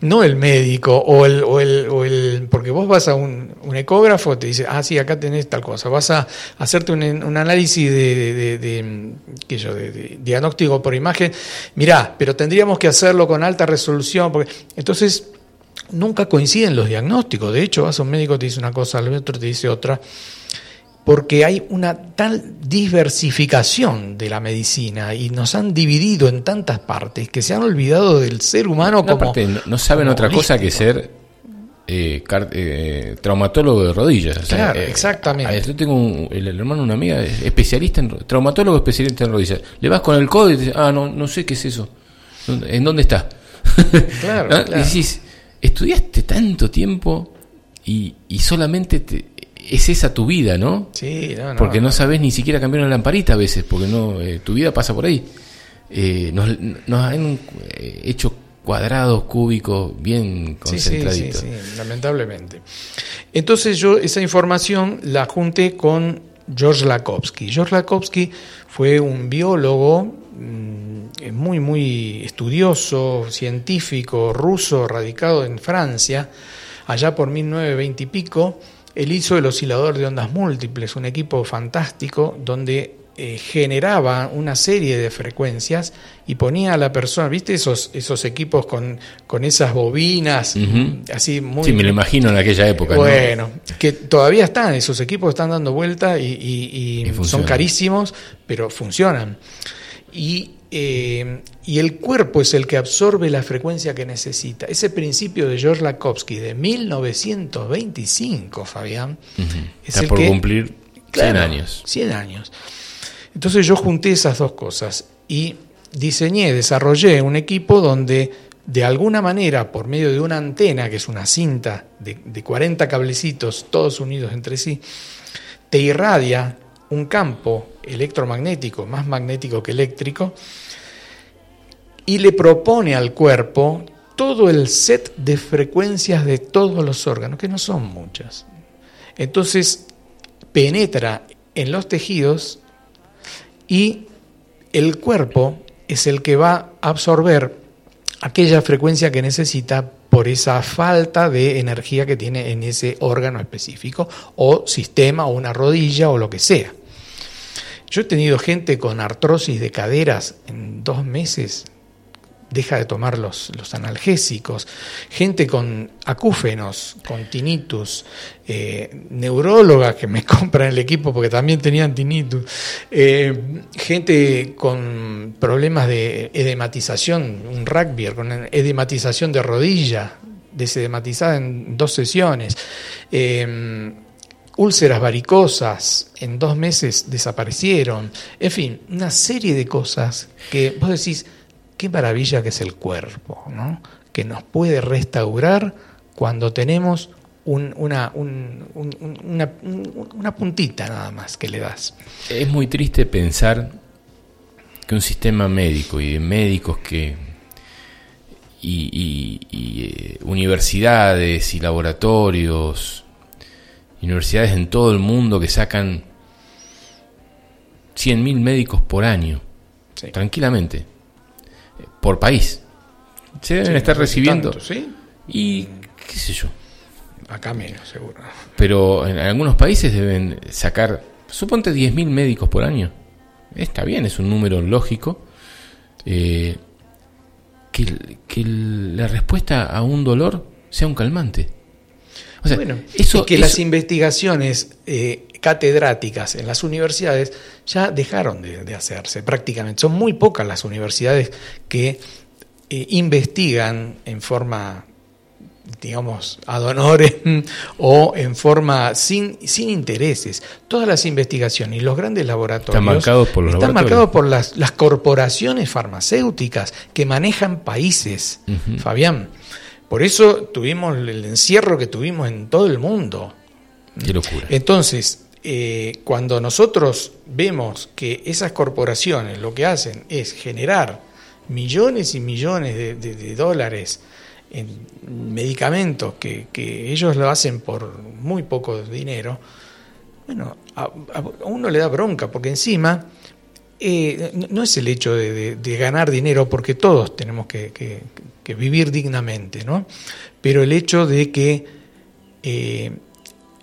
no el médico o el, o el, o el, porque vos vas a un, ecógrafo, te dice, ah, sí, acá tenés tal cosa, vas a hacerte un, análisis de, de, diagnóstico por imagen, mirá, pero tendríamos que hacerlo con alta resolución, porque entonces nunca coinciden los diagnósticos, de hecho vas a un médico, te dice una cosa, al otro te dice otra, porque hay una tal diversificación de la medicina y nos han dividido en tantas partes que se han olvidado del ser humano como... no, saben otra cosa que ser eh, eh, traumatólogo de rodillas. claro, eh, exactamente. Yo tengo un, el, hermano una amiga especialista en traumatólogo especialista en rodillas. Le vas con el codo y dices, ah, no, no sé qué es eso. ¿En dónde está? Claro, claro. Y decís, estudiaste tanto tiempo y, y solamente te, es esa tu vida, ¿no? Sí, no, no, Porque no, sabes ni siquiera cambiar una lamparita a veces, porque no eh, tu vida pasa por ahí. Eh, nos, han eh, hecho cuadrados, cúbicos, bien concentraditos. Sí, sí, sí, lamentablemente. Entonces yo esa información la junté con George Lakowski. George Lakowski fue un biólogo mm, muy, muy estudioso, científico, ruso, radicado en Francia, allá por 1920 y pico, él hizo el oscilador de ondas múltiples, un equipo fantástico donde eh, generaba una serie de frecuencias y ponía a la persona, ¿viste esos, esos equipos con, con esas bobinas? Así muy. Sí, me lo imagino en aquella época. Bueno, que todavía están, esos equipos están dando vuelta y, son carísimos, pero funcionan. Y eh, y el cuerpo es el que absorbe la frecuencia que necesita. Ese principio de George Lakowski de 1925, Fabián, es Está por cumplir 100 años. 100 años. Entonces yo junté esas dos cosas y diseñé, desarrollé un equipo donde de alguna manera, por medio de una antena, que es una cinta de, de 40 cablecitos, todos unidos entre sí, te irradia un campo electromagnético, más magnético que eléctrico, y le propone al cuerpo todo el set de frecuencias de todos los órganos, que no son muchas. Entonces penetra en los tejidos y el cuerpo es el que va a absorber aquella frecuencia que necesita por esa falta de energía que tiene en ese órgano específico o sistema o una rodilla o lo que sea. Yo he tenido gente con artrosis de caderas en dos meses deja de tomar los, los analgésicos, gente con acúfenos, con tinnitus, eh, neurólogas que me compran el equipo porque también tenían tinnitus, eh, gente con problemas de edematización, un rugby, con edematización de rodilla, desedematizada en dos sesiones. Eh, úlceras varicosas en dos meses desaparecieron, en fin, una serie de cosas que vos decís, qué maravilla que es el cuerpo, ¿no? que nos puede restaurar cuando tenemos una, una, puntita nada más que le das. Es muy triste pensar que un sistema médico y de médicos que y, eh, universidades y laboratorios, universidades en todo el mundo que sacan 100.000 médicos por año, tranquilamente por país. Se deben estar recibiendo. Y qué sé yo. Acá menos, seguro. Pero en algunos países deben sacar, suponte 10.000 médicos por año. Está bien, es un número lógico. Eh, que, la respuesta a un dolor sea un calmante. bueno, eso, que las investigaciones eh, catedráticas en las universidades ya dejaron de, hacerse prácticamente. Son muy pocas las universidades que eh, investigan en forma digamos, ad honorem o en forma sin, sin intereses. Todas las investigaciones y los grandes laboratorios están marcados por, están marcados por las, las, corporaciones farmacéuticas que manejan países, Fabián. Por eso tuvimos el encierro que tuvimos en todo el mundo. Qué locura. Entonces, eh, cuando nosotros vemos que esas corporaciones lo que hacen es generar millones y millones de, dólares en medicamentos que, ellos lo hacen por muy poco dinero, bueno, a, uno le da bronca, porque encima eh, no es el hecho de, ganar dinero, porque todos tenemos que, vivir dignamente, ¿no? Pero el hecho de que eh,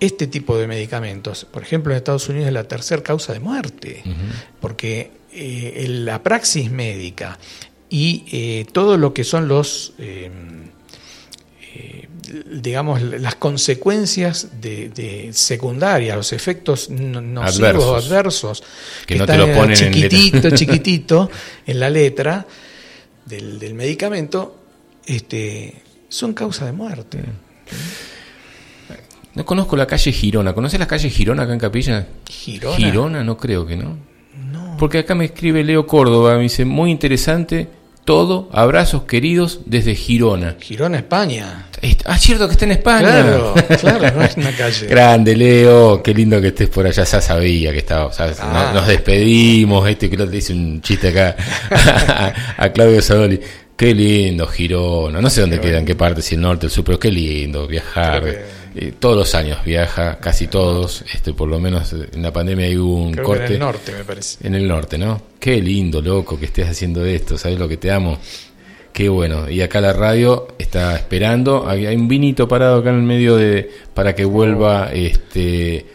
este tipo de medicamentos, por ejemplo en Estados Unidos es la tercera causa de muerte, porque eh, la praxis médica y eh, todo lo que son los, em, eh, digamos, las consecuencias de, secundarias, los efectos nocivos o adversos, que, no te lo ponen chiquitito, en chiquitito en la letra del, del medicamento, este, son causa de muerte. No conozco la calle Girona. ¿Conoces la calle Girona acá en Capilla? Girona. Girona, no creo que no. No. Porque acá me escribe Leo Córdoba, me dice, muy interesante todo, abrazos queridos desde Girona. Girona, España. Ah, cierto que está en España. Claro, claro, no es una calle. Grande, Leo, qué lindo que estés por allá, ya sabía que estaba, ah. nos, despedimos, este que lo dice un chiste acá a, Claudio Sadoli. Qué lindo, Girona. No sé dónde queda, en qué parte, si el norte, el sur, pero qué lindo viajar. Eh, todos los años viaja, casi todos. Este, por lo menos en la pandemia hay un corte. en el norte, me parece. En el norte, ¿no? Qué lindo, loco, que estés haciendo esto. ¿Sabes lo que te amo? Qué bueno. Y acá la radio está esperando. Hay, un vinito parado acá en el medio de para que vuelva este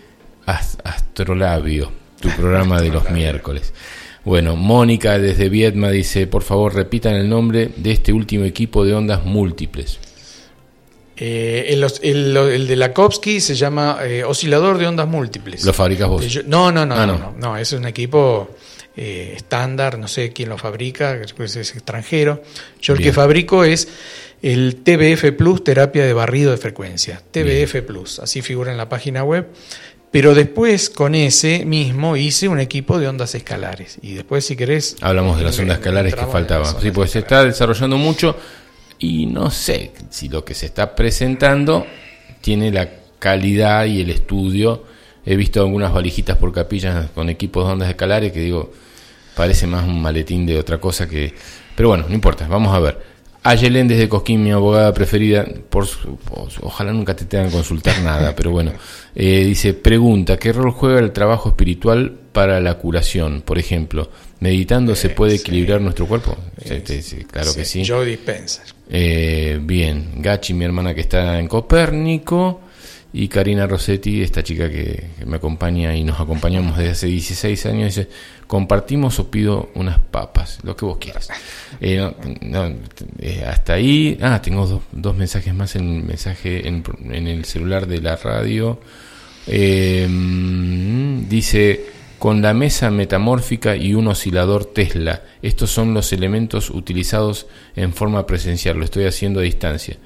Astrolabio, tu programa de los miércoles. Bueno, Mónica desde Vietma dice, por favor repitan el nombre de este último equipo de ondas múltiples. Eh, el, de Lakovsky se llama eh, oscilador de ondas múltiples. ¿Lo fabricas vos? no, no, no, no, no, es un equipo eh, estándar, no sé quién lo fabrica, es extranjero. Yo el que fabrico es el TBF Plus, terapia de barrido de frecuencia. TBF Plus, así figura en la página web. Pero después con ese mismo hice un equipo de ondas escalares. Y después, si querés. Hablamos de las ondas escalares que faltaban. Sí, pues se está desarrollando mucho y no sé si lo que se está presentando tiene la calidad y el estudio. He visto algunas valijitas por capillas con equipos de ondas escalares que digo, parece más un maletín de otra cosa que... Pero bueno, no importa, vamos a ver. Ayelen desde Cosquín, mi abogada preferida, por, ojalá nunca te tengan que consultar nada, pero bueno, eh, dice, pregunta, ¿qué rol juega el trabajo espiritual para la curación? Por ejemplo, ¿meditando se puede equilibrar nuestro cuerpo? claro que sí. Joe Dispenser. Eh, bien, Gachi, mi hermana que está en Copérnico, y Karina Rossetti, esta chica que, me acompaña y nos acompañamos desde hace 16 años, dice, compartimos o pido unas papas, lo que vos quieras. Eh, eh, hasta ahí, ah, tengo dos, mensajes más en mensaje en, el celular de la radio. Eh, dice, con la mesa metamórfica y un oscilador Tesla. Estos son los elementos utilizados en forma presencial. Lo estoy haciendo a distancia.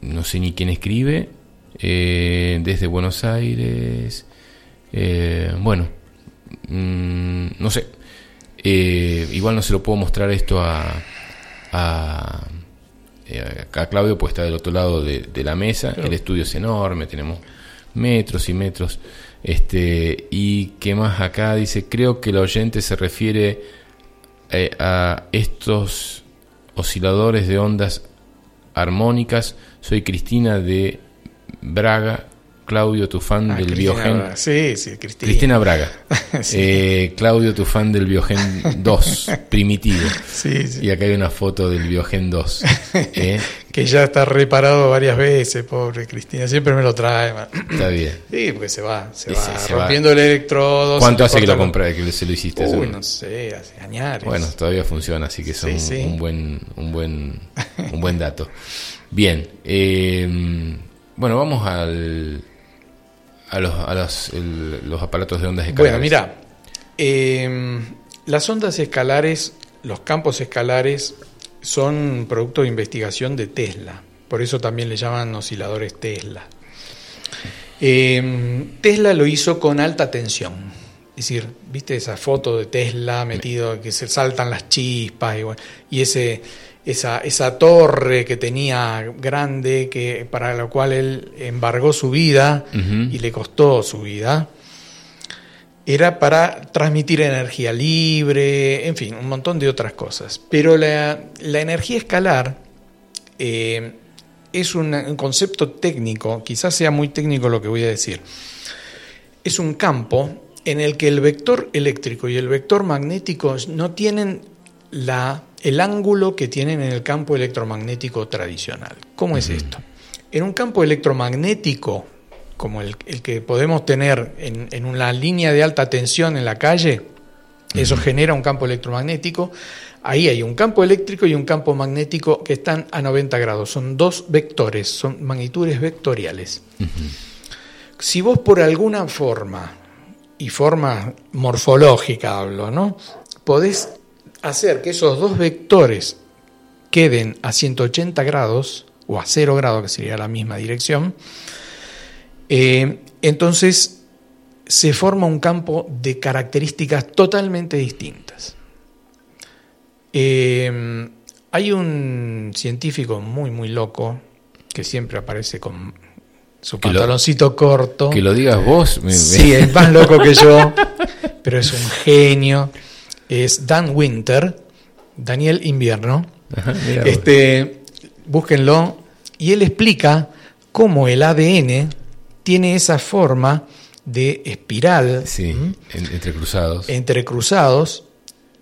No sé ni quién escribe. desde Buenos Aires. bueno, Mm, no sé. Eh, igual no se lo puedo mostrar esto a, a, eh, a Claudio, pues está del otro lado de, la mesa. El estudio es enorme, tenemos metros y metros. Este, y qué más acá dice, creo que el oyente se refiere eh, a estos osciladores de ondas armónicas. Soy Cristina de Braga, Claudio, tu fan ah, del Biogen. Sí, sí, Cristina. Cristina Braga. Eh, Claudio, tu fan del Biogen 2, primitivo. Sí, sí. Y acá hay una foto del Biogen 2. ¿eh? que ya está reparado varias veces, pobre Cristina. Siempre me lo trae. Está bien. Sí, porque se va, se va rompiendo el electrodo. ¿Cuánto hace que lo compré, que se lo hiciste? Uy, no sé, hace años. Bueno, todavía funciona, así que es un, buen, un, buen, un buen dato. Bien. Eh, bueno, vamos al a los, a los, los aparatos de ondas escalares? Bueno, mira, em, las ondas escalares, los campos escalares, son producto de investigación de Tesla. Por eso también le llaman osciladores Tesla. Em, Tesla lo hizo con alta tensión. Es decir, viste esa foto de Tesla metido, que se saltan las chispas y, y ese esa, esa torre que tenía grande, que, para la cual él embargó su vida y le costó su vida, era para transmitir energía libre, en fin, un montón de otras cosas. Pero la, energía escalar eh, es un, concepto técnico, quizás sea muy técnico lo que voy a decir. Es un campo en el que el vector eléctrico y el vector magnético no tienen la el ángulo que tienen en el campo electromagnético tradicional. ¿Cómo es esto? En un campo electromagnético, como el, que podemos tener en, una línea de alta tensión en la calle, eso genera un campo electromagnético. Ahí hay un campo eléctrico y un campo magnético que están a 90 grados. Son dos vectores, son magnitudes vectoriales. Si vos por alguna forma, y forma morfológica hablo, ¿no? Podés hacer que esos dos vectores queden a 180 grados, o a 0 grados, que sería la misma dirección, eh, entonces se forma un campo de características totalmente distintas. Eh, hay un científico muy, muy loco, que siempre aparece con su pantaloncito corto. Que lo digas vos. Sí, es más loco que yo, pero es un genio es Dan Winter, Daniel Invierno. este, búsquenlo. Y él explica cómo el ADN tiene esa forma de espiral. Sí, entre cruzados. Entre cruzados.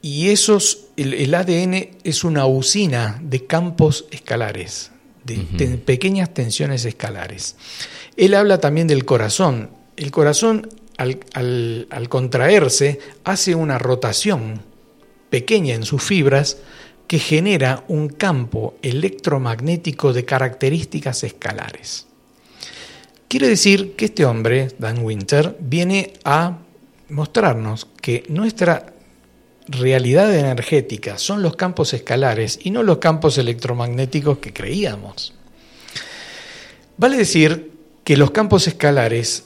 Y esos, el, ADN es una usina de campos escalares, de pequeñas tensiones escalares. Él habla también del corazón. El corazón al, contraerse, hace una rotación pequeña en sus fibras que genera un campo electromagnético de características escalares. Quiere decir que este hombre, Dan Winter, viene a mostrarnos que nuestra realidad energética son los campos escalares y no los campos electromagnéticos que creíamos. Vale decir que los campos escalares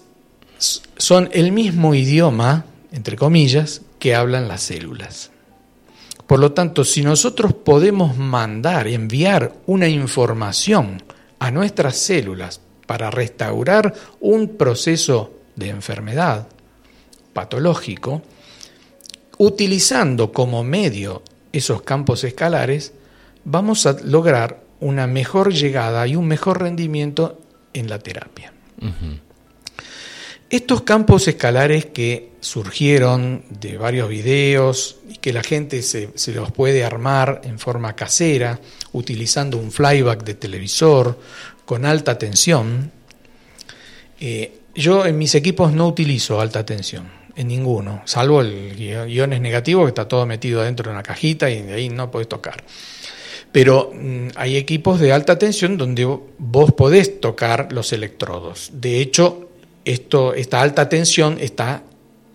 son el mismo idioma, entre comillas, que hablan las células. Por lo tanto, si nosotros podemos mandar, enviar una información a nuestras células para restaurar un proceso de enfermedad patológico, utilizando como medio esos campos escalares, vamos a lograr una mejor llegada y un mejor rendimiento en la terapia. Estos campos escalares que surgieron de varios videos y que la gente se, los puede armar en forma casera, utilizando un flyback de televisor con alta tensión, eh, yo en mis equipos no utilizo alta tensión, en ninguno, salvo el iones negativo que está todo metido dentro de una cajita y de ahí no podés tocar. Pero mm, hay equipos de alta tensión donde vos podés tocar los electrodos. De hecho, esto, esta alta tensión está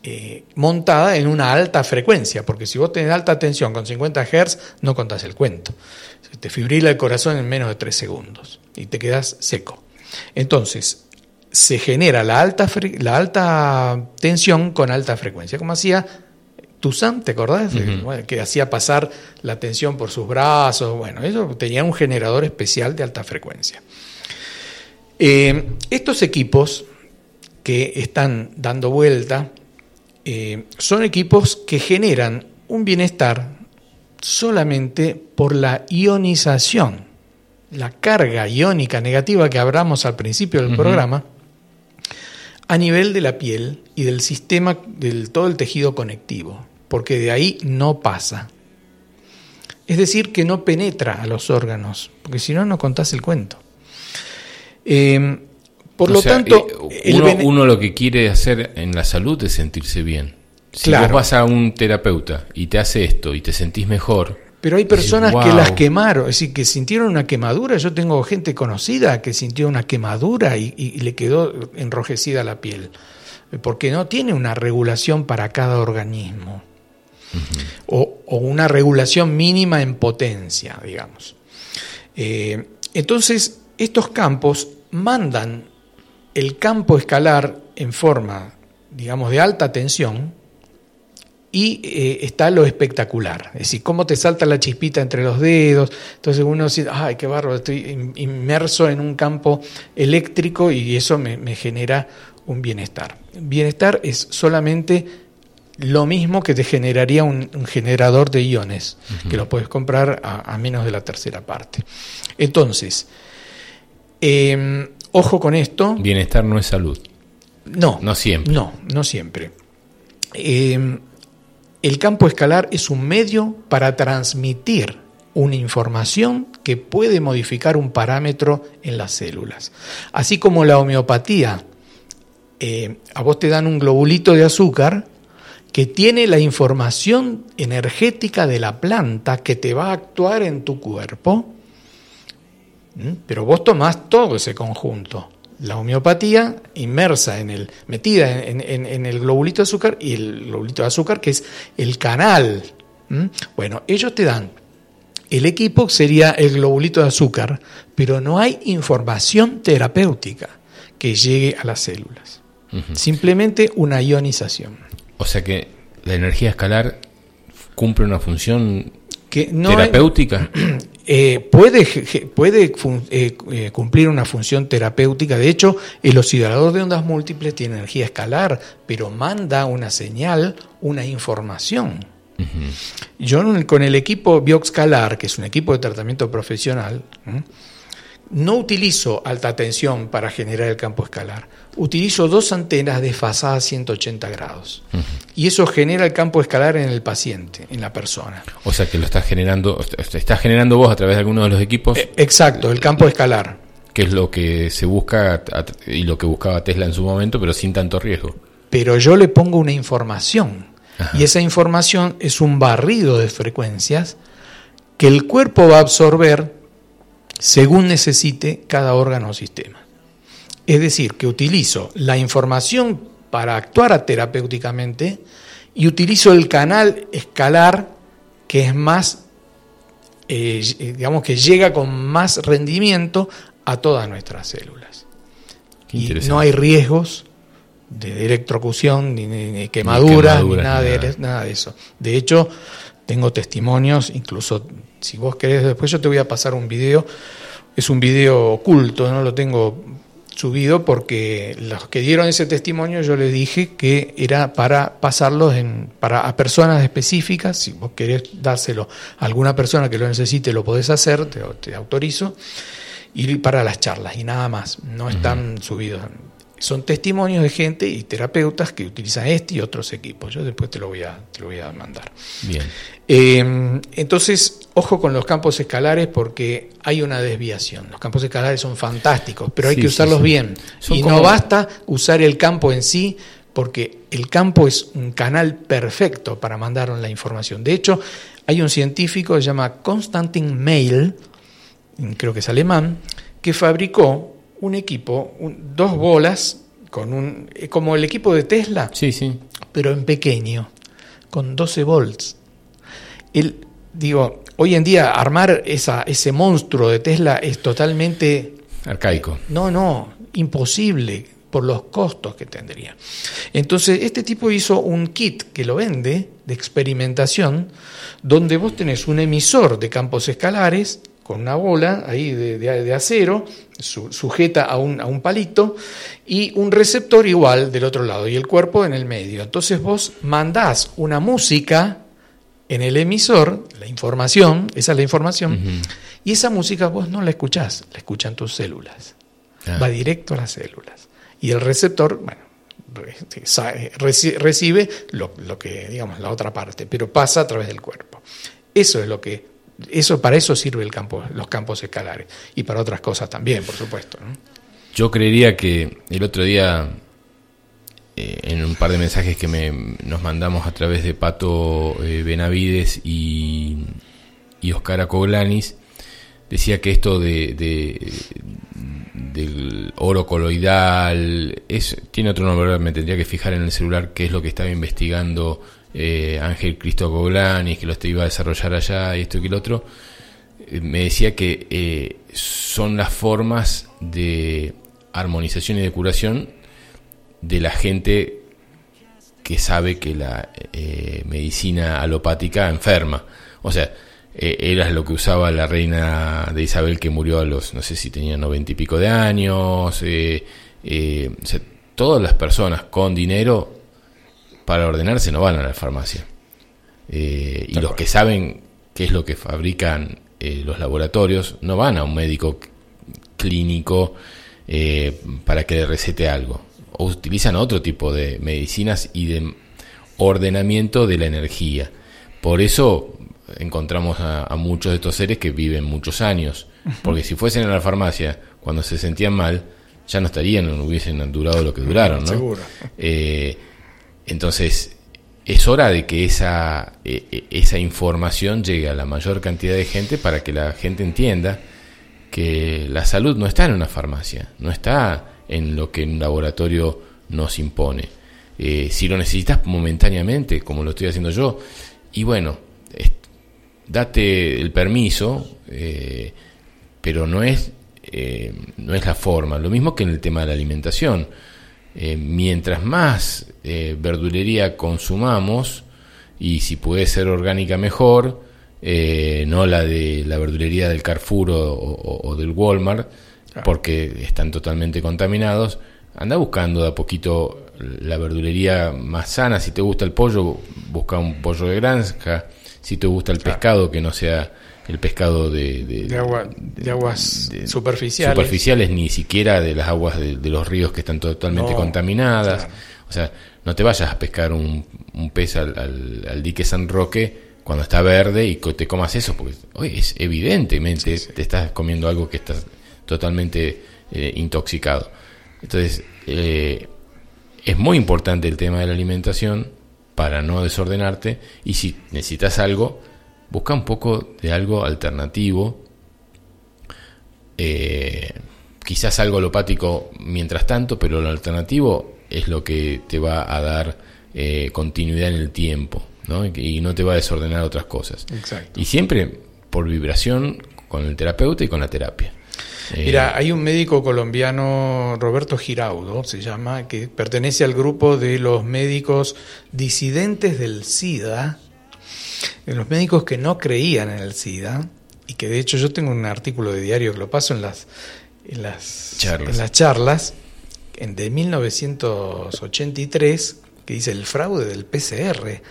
eh, montada en una alta frecuencia, porque si vos tenés alta tensión con 50 Hz, no contás el cuento. te fibrila el corazón en menos de 3 segundos y te quedas seco. Entonces, se genera la alta, la alta tensión con alta frecuencia, como hacía Toussaint, ¿te acordás? que hacía pasar la tensión por sus brazos. Bueno, eso tenía un generador especial de alta frecuencia. Eh, estos equipos que están dando vuelta eh, son equipos que generan un bienestar solamente por la ionización, la carga iónica negativa que hablamos al principio del programa, a nivel de la piel y del sistema, del todo el tejido conectivo, porque de ahí no pasa. Es decir, que no penetra a los órganos, porque si no, no contás el cuento. Eh, por lo tanto, eh, uno, lo que quiere hacer en la salud es sentirse bien. Si vos vas a un terapeuta y te hace esto y te sentís mejor. Pero hay personas que las quemaron, es decir, que sintieron una quemadura. Yo tengo gente conocida que sintió una quemadura y, le quedó enrojecida la piel, porque no tiene una regulación para cada organismo. o, una regulación mínima en potencia, digamos. Eh, entonces, estos campos mandan el campo escalar en forma, digamos, de alta tensión y eh, está lo espectacular. Es decir, cómo te salta la chispita entre los dedos. Entonces uno dice, ay, qué barro, estoy inmerso en un campo eléctrico y eso me, genera un bienestar. Bienestar es solamente lo mismo que te generaría un, generador de iones, que lo puedes comprar a, menos de la tercera parte. Entonces, em, Ojo con esto. Bienestar no es salud. No. No siempre. No, no siempre. Eh, el campo escalar es un medio para transmitir una información que puede modificar un parámetro en las células. Así como la homeopatía, eh, a vos te dan un globulito de azúcar que tiene la información energética de la planta que te va a actuar en tu cuerpo. Pero vos tomás todo ese conjunto. La homeopatía inmersa en el, metida en, el globulito de azúcar y el globulito de azúcar que es el canal. ¿Mm? Bueno, ellos te dan el equipo sería el globulito de azúcar, pero no hay información terapéutica que llegue a las células. Simplemente una ionización. O sea que la energía escalar cumple una función terapéutica. Eh, puede, puede eh, eh, cumplir una función terapéutica. De hecho, el oscilador de ondas múltiples tiene energía escalar, pero manda una señal, una información. Yo con el equipo Bioxcalar, que es un equipo de tratamiento profesional, no utilizo alta tensión para generar el campo escalar. Utilizo dos antenas desfasadas 180 grados. Y eso genera el campo escalar en el paciente, en la persona. O sea que lo estás generando, estás generando vos a través de alguno de los equipos. Eh, exacto, el campo escalar. Que es lo que se busca y lo que buscaba Tesla en su momento, pero sin tanto riesgo. Pero yo le pongo una información. Y esa información es un barrido de frecuencias que el cuerpo va a absorber según necesite cada órgano o sistema. Es decir, que utilizo la información para actuar terapéuticamente y utilizo el canal escalar que es más, eh, digamos que llega con más rendimiento a todas nuestras células. Y no hay riesgos de electrocución, ni, quemaduras, ni, nada, De, nada de eso. De hecho, tengo testimonios, incluso si vos querés, después yo te voy a pasar un video. Es un video oculto, no lo tengo subido porque los que dieron ese testimonio yo les dije que era para pasarlos en, para, a personas específicas. Si vos querés dárselo a alguna persona que lo necesite, lo podés hacer, te, autorizo. Y para las charlas y nada más. No están subidos. Son testimonios de gente y terapeutas que utilizan este y otros equipos. Yo después te lo voy a, te lo voy a mandar. Bien. Eh, entonces, ojo con los campos escalares porque hay una desviación. Los campos escalares son fantásticos, pero hay Sí, que sí, usarlos sí. bien. Son y como- no basta usar el campo en sí porque el campo es un canal perfecto para mandar la información. De hecho, hay un científico que se llama Konstantin Meil, creo que es alemán, que fabricó un equipo, un- dos bolas, con un, eh, como el equipo de Tesla, Sí, sí. pero en pequeño, con 12 volts. El, digo, hoy en día armar esa, ese monstruo de Tesla es totalmente, Arcaico. no, no, imposible por los costos que tendría. Entonces, este tipo hizo un kit que lo vende de experimentación, donde vos tenés un emisor de campos escalares con una bola ahí de, de- de acero, su- sujeta a un, a un palito, y un receptor igual del otro lado, y el cuerpo en el medio. Entonces vos mandás una música en el emisor, la información, esa es la información, y esa música vos no la escuchás, la escuchan tus células Ah. va directo a las células. Y el receptor, bueno, reci- recibe lo, lo que, digamos, la otra parte, pero pasa a través del cuerpo. Eso es lo que, eso, para eso sirve el campo, los campos escalares. Y para otras cosas también, por supuesto. ¿no? Yo creería que el otro día, eh, en un par de mensajes que me, nos mandamos a través de Pato eh, Benavides y, y Oscar Acoglanis, decía que esto de, de- del oro coloidal es, tiene otro nombre, me tendría que fijar en el celular qué es lo que estaba investigando eh, Ángel Cristo Acoglanis, que lo iba a desarrollar allá y esto y que lo otro eh, me decía que eh, son las formas de armonización y de curación de la gente que sabe que la medicina alopática enferma. O sea, era lo que usaba la reina de Isabel que murió a los, no sé si tenía noventa y pico de años. todas las personas con dinero para ordenarse no van a la farmacia. Eh, y los que saben qué es lo que fabrican eh, los laboratorios no van a un médico clínico eh, para que le recete algo. O utilizan otro tipo de medicinas y de ordenamiento de la energía. Por eso encontramos a, a muchos de estos seres que viven muchos años. Porque si fuesen a la farmacia cuando se sentían mal, ya no estarían, no hubiesen durado lo que duraron, ¿no? Seguro. Eh, entonces, es hora de que esa, eh, eh, esa información llegue a la mayor cantidad de gente para que la gente entienda que la salud no está en una farmacia, no está en lo que un laboratorio nos impone. Eh, si lo necesitas momentáneamente, como lo estoy haciendo yo, y bueno, date el permiso, eh, pero no es, eh, no es la forma. Lo mismo que en el tema de la alimentación. Eh, mientras más eh, verdulería consumamos, y si puede ser orgánica mejor, eh, no la de la verdulería del Carrefour o, o- o del Walmart, Claro. porque están totalmente contaminados, anda buscando de a poquito la verdulería más sana. Si te gusta el pollo, busca un pollo de granja. Si te gusta el Claro. pescado, que no sea el pescado de, De, agua, de aguas superficiales. superficiales, ni siquiera de las aguas de, los ríos que están totalmente No, contaminadas. claro. O sea, no te vayas a pescar un, un pez al, al- al dique San Roque cuando está verde y te comas eso, porque oye, es evidentemente Sí, sí. te estás comiendo algo que está totalmente eh, intoxicado. Entonces, eh, es muy importante el tema de la alimentación para no desordenarte y si necesitas algo, busca un poco de algo alternativo. Eh, quizás algo alopático mientras tanto, pero lo alternativo es lo que te va a dar eh, continuidad en el tiempo ¿no? Y, no te va a desordenar otras cosas. Exacto. Y siempre por vibración con el terapeuta y con la terapia. Eh, Mira, hay un médico colombiano, Roberto Giraudo, se llama, que pertenece al grupo de los médicos disidentes del SIDA, de los médicos que no creían en el SIDA, y que de hecho yo tengo un artículo de diario que lo paso en las, en las, Charlas. en las charlas en- de 1983, que dice el fraude del PCR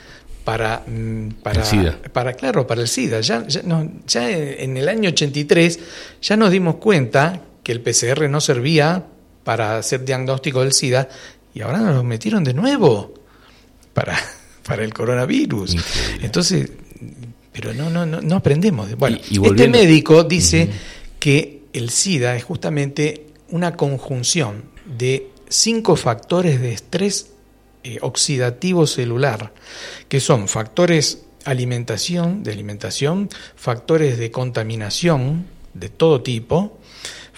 para, mm, para, El SIDA. para claro, para el SIDA. Ya, ya, no- ya en en el año 83 ya nos dimos cuenta que el PCR no servía para hacer diagnóstico del SIDA y ahora nos lo metieron de nuevo para, para el coronavirus. Entonces, pero no, no, no, aprendemos. Bueno, este médico dice que el SIDA es justamente una conjunción de cinco factores de estrés eh, oxidativo celular, que son factores alimentación, de alimentación, factores de contaminación de todo tipo,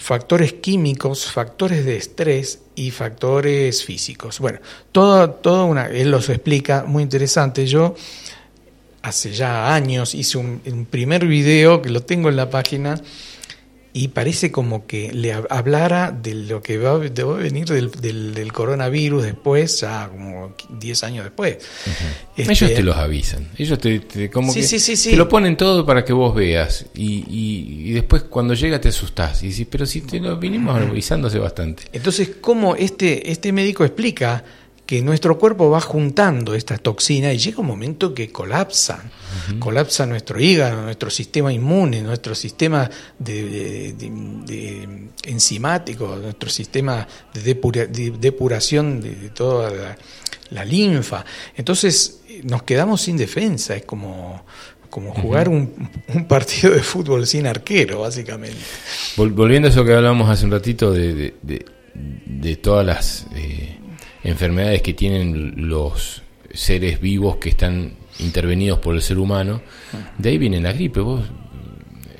factores químicos, factores de estrés y factores físicos. Bueno, todo, todo una, él los explica muy interesante. Yo hace ya años hice un, un primer video que lo tengo en la página y parece como que le hablara de lo que va, a venir del, del, coronavirus después, ya como 10 años después. Este, Ellos te los avisan. Ellos te, como que te lo ponen todo para que vos veas. Y, y, después cuando llega te asustás. Y dices, pero si te lo vinimos avisándose bastante. Entonces, ¿cómo este, este médico explica? Que nuestro cuerpo va juntando estas toxinas y llega un momento que colapsan. Colapsa nuestro hígado, nuestro sistema inmune, nuestro sistema de, enzimático, nuestro sistema de, depuración de, toda la, linfa. Entonces nos quedamos sin defensa, es como, como jugar un, partido de fútbol sin arquero, básicamente. Volviendo a eso que hablábamos hace un ratito de, todas las... Eh, enfermedades que tienen los seres vivos que están intervenidos por el ser humano, de ahí viene la gripe, vos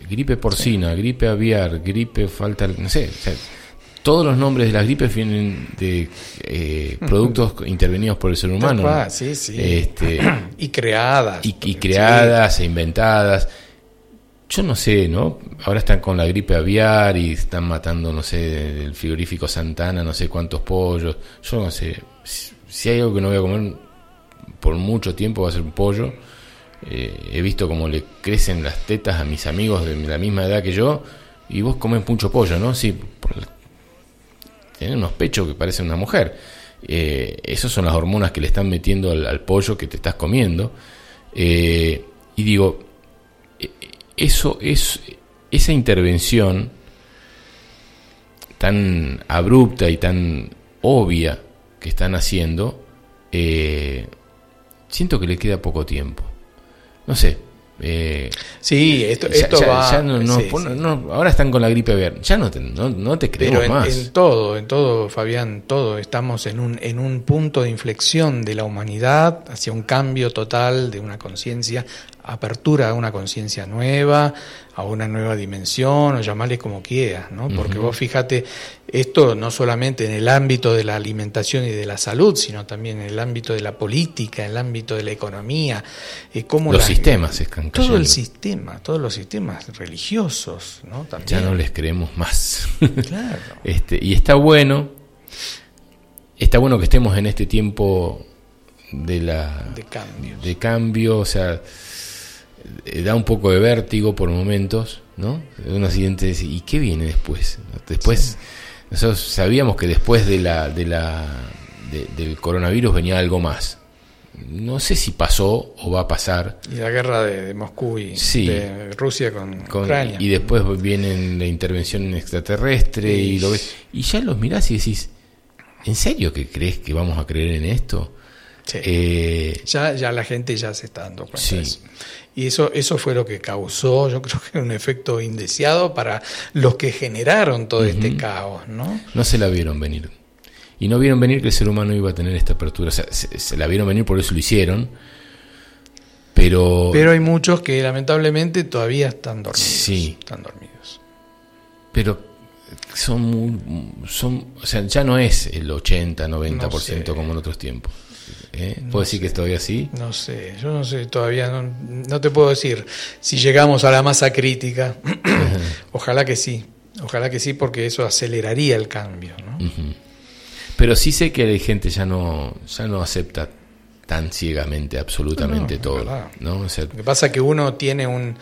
gripe porcina, gripe aviar, gripe falta, no sé, todos los nombres de las gripes vienen de eh, productos intervenidos por el ser humano. sí, sí. Este, y creadas. Y, creadas e inventadas. Yo no sé, ¿no? Ahora están con la gripe aviar y están matando, no sé, el frigorífico Santana, no sé cuántos pollos. Yo no sé. Si hay algo que no voy a comer por mucho tiempo va a ser un pollo. Eh, he visto cómo le crecen las tetas a mis amigos de la misma edad que yo y vos comes mucho pollo, ¿no? Sí, tienen unos pechos que parecen una mujer. Eh, esas son las hormonas que le están metiendo al, pollo que te estás comiendo. Eh, y digo, eso es esa intervención tan abrupta y tan obvia que están haciendo, eh, siento que le queda poco tiempo. No sé, eh, sí, esto, esto va. ahora están con la gripe aviar. Ya no te, no, te creemos Pero en, más. En todo, en todo, Fabián, todo. Estamos en un, en un punto de inflexión de la humanidad hacia un cambio total de una conciencia, apertura a una conciencia nueva, a una nueva dimensión, o llamarle como quieras, ¿no? Porque vos fíjate, esto no solamente en el ámbito de la alimentación y de la salud, sino también en el ámbito de la política, en el ámbito de la economía, eh, cómo los sistemas están Todo el sistema, todos los sistemas religiosos, ¿no? Ya no les creemos más. Claro. este, y está bueno, está bueno que estemos en este tiempo de la de cambio, de cambio, o sea da un poco de vértigo por momentos, ¿no? Uno siguiente dice, ¿y qué viene después? Después, nosotros sabíamos que después de la, de la, del coronavirus venía algo más. No sé si pasó o va a pasar. Y la guerra de, Moscú y de Rusia con, Ucrania. Y después viene la intervención extraterrestre y lo ves. Y ya los mirás y decís, ¿en serio que crees que vamos a creer en esto? Eh, ya, ya la gente ya se está dando cuenta de eso. Y eso, eso fue lo que causó, yo creo que un efecto indeseado para los que generaron todo este caos, ¿no? No se la vieron venir. Y no vieron venir que el ser humano iba a tener esta apertura. O sea, se, la vieron venir, por eso lo hicieron. Pero. Pero hay muchos que lamentablemente todavía están dormidos. Sí. Están dormidos. Pero son, son. O sea, ya no es el 80, 90% como en otros tiempos. ¿Eh? ¿Puedo decir que es todavía así? No sé, yo no sé, todavía no, no te puedo decir si llegamos a la masa crítica. ojalá que sí, ojalá que sí, porque eso aceleraría el cambio. ¿no? Pero sí sé que hay gente ya no, ya no acepta tan ciegamente absolutamente todo. ¿no? Lo que pasa es que uno tiene un,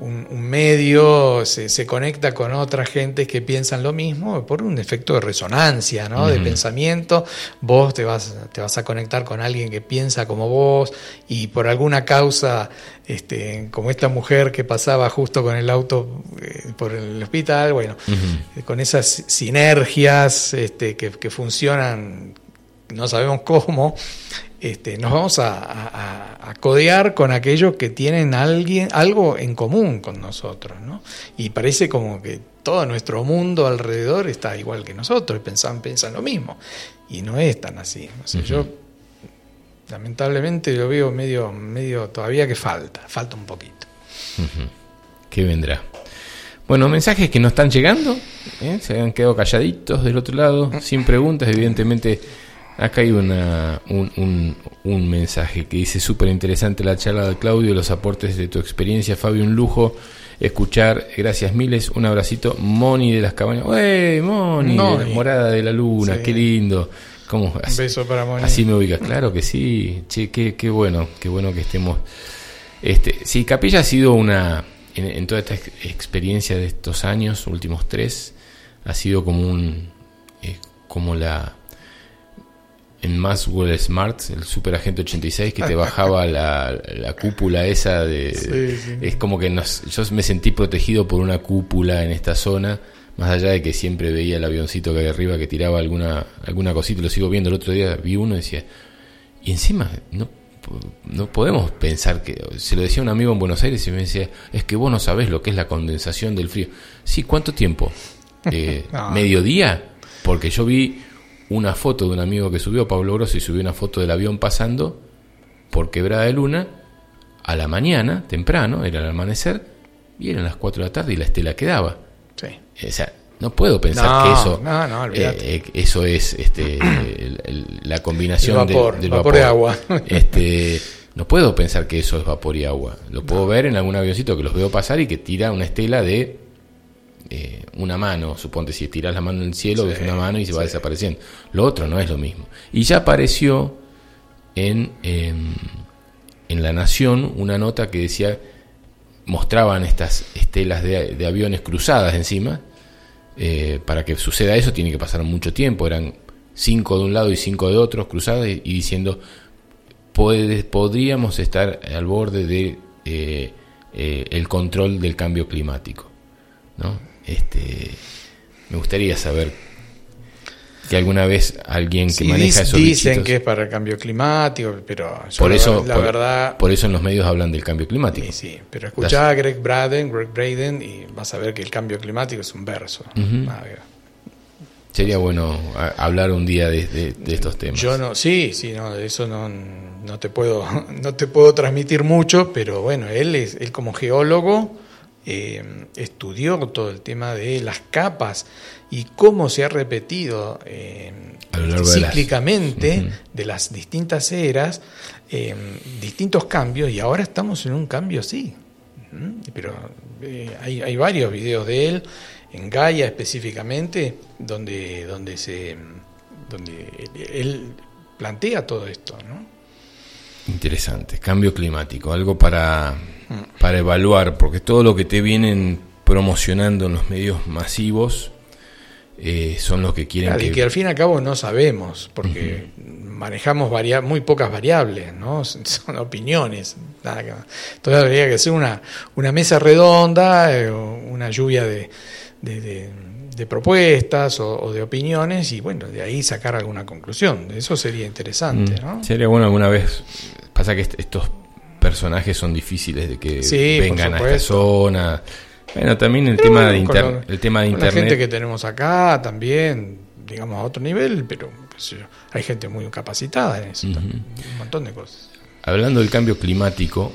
un, medio se, se, conecta con otra gente que piensan lo mismo por un efecto de resonancia, ¿no? De pensamiento. Vos te vas, te vas a conectar con alguien que piensa como vos y por alguna causa, este, como esta mujer que pasaba justo con el auto eh, por el hospital, bueno, con esas sinergias este, que, que funcionan no sabemos cómo, este, nos vamos a, codear con aquellos que tienen alguien, algo en común con nosotros, ¿no? Y parece como que todo nuestro mundo alrededor está igual que nosotros, pensan, piensan lo mismo. Y no es tan así. Yo lamentablemente lo veo medio, medio todavía que falta, falta un poquito. ¿Qué vendrá? Bueno, mensajes que no están llegando, ¿eh? se han quedado calladitos del otro lado, sin preguntas, evidentemente Acá hay una, un, un, mensaje que dice súper interesante la charla de Claudio, los aportes de tu experiencia, Fabio, un lujo escuchar, gracias miles, un abracito, Moni de las cabañas, ¡Ey, Moni! De la morada de la luna, qué lindo. ¿Cómo? Un beso para Moni. Así me ubicas, claro que sí, che, qué, qué bueno, qué bueno que estemos. Este, sí, Capilla ha sido una, en, toda esta experiencia de estos años, últimos tres, ha sido como un, eh, como la en Maxwell Smart, el Super Agente 86, que te bajaba la, cúpula esa de... Es como que nos, yo me sentí protegido por una cúpula en esta zona, más allá de que siempre veía el avioncito que hay arriba que tiraba alguna, alguna cosita, lo sigo viendo, el otro día vi uno y decía, y encima no, no podemos pensar que, se lo decía un amigo en Buenos Aires y me decía, es que vos no sabés lo que es la condensación del frío. Sí, ¿cuánto tiempo? Eh, ¿Mediodía? Porque yo vi una foto de un amigo que subió, Pablo Grossi, subió una foto del avión pasando por Quebrada de Luna a la mañana, temprano, era el amanecer, y eran las 4 de la tarde y la estela quedaba. Sí. O sea, no puedo pensar que eso eh, eh, eso es este, la combinación del vapor, de agua. este, no puedo pensar que eso es vapor y agua. Lo puedo ver en algún avioncito que los veo pasar y que tira una estela de eh, una mano, suponte si tiras la mano en el cielo, ves una mano y se va desapareciendo. Lo otro no es lo mismo. Y ya apareció en, em, en La Nación una nota que decía, mostraban estas estelas de, aviones cruzadas encima. Eh, para que suceda eso tiene que pasar mucho tiempo. Eran cinco de un lado y cinco de otro cruzadas y, diciendo, podríamos estar al borde de eh, el control del cambio climático. ¿no? Este, me gustaría saber que alguna vez alguien que maneja esos dicen que es para el cambio climático, pero por eso la, verdad por eso en los medios hablan del cambio climático. Sí, sí pero escuchá a Greg Braden, Greg Braden y vas a ver que el cambio climático es un verso. Sería bueno hablar un día de, estos temas. Yo no, sí, sí, no, de eso no, no te puedo, no te puedo transmitir mucho, pero bueno, él es, él como geólogo eh, estudió todo el tema de las capas y cómo se ha repetido eh, cíclicamente de las... distintas eras, eh, distintos cambios, y ahora estamos en un cambio así. Pero hay, hay, varios videos de él, en Gaia específicamente, donde, donde, se, donde él plantea todo esto. ¿no? Interesante, cambio climático, algo para para evaluar, porque todo lo que te vienen promocionando en los medios masivos eh, son los que quieren que... Y que al fin y al cabo no sabemos, porque manejamos muy pocas variables, ¿no? Son opiniones. Nada que Entonces habría que ser una, una mesa redonda, eh, una lluvia de, de, propuestas o, de opiniones y bueno, de ahí sacar alguna conclusión. Eso sería interesante, mm. ¿no? Sería bueno alguna vez, pasa que estos personajes son difíciles de que vengan a esta zona. Bueno, también el tema de, el tema de internet. La gente que tenemos acá también, digamos, a otro nivel, pero hay gente muy capacitada en eso. Un montón de cosas. Hablando del cambio climático,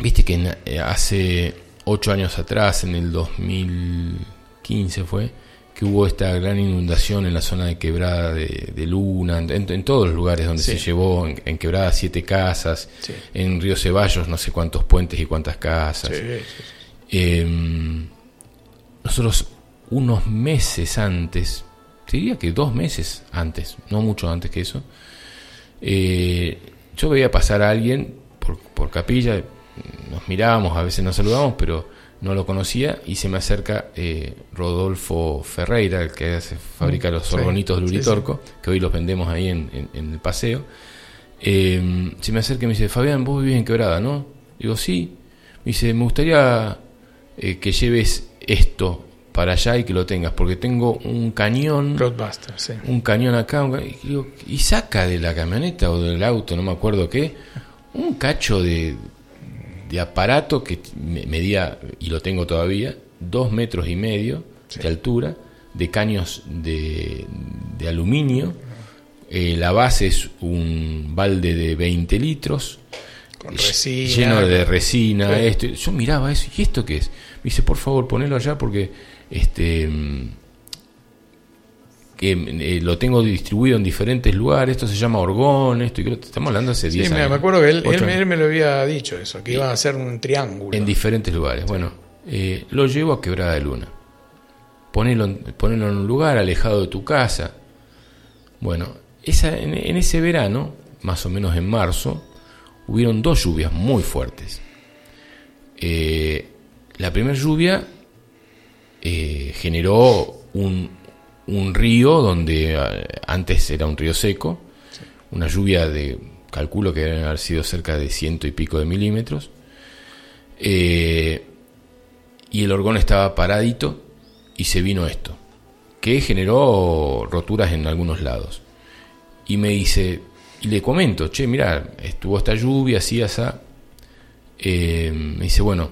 viste que eh, hace ocho años atrás, en el 2015 fue, que hubo esta gran inundación en la zona de Quebrada de, Luna, en, todos los lugares donde se llevó, en, Quebrada siete casas, en Río Ceballos no sé cuántos puentes y cuántas casas. Em, nosotros unos meses antes, diría que dos meses antes, no mucho antes que eso, eh, yo veía pasar a alguien por, por capilla, nos mirábamos, a veces nos saludamos, pero no lo conocía y se me acerca eh, Rodolfo Ferreira, el que hace, fabrica los orgonitos de Uritorco, que hoy los vendemos ahí en, el paseo. Eh, se me acerca y me dice, Fabián, vos vivís en Quebrada, ¿no? Digo, sí. Me dice, me gustaría eh, que lleves esto para allá y que lo tengas, porque tengo un cañón, un cañón acá, y, saca de la camioneta o del auto, no me acuerdo qué, un cacho de, de aparato que medía, y lo tengo todavía, dos metros y medio de altura, de caños de, de aluminio, eh, la base es un balde de 20 litros, lleno de resina, esto. yo miraba eso, ¿y esto qué es? Me dice, por favor, ponelo allá porque este que eh, lo tengo distribuido en diferentes lugares, esto se llama orgón, esto, y creo, estamos hablando hace 10 sí, años. me acuerdo que él, me lo había dicho eso, que iba a ser un triángulo. En diferentes lugares. Bueno, eh, lo llevo a Quebrada de Luna. Ponelo, ponelo, en un lugar alejado de tu casa. Bueno, esa, en, ese verano, más o menos en marzo, hubieron dos lluvias muy fuertes. Eh, la primera lluvia eh, generó un, un, río donde eh, antes era un río seco, una lluvia de, calculo que deben haber sido cerca de ciento y pico de milímetros, eh, y el orgón estaba paradito y se vino esto, que generó roturas en algunos lados. Y me dice, y le comento, che, mira, estuvo esta lluvia, así, así. me dice, bueno,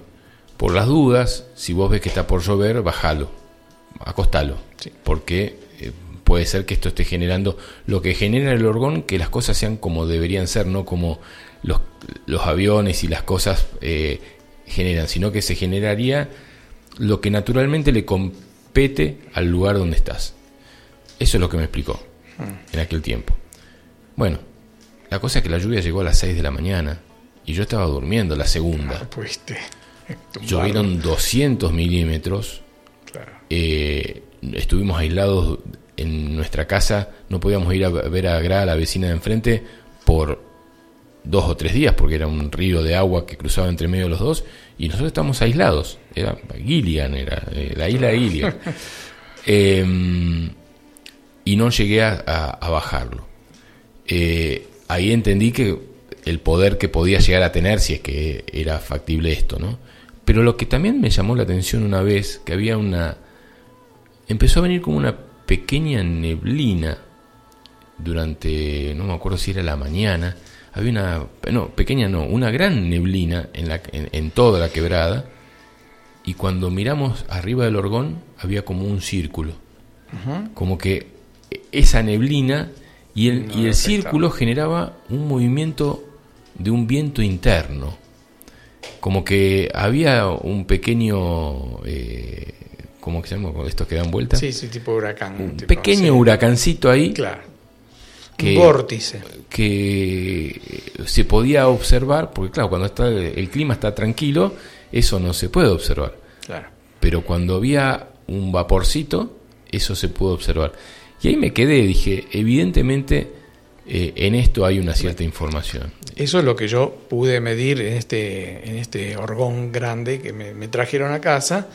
por las dudas, si vos ves que está por llover, bájalo, acostalo, porque eh, puede ser que esto esté generando lo que genera el orgón, que las cosas sean como deberían ser, no como los, los aviones y las cosas eh, generan, sino que se generaría lo que naturalmente le compete al lugar donde estás. Eso es lo que me explicó hmm. en aquel tiempo. Bueno, la cosa es que la lluvia llegó a las 6 de la mañana y yo estaba durmiendo la segunda. Ah, Llovieron 200 milímetros. Eh, estuvimos aislados en nuestra casa. No podíamos ir a ver a Gra, la vecina de enfrente, por dos o tres días, porque era un río de agua que cruzaba entre medio de los dos. Y nosotros estábamos aislados. Era Gillian, era eh, la isla de Gillian. Em, y no llegué a, bajarlo. Eh, ahí entendí que el poder que podía llegar a tener si es que era factible esto, ¿no? Pero lo que también me llamó la atención una vez, que había una... Empezó a venir como una pequeña neblina durante, no me acuerdo si era la mañana, había una, no, pequeña no, una gran neblina en, la, en, toda la quebrada, y cuando miramos arriba del orgón había como un círculo, como que esa neblina y el, y el círculo generaba un movimiento de un viento interno. Como que había un pequeño, eh, ¿cómo que se llama? Estos que dan vueltas. Sí, sí, tipo huracán. Un pequeño huracancito ahí. Claro. Que, un vórtice. Que se podía observar, porque claro, cuando está el clima está tranquilo, eso no se puede observar. Claro. Pero cuando había un vaporcito, eso se pudo observar. Y ahí me quedé, dije, evidentemente eh, en esto hay una cierta información. Eso es lo que yo pude medir en este, en este orgón grande que me, trajeron a casa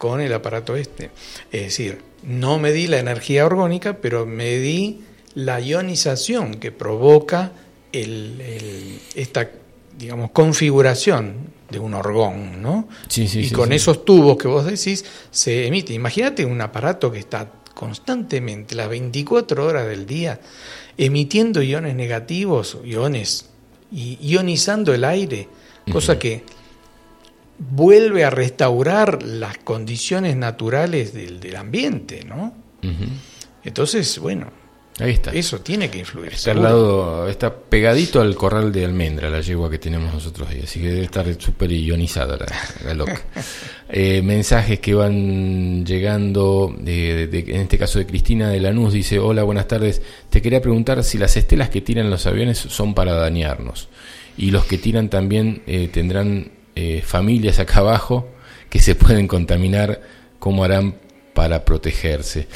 con el aparato este. Es decir, no medí la energía orgónica, pero medí la ionización que provoca esta digamos, configuración de un orgón, ¿no? y con esos tubos que vos decís se emite. Imagínate un aparato que está constantemente, las 24 horas del día, emitiendo iones negativos, iones, y ionizando el aire, cosa que vuelve a restaurar las condiciones naturales del, del ambiente, ¿no? Entonces, bueno, Ahí está. Eso tiene que influir. Está al lado, está pegadito al corral de almendra, la yegua que tenemos nosotros ahí. Así que debe estar súper ionizada la, loca. Eh, mensajes que van llegando, en este caso de Cristina de Lanús, dice, hola, buenas tardes. Te quería preguntar si las estelas que tiran los aviones son para dañarnos. Y los que tiran también eh, tendrán eh, familias acá abajo que se pueden contaminar, ¿cómo harán para protegerse.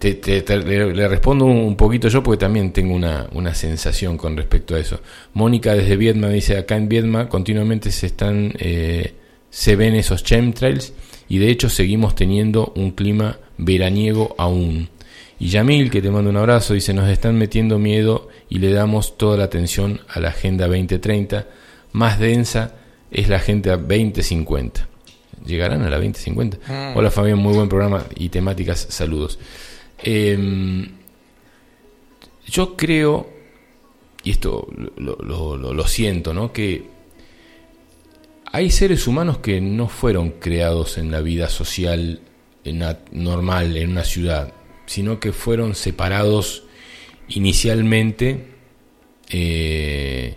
le, respondo un poquito yo porque también tengo una, una, sensación con respecto a eso. Mónica desde Vietnam dice, acá en Vietnam continuamente se están, eh, se ven esos chemtrails y de hecho seguimos teniendo un clima veraniego aún. Y Yamil, que te mando un abrazo, dice, nos están metiendo miedo y le damos toda la atención a la Agenda 2030. Más densa es la Agenda 2050. ¿Llegarán a la 2050? Mm. Hola Fabián, muy buen programa y temáticas, saludos. Em, yo creo, y esto lo, lo, siento, ¿no? Que hay seres humanos que no fueron creados en la vida social normal, en una ciudad, sino que fueron separados inicialmente eh,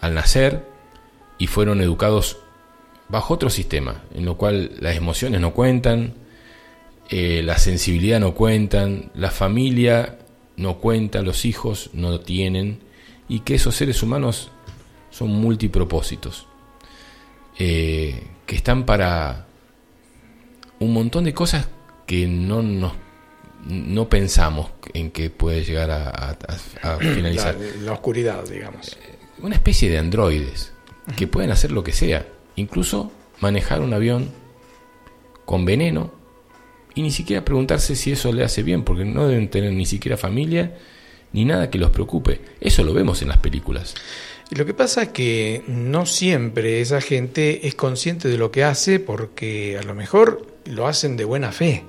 al nacer y fueron educados bajo otro sistema, en lo cual las emociones no cuentan, eh, la sensibilidad no cuentan, la familia no cuenta, los hijos no tienen, y que esos seres humanos son multipropósitos, eh, que están para un montón de cosas que no nos no pensamos en que puede llegar a, finalizar. La, oscuridad, digamos. Eh, una especie de androides que pueden hacer lo que sea, incluso manejar un avión con veneno y ni siquiera preguntarse si eso le hace bien, porque no deben tener ni siquiera familia ni nada que los preocupe. Eso lo vemos en las películas. Lo que pasa es que no siempre esa gente es consciente de lo que hace porque a lo mejor lo hacen de buena fe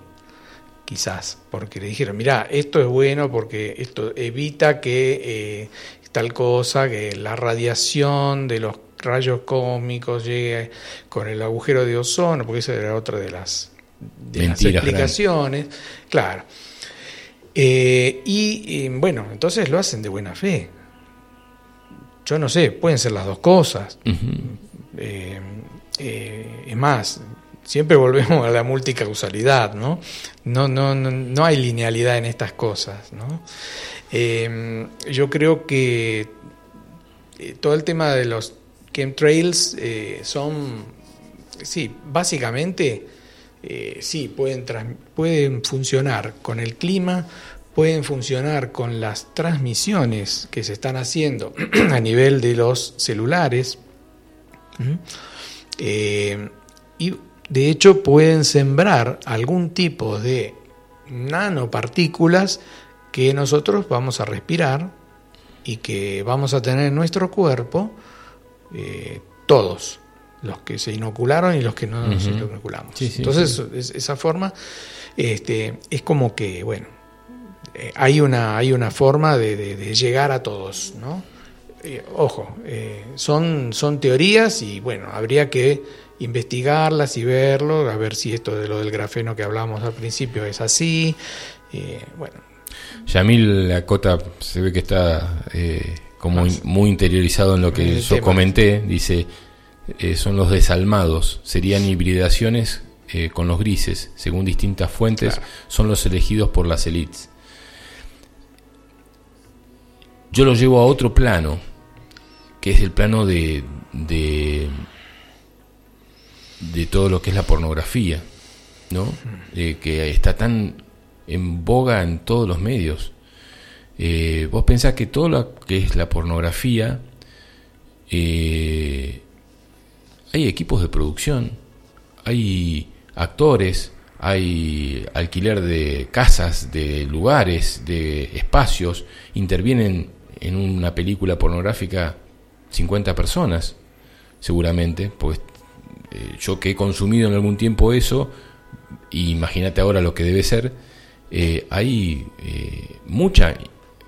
quizás, porque le dijeron, mira, esto es bueno porque esto evita que eh, tal cosa, que la radiación de los rayos cósmicos llegue con el agujero de ozono, porque esa era otra de las, explicaciones. Claro. Eh, y bueno, entonces lo hacen de buena fe. Yo no sé, pueden ser las dos cosas. Eh, es más, siempre volvemos a la multicausalidad, ¿no? No, no, no, hay linealidad en estas cosas, ¿no? Yo creo que eh, todo el tema de los chemtrails eh, son, sí, básicamente, eh, sí, pueden, pueden funcionar con el clima, pueden funcionar con las transmisiones que se están haciendo a nivel de los celulares. y de hecho, pueden sembrar algún tipo de nanopartículas que nosotros vamos a respirar y que vamos a tener en nuestro cuerpo eh, todos, los que se inocularon y los que no nos inoculamos. Entonces, esa forma este, es como que, bueno, eh, hay, una, hay una forma de, llegar a todos, ¿no? Eh, ojo, son, son teorías y bueno, habría que investigarlas y verlo, a ver si esto de lo del grafeno que hablamos al principio es así. Eh, bueno. Yamil Acota se ve que está como muy interiorizado en lo que yo comenté. Dice, eh, son los desalmados, serían hibridaciones eh, con los grises, según distintas fuentes, son los elegidos por las élites. Yo lo llevo a otro plano, que es el plano de, de de todo lo que es la pornografía, ¿no? Eh, que está tan en boga en todos los medios. Eh, vos pensás que todo lo que es la pornografía, eh, hay equipos de producción, hay actores, hay alquiler de casas, de lugares, de espacios, intervienen en una película pornográfica 50 personas, seguramente, porque eh, yo que he consumido en algún tiempo eso, imagínate ahora lo que debe ser, hay eh, mucha,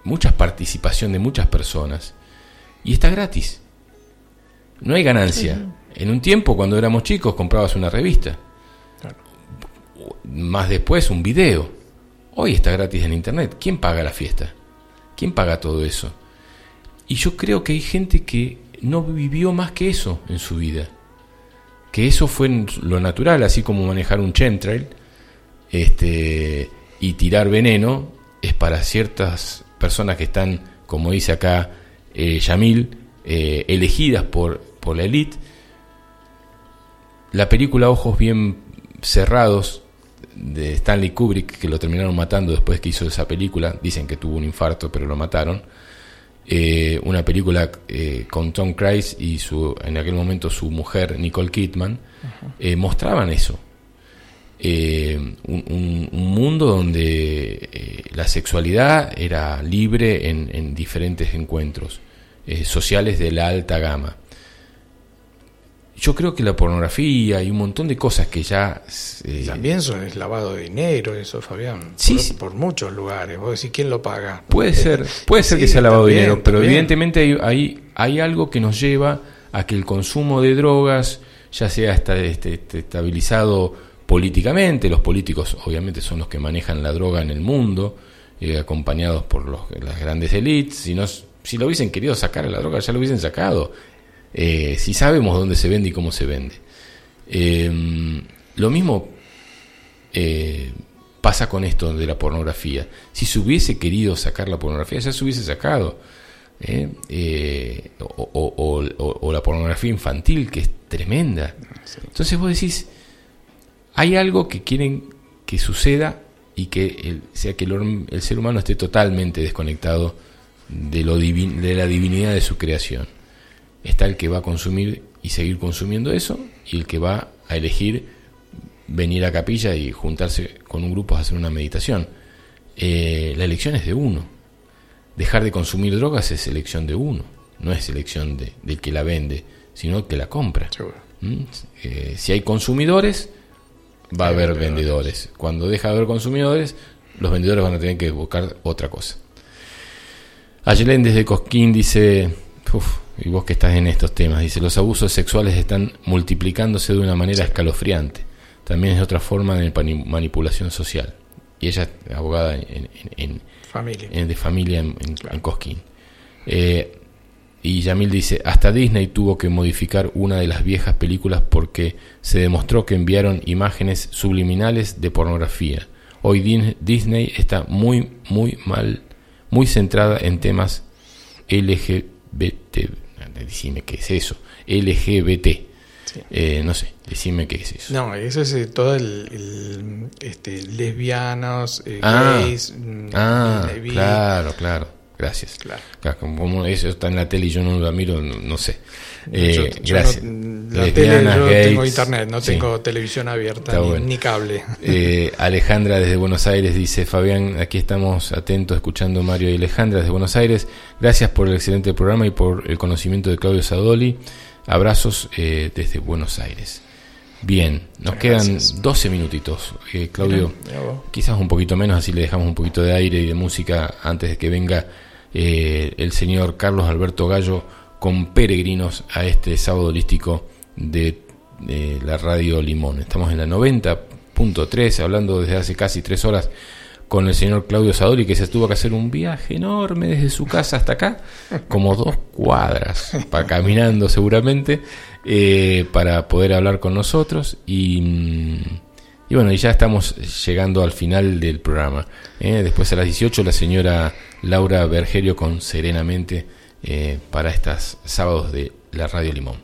mucha participación de muchas personas y está gratis. No hay ganancia. En un tiempo, cuando éramos chicos, comprabas una revista. Más después, un video. Hoy está gratis en Internet. ¿Quién paga la fiesta? ¿Quién paga todo eso? Y yo creo que hay gente que no vivió más que eso en su vida que eso fue lo natural, así como manejar un chemtrail este, y tirar veneno, es para ciertas personas que están, como dice acá eh, Yamil, eh, elegidas por, por la élite. La película Ojos Bien Cerrados de Stanley Kubrick, que lo terminaron matando después que hizo esa película, dicen que tuvo un infarto, pero lo mataron. Eh, una película eh, con Tom Cruise y su, en aquel momento su mujer Nicole Kidman, eh, mostraban eso. Un, mundo donde la sexualidad era libre en, en diferentes encuentros sociales de la alta gama yo creo que la pornografía y un montón de cosas que ya... Eh, también son el lavado de dinero, eso, Fabián. Sí, por, muchos lugares. Vos decís, ¿quién lo paga? Puede ser, puede ser que sea lavado de dinero, pero evidentemente hay, hay, algo que nos lleva a que el consumo de drogas ya sea este, este, estabilizado políticamente, los políticos obviamente son los que manejan la droga en el mundo, eh, acompañados por los, las grandes élites, si, no, si lo hubiesen querido sacar a la droga ya lo hubiesen sacado eh, si sabemos dónde se vende y cómo se vende. Em, lo mismo eh, pasa con esto de la pornografía. Si se hubiese querido sacar la pornografía, ya se hubiese sacado. ¿eh? O, la pornografía infantil, que es tremenda. Entonces vos decís, hay algo que quieren que suceda y que sea que el, el, ser humano esté totalmente desconectado de, lo de la divinidad de su creación está el que va a consumir y seguir consumiendo eso y el que va a elegir venir a capilla y juntarse con un grupo a hacer una meditación. Eh, la elección es de uno. Dejar de consumir drogas es elección de uno, no es elección de, del que la vende, sino que la compra. ¿Mm? Eh, si hay consumidores, va a haber vendedores. Cuando deja de haber consumidores, los vendedores van a tener que buscar otra cosa. Ayelen desde Cosquín dice, y vos que estás en estos temas, dice, los abusos sexuales están multiplicándose de una manera escalofriante. También es otra forma de manipulación social. Y ella es abogada en, familia. de familia en, Cosquín. Eh, y Yamil dice, hasta Disney tuvo que modificar una de las viejas películas porque se demostró que enviaron imágenes subliminales de pornografía. Hoy Disney está muy, muy mal, muy centrada en temas LGBT, decime qué es eso, LGBT. Eh, no sé, decime qué es eso. No, eso es eh, todo el, este, lesbianos, eh, ah, gays. Mm, ah, claro, claro. Gracias. Claro. Como eso está en la tele y yo no lo miro, no, sé. gracias. la tele, yo tengo internet, no tengo televisión abierta ni, cable. Alejandra desde Buenos Aires dice, Fabián, aquí estamos atentos escuchando Mario y Alejandra desde Buenos Aires. Gracias por el excelente programa y por el conocimiento de Claudio Sadoli. Abrazos desde Buenos Aires. Bien, nos quedan 12 minutitos. Claudio, quizás un poquito menos, así le dejamos un poquito de aire y de música antes de que venga eh, el señor Carlos Alberto Gallo con peregrinos a este sábado holístico de, la radio Limón. Estamos en la 90.3, hablando desde hace casi tres horas con el señor Claudio Sadori, que se tuvo que hacer un viaje enorme desde su casa hasta acá, como dos cuadras, para caminando seguramente, eh, para poder hablar con nosotros. Y, mm, y, bueno, y ya estamos llegando al final del programa. ¿eh? Después a las 18 la señora Laura Bergerio con Serenamente eh, para estos sábados de la Radio Limón.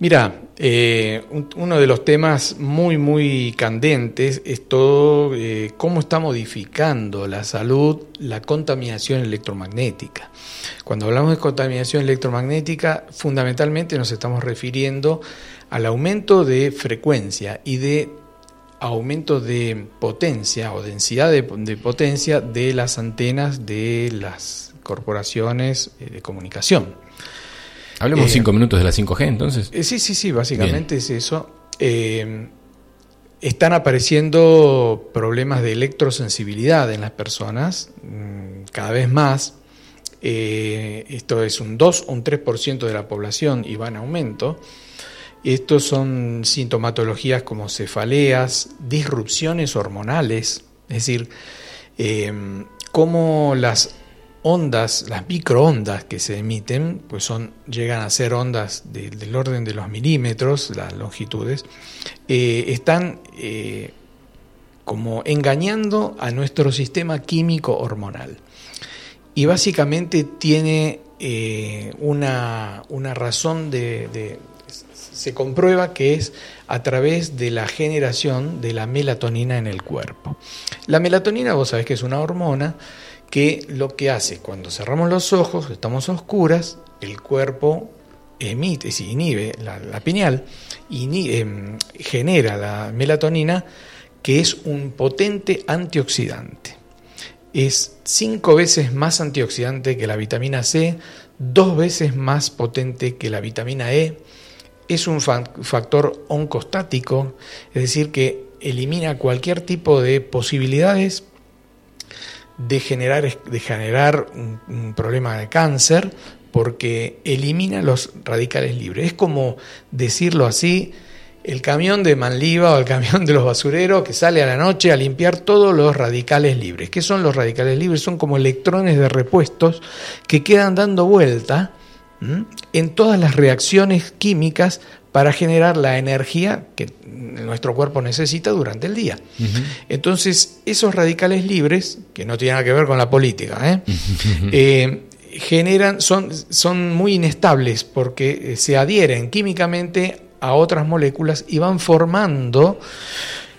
Mira, eh, uno de los temas muy, muy candentes es todo eh, cómo está modificando la salud la contaminación electromagnética. Cuando hablamos de contaminación electromagnética, fundamentalmente nos estamos refiriendo al aumento de frecuencia y de aumento de potencia o densidad de, potencia de las antenas de las corporaciones eh, de comunicación. Hablemos cinco minutos de la 5G entonces. Eh, sí, sí, sí, básicamente es eso. Eh, están apareciendo problemas de electrosensibilidad en las personas mm, cada vez más. esto es un 2 o un 3% de la población y va en aumento. Estos son sintomatologías como cefaleas, disrupciones hormonales, es decir, em, cómo las ondas, las microondas que se emiten, pues son, llegan a ser ondas del orden de los milímetros, las longitudes, eh, están eh, como engañando a nuestro sistema químico hormonal. Y básicamente tiene eh, una, razón de se comprueba que es a través de la generación de la melatonina en el cuerpo. La melatonina, vos sabés que es una hormona que lo que hace cuando cerramos los ojos, estamos a oscuras, el cuerpo emite, si inhibe la, pineal, y em, genera la melatonina, que es un potente antioxidante. Es cinco veces más antioxidante que la vitamina C, dos veces más potente que la vitamina E. Es un factor oncostático, es decir, que elimina cualquier tipo de posibilidades de generar, de generar un, problema de cáncer porque elimina los radicales libres. Es como decirlo así, el camión de Manliva o el camión de los basureros que sale a la noche a limpiar todos los radicales libres. ¿Qué son los radicales libres? Son como electrones de repuestos que quedan dando vuelta en todas las reacciones químicas para generar la energía que nuestro cuerpo necesita durante el día. Entonces, esos radicales libres, que no tienen nada que ver con la política, ¿eh? Eh, generan, son, son muy inestables porque se adhieren químicamente a otras moléculas y van formando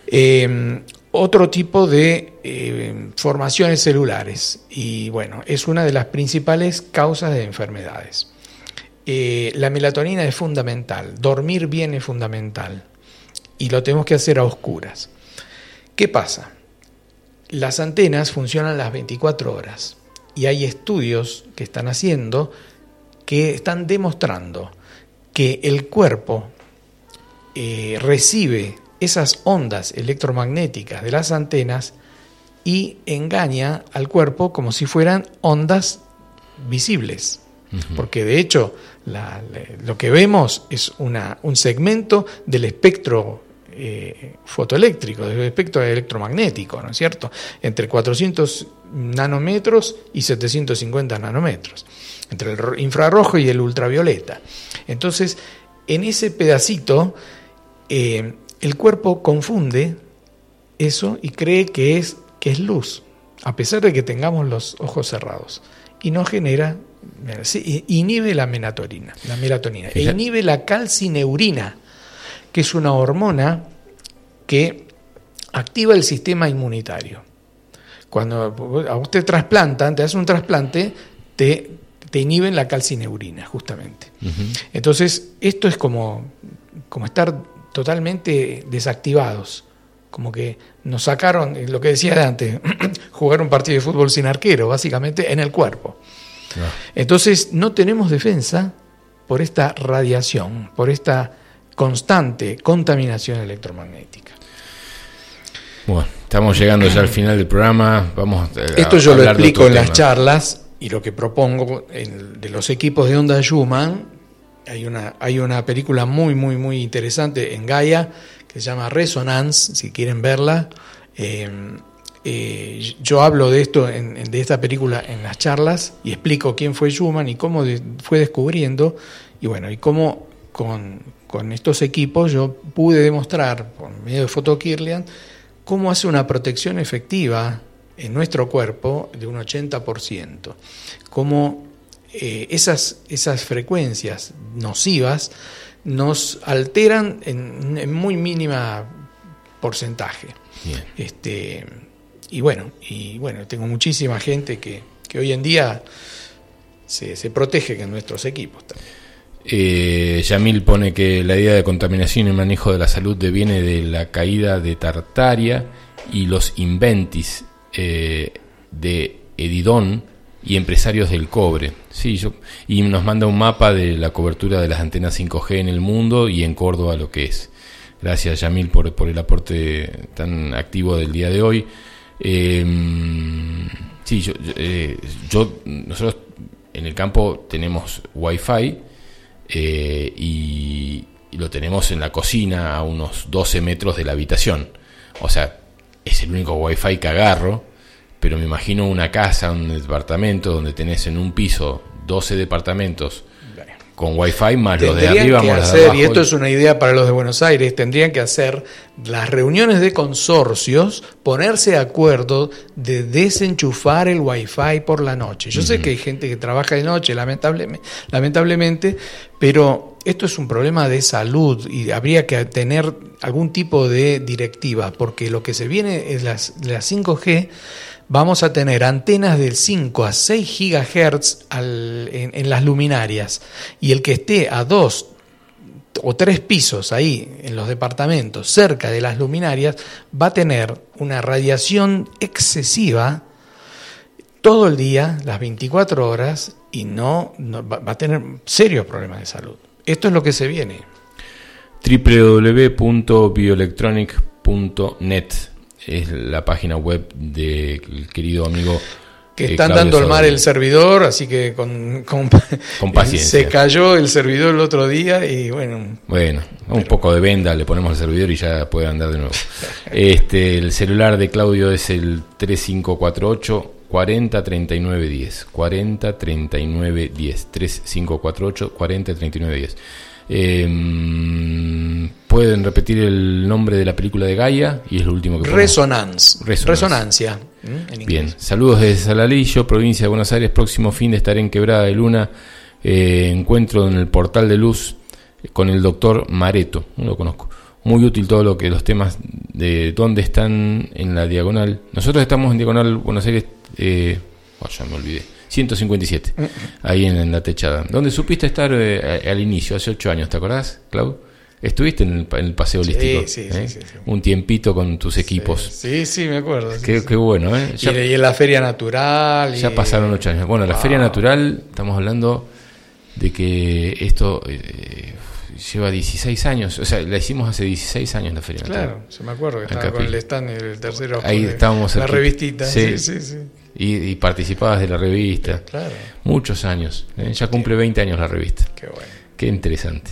eh, otro tipo de formaciones celulares. Y bueno, es una de las principales causas de enfermedades. Eh, la melatonina es fundamental, dormir bien es fundamental y lo tenemos que hacer a oscuras. ¿Qué pasa? Las antenas funcionan las 24 horas y hay estudios que están haciendo que están demostrando que el cuerpo eh, recibe esas ondas electromagnéticas de las antenas y engaña al cuerpo como si fueran ondas visibles. Porque de hecho lo que vemos es una, un segmento del espectro eh, fotoeléctrico, del espectro electromagnético, ¿no es cierto? Entre 400 nanómetros y 750 nanómetros, entre el infrarrojo y el ultravioleta. Entonces, en ese pedacito, eh, el cuerpo confunde eso y cree que es, que es luz, a pesar de que tengamos los ojos cerrados, y no genera inhibe la melatonina, la melatonina e inhibe la calcineurina, que es una hormona que activa el sistema inmunitario. Cuando a usted trasplantan, te hacen un trasplante, te, te inhiben la calcineurina, justamente. Entonces, esto es como, como estar totalmente desactivados. Como que nos sacaron, lo que decía antes, jugar un partido de fútbol sin arquero, básicamente en el cuerpo. Entonces no tenemos defensa por esta radiación, por esta constante contaminación electromagnética. Bueno, estamos llegando ya al final del programa. Vamos Esto yo lo explico en las charlas y lo que propongo de los equipos de onda Schumann. Hay una, hay una película muy, muy, muy interesante en Gaia que se llama Resonance, si quieren verla. Eh, eh, yo hablo de esto, de esta película en las charlas y explico quién fue Schumann y cómo fue descubriendo y bueno, y cómo con, estos equipos yo pude demostrar por medio de Photokirlian cómo hace una protección efectiva en nuestro cuerpo de un 80%, cómo eh, esas, esas frecuencias nocivas nos alteran en, en muy mínima porcentaje. Este, y bueno, y bueno, tengo muchísima gente que, hoy en día se, se protege en nuestros equipos también. Eh, Yamil pone que la idea de contaminación y manejo de la salud deviene de la caída de Tartaria y los inventis eh, de Edidón y empresarios del cobre. Sí, y nos manda un mapa de la cobertura de las antenas 5G en el mundo y en Córdoba lo que es. Gracias Yamil por, por el aporte tan activo del día de hoy. Eh, sí, yo, eh, yo, nosotros en el campo tenemos wifi eh, y, lo tenemos en la cocina a unos 12 metros de la habitación. O sea, es el único wifi que agarro, pero me imagino una casa, un departamento donde tenés en un piso 12 departamentos con Wi-Fi más los de arriba que más de hacer, abajo. y esto es una idea para los de Buenos Aires, tendrían que hacer las reuniones de consorcios, ponerse de acuerdo de desenchufar el wifi por la noche. Yo sé que hay gente que trabaja de noche, lamentablemente, lamentablemente, pero esto es un problema de salud y habría que tener algún tipo de directiva, porque lo que se viene es las, las 5G vamos a tener antenas del 5 a 6 gigahertz al- en, las luminarias y el que esté a 2 o 3 pisos ahí en los departamentos cerca de las luminarias va a tener una radiación excesiva todo el día, las 24 horas y no, no- va a tener serios problemas de salud. Esto es lo que se viene. www.bioelectronic.net es la página web del querido amigo que eh, están Claudio dando el mar el servidor, así que con, con, Con paciencia. Se cayó el servidor el otro día y bueno, Bueno, un poco de venda le ponemos al servidor y ya puede andar de nuevo. Este, el celular de Claudio es el 3548 40 39 10. 40 39 10. 3548 40 39 10. Eh, Pueden repetir el nombre de la película de Gaia y es lo último que. Resonance. Resonance. Resonancia. Bien, saludos desde Saladillo, provincia de Buenos Aires. Próximo fin de estaré en Quebrada de Luna. eh, encuentro en el portal de luz eh, con el doctor Mareto, no lo conozco. Muy útil todo lo que los temas de dónde están en la diagonal. Nosotros estamos en diagonal Buenos Aires, eh, oh, ya me olvidé, 157, ahí en, en la techada. ¿Dónde supiste estar eh, al inicio, hace ocho años, ¿te acordás, Clau? Estuviste en el, en el paseo Sí, holístico, sí, ¿eh? sí, sí, sí. un tiempito con tus equipos. Sí, sí, me acuerdo. Qué, bueno, ¿eh? Y, Ya- y en la feria natural. y- ya pasaron ocho años. Bueno, la. Feria Natural, estamos hablando de que esto eh, lleva 16 años. O sea, la hicimos hace 16 años la Feria Natural. Claro, se me acuerdo que estaba con el stand el tercero. Ahí estábamos La cerquita. revistita. Sí, sí, sí. Y, y participabas de la revista. Claro, Muchos años. ¿eh? Ya cumple 20 años la revista. qué bueno. Qué interesante.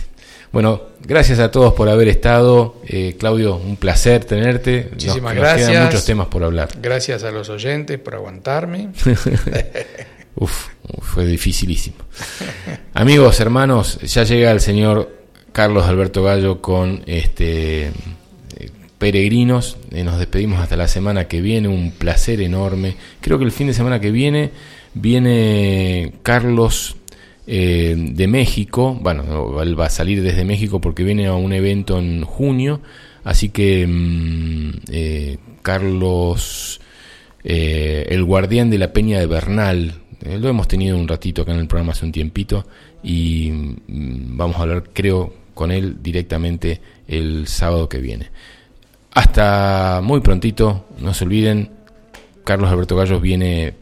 Bueno, gracias a todos por haber estado. Eh, Claudio, un placer tenerte. Nos- Muchísimas nos gracias. quedan muchos temas por hablar. Gracias a los oyentes por aguantarme. Uf, fue dificilísimo. Amigos, hermanos, ya llega el señor Carlos Alberto Gallo con este peregrinos. Eh, nos despedimos hasta la semana que viene. Un placer enorme. Creo que el fin de semana que viene viene Carlos eh, de México. Bueno, no, él va a salir desde México porque viene a un evento en junio. Así que mm, eh, Carlos el guardián de la peña de Bernal. Lo hemos tenido un ratito acá en el programa hace un tiempito y mm, vamos a hablar, creo, con él directamente el sábado que viene. Hasta muy prontito, no se olviden, Carlos Alberto Gallos viene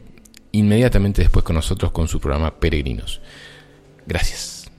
inmediatamente después con nosotros con su programa Peregrinos. Gracias.